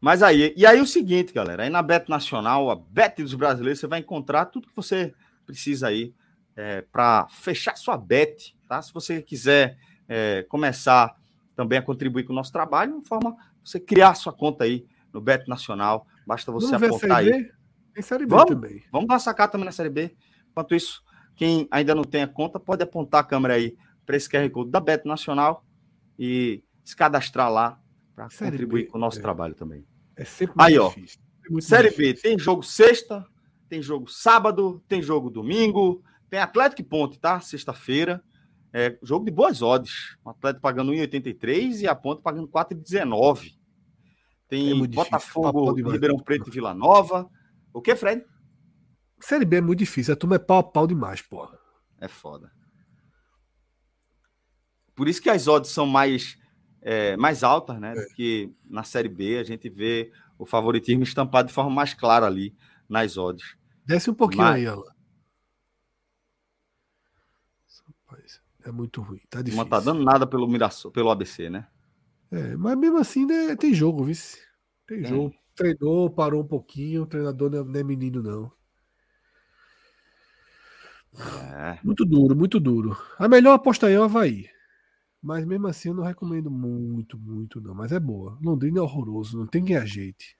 Mas aí, e aí o seguinte, galera, aí na Bet Nacional, a Bet dos brasileiros, você vai encontrar tudo que você precisa aí é, para fechar sua bet, tá? Se você quiser é, começar também a contribuir com o nosso trabalho, de forma você criar sua conta aí no Bet Nacional, basta você vamos apontar aí. Tem Série B vamos, também. Vamos dar sacar também na Série B. Enquanto isso, quem ainda não tem a conta, pode apontar a câmera aí para esse QR Code da Bet Nacional e se cadastrar lá para contribuir B, com o nosso é. trabalho também. É sempre aí, ó, é Série difícil. B tem jogo sexta, tem jogo sábado, tem jogo domingo, tem Atlético e Ponte, tá? Sexta-feira. É, jogo de boas odds. O Atlético pagando 1,83 e a Ponte pagando 4,19. Tem é Botafogo, difícil, Ribeirão Preto e Vila Nova. O que, Fred? Série B é muito difícil. A turma é pau a pau demais, porra. É foda. Por isso que as odds são mais, é, mais altas, né? É. Do que na Série B. A gente vê o favoritismo estampado de forma mais clara ali nas odds. Desce um pouquinho Mas... aí, ela. É muito ruim. Tá difícil. Não tá dando nada pelo, Mirassol, pelo ABC, né? É, mas mesmo assim né, tem jogo, vice. Tem é. jogo. Treinou, parou um pouquinho. O treinador não é, menino, não. É. Muito duro, muito duro. A melhor aposta aí é o Havaí. Mas mesmo assim eu não recomendo muito, muito, não. Mas é boa. Londrina é horroroso, não tem quem ajeite.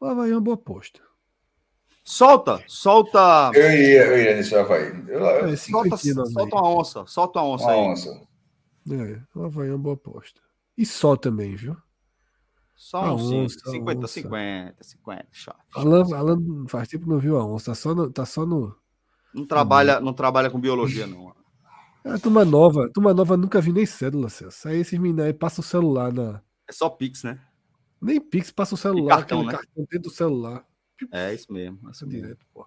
O Havaí é uma boa aposta. Solta, solta. Eu ia, eu ia nesse Havaí. Eu, eu... É, solta, solta uma onça, solta uma onça uma aí. Onça. É, o Havaí é uma boa aposta. E só também, viu? Só a um onça, 50, onça. 50, 50, chato. Alan, Alan faz tempo que não viu a onça, tá só no. Tá só no... Não, trabalha, não trabalha com biologia, não. É, turma nova, turma nova nunca vi nem cédula, Celso. Aí esses meninos aí passam o celular na. É só Pix, né? Nem Pix, passa o celular, cartão, né? cartão dentro do celular. É isso mesmo. É isso mesmo. direto, pô.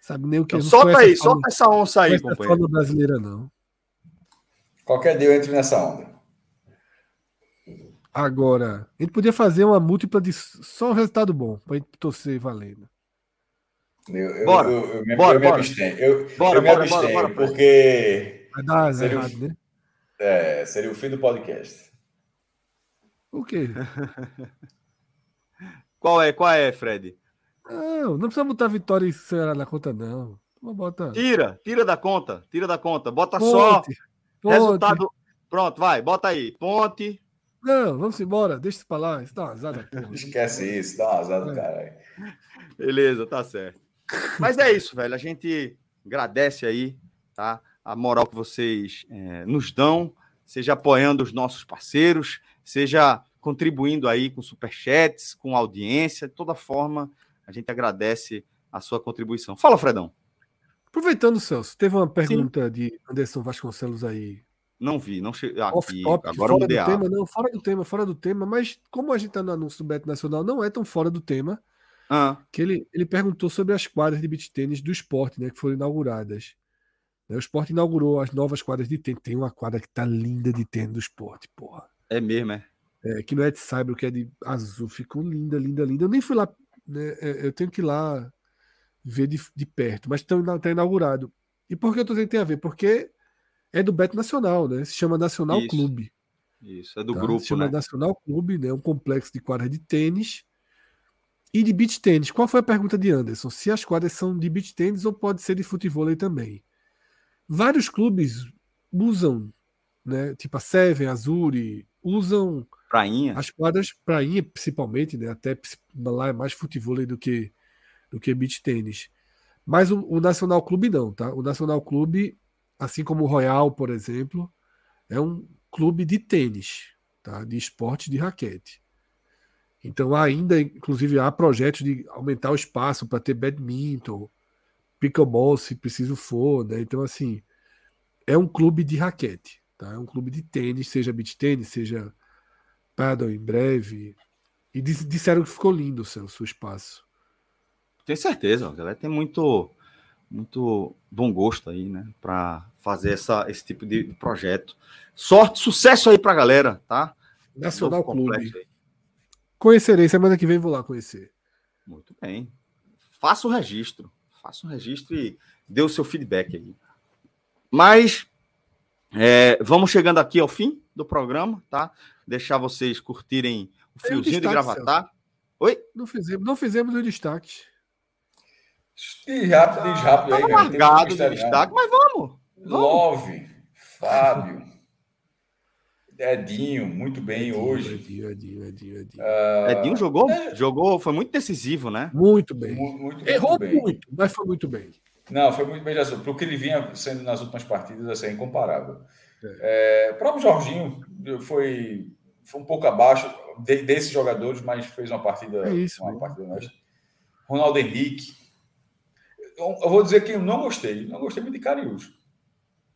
Sabe nem o que. Então, solta aí, solta essa onça aí, não companheiro. Não brasileira, não. Qualquer dia eu entro nessa onda. Agora, a gente podia fazer uma múltipla de só um resultado bom, pra gente torcer valendo. Eu, eu, bora, eu, eu, me, bora, eu me abstenho. Eu, bora, eu me bora, abstenho, bora, bora, porque. Vai dar seria errado, o, né? É, seria o fim do podcast. O quê? Qual é, qual é, Fred? Não, não precisa botar Vitória e Ceará na conta, não. Bota... Tira, tira da conta, tira da conta. Bota ponte, só ponte. resultado. Pronto, vai, bota aí. Ponte, Não, vamos embora, deixa isso pra lá. Isso dá uma azada. Esquece isso, dá uma azada, é. caralho. Beleza, tá certo. Mas é isso, velho. A gente agradece aí, tá? A moral que vocês é, nos dão, seja apoiando os nossos parceiros, seja contribuindo aí com superchats, com audiência, de toda forma, a gente agradece a sua contribuição. Fala, Fredão. Aproveitando, Celso, teve uma pergunta Sim. de Anderson Vasconcelos aí. Não vi, não cheguei aqui. Top, agora fora do tema, não, fora do tema, fora do tema, mas como a gente está no anúncio do Beto Nacional, não é tão fora do tema. Ah. Que ele, ele perguntou sobre as quadras de beach tênis do esporte, né, que foram inauguradas. Né, o esporte inaugurou as novas quadras de tênis. Tem uma quadra que tá linda de tênis do esporte, porra. É mesmo, é? é que não é de cyber, que é de azul. Ficou linda, linda, linda. Eu nem fui lá, né, é, eu tenho que ir lá ver de, de perto, mas está tá inaugurado. E por que eu tô dizendo que tem a ver? Porque é do Beto Nacional, né? Se chama Nacional Isso. Clube. Isso, é do tá? grupo, Se chama né? Nacional Clube, né? Um complexo de quadras de tênis e de beach tênis. Qual foi a pergunta de Anderson? Se as quadras são de beach tênis ou pode ser de futebol também. Vários clubes usam, né? Tipo a Seven, Azuri, usam prainha. as quadras prainha principalmente, né? Até lá é mais futebol do que do que beach tênis. Mas o, o Nacional Clube não, tá? O Nacional Clube assim como o Royal, por exemplo, é um clube de tênis, tá? de esporte de raquete. Então ainda, inclusive, há projetos de aumentar o espaço para ter badminton, pickleball, se preciso for, né? Então, assim, é um clube de raquete, tá? É um clube de tênis, seja beach tênis, seja paddle em breve. E disseram que ficou lindo o seu, espaço. Tenho certeza, a galera tem muito muito bom gosto aí, né, para fazer essa, esse tipo de projeto. Sorte, sucesso aí para a galera, tá? Nacional Clube. Conhecerei, semana que vem vou lá conhecer. Muito bem. Faça o registro, faça o registro e dê o seu feedback aí. Mas é, vamos chegando aqui ao fim do programa, tá? Deixar vocês curtirem o fiozinho de gravatar. Oi? Não fizemos, não fizemos o destaque. Diz rápido, diz rápido aí. largado de destaque, mas vamos, vamos. Love, Fábio, Edinho, muito bem Edinho, hoje. Edinho, Edinho, Edinho. Edinho, uh, Edinho jogou, é... jogou, foi muito decisivo, né? Muito bem. Muito, muito Errou muito, bem. muito, mas foi muito bem. Não, foi muito bem. Para o que ele vinha sendo nas últimas partidas, assim, é incomparável. É. É, o próprio Jorginho foi, foi um pouco abaixo de, desses jogadores, mas fez uma partida. É isso, uma partida Ronaldo Henrique, eu vou dizer que eu não gostei. Não gostei muito de Cariús.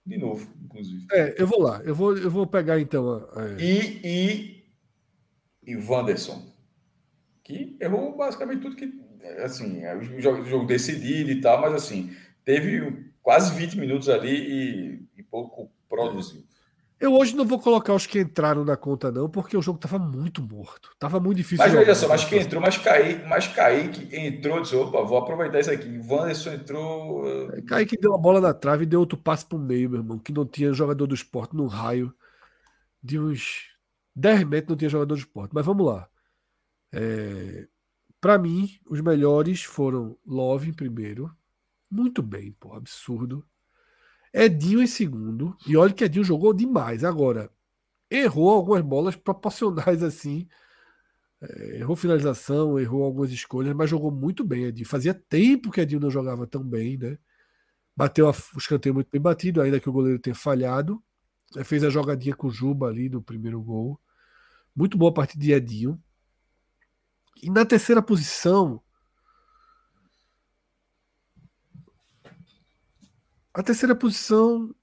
De novo, inclusive. É, eu vou lá. Eu vou, eu vou pegar então. A... E, e, e Wanderson. Que errou basicamente tudo que. Assim, é o jogo, o jogo decidido e tal, mas assim, teve quase 20 minutos ali e, e pouco produziu. Eu hoje não vou colocar os que entraram na conta, não, porque o jogo estava muito morto. Tava muito difícil. Mas veja só, mas que entrou, mas Kaique, mas Kaique entrou, disse, opa, vou aproveitar isso aqui. Wanderson entrou. É, Kaique deu a bola na trave e deu outro passe para o meio, meu irmão, que não tinha jogador do esporte no raio. De uns 10 metros não tinha jogador do esporte. Mas vamos lá. É... Para mim, os melhores foram Love em primeiro. Muito bem, pô, absurdo. Edinho em segundo. E olha que Edinho jogou demais. Agora, errou algumas bolas proporcionais assim. É, errou finalização, errou algumas escolhas, mas jogou muito bem, Edinho. Fazia tempo que Edinho não jogava tão bem, né? Bateu o escanteio muito bem batido, ainda que o goleiro tenha falhado. É, fez a jogadinha com o Juba ali no primeiro gol. Muito boa a partida de Edinho. E na terceira posição, A terceira posição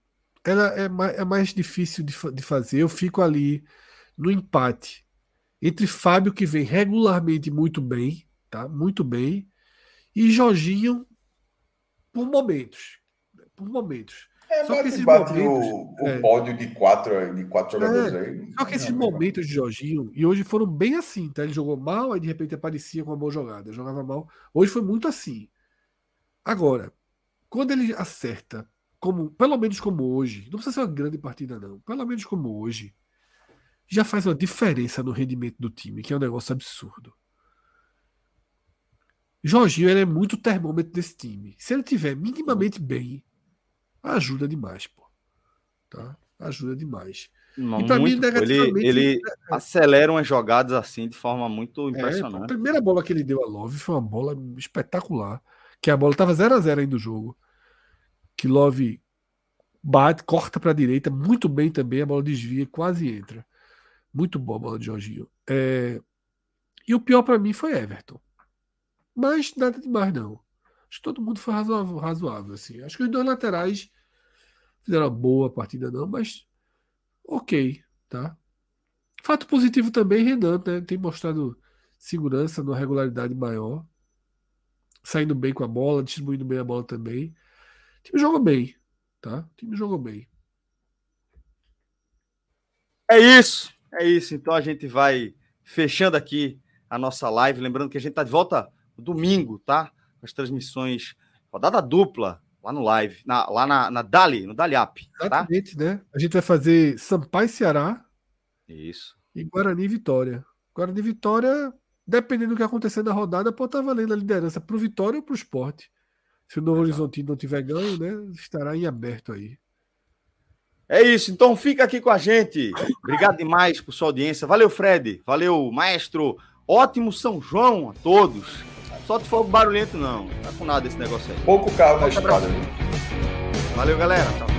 ela é, mais, é mais difícil de, de fazer. Eu fico ali no empate entre Fábio, que vem regularmente muito bem, tá? Muito bem, e Jorginho por momentos. Por momentos. É, só que esses momentos, o, o é, pódio de quatro, de quatro jogadores é, aí. Só que esses momentos de Jorginho, e hoje foram bem assim, tá? Ele jogou mal, aí de repente aparecia com uma boa jogada, jogava mal. Hoje foi muito assim. Agora, quando ele acerta, como pelo menos como hoje, não precisa ser uma grande partida, não, pelo menos como hoje, já faz uma diferença no rendimento do time, que é um negócio absurdo. Jorginho ele é muito termômetro desse time. Se ele tiver minimamente bem, ajuda demais, pô. Tá? Ajuda demais. Não, e para mim, negativamente. Ele, ele é, acelera umas jogadas assim de forma muito é, impressionante. É, a primeira bola que ele deu a Love foi uma bola espetacular. Que a bola estava 0 a 0 ainda do jogo. Que Love bate, corta para a direita, muito bem também, a bola desvia, quase entra. Muito boa a bola de Jorginho. É... E o pior para mim foi Everton. Mas nada demais, não. Acho que todo mundo foi razoável, razoável assim. Acho que os dois laterais fizeram uma boa partida, não, mas ok, tá? Fato positivo também, Renan, né? Tem mostrado segurança numa regularidade maior. Saindo bem com a bola, distribuindo bem a bola também. O time jogou bem, tá? O time jogou bem. É isso, é isso. Então a gente vai fechando aqui a nossa live. Lembrando que a gente tá de volta domingo, tá? As transmissões, rodada dupla lá no live, na, lá na, na Dali, no Dali App. Tá? Exatamente, tá? né? A gente vai fazer Sampaio Ceará. Isso. E Guarani Vitória. Guarani Vitória, dependendo do que acontecer na rodada, pode estar valendo a liderança para o Vitória ou para o esporte. Se o Novo Horizonte não tiver ganho, né? Estará em aberto aí. É isso, então fica aqui com a gente. Obrigado demais por sua audiência. Valeu, Fred. Valeu, maestro. Ótimo São João a todos. Só de fogo barulhento, não. Tá com nada esse negócio aí. Pouco carro na estrada. Valeu, galera. Tchau,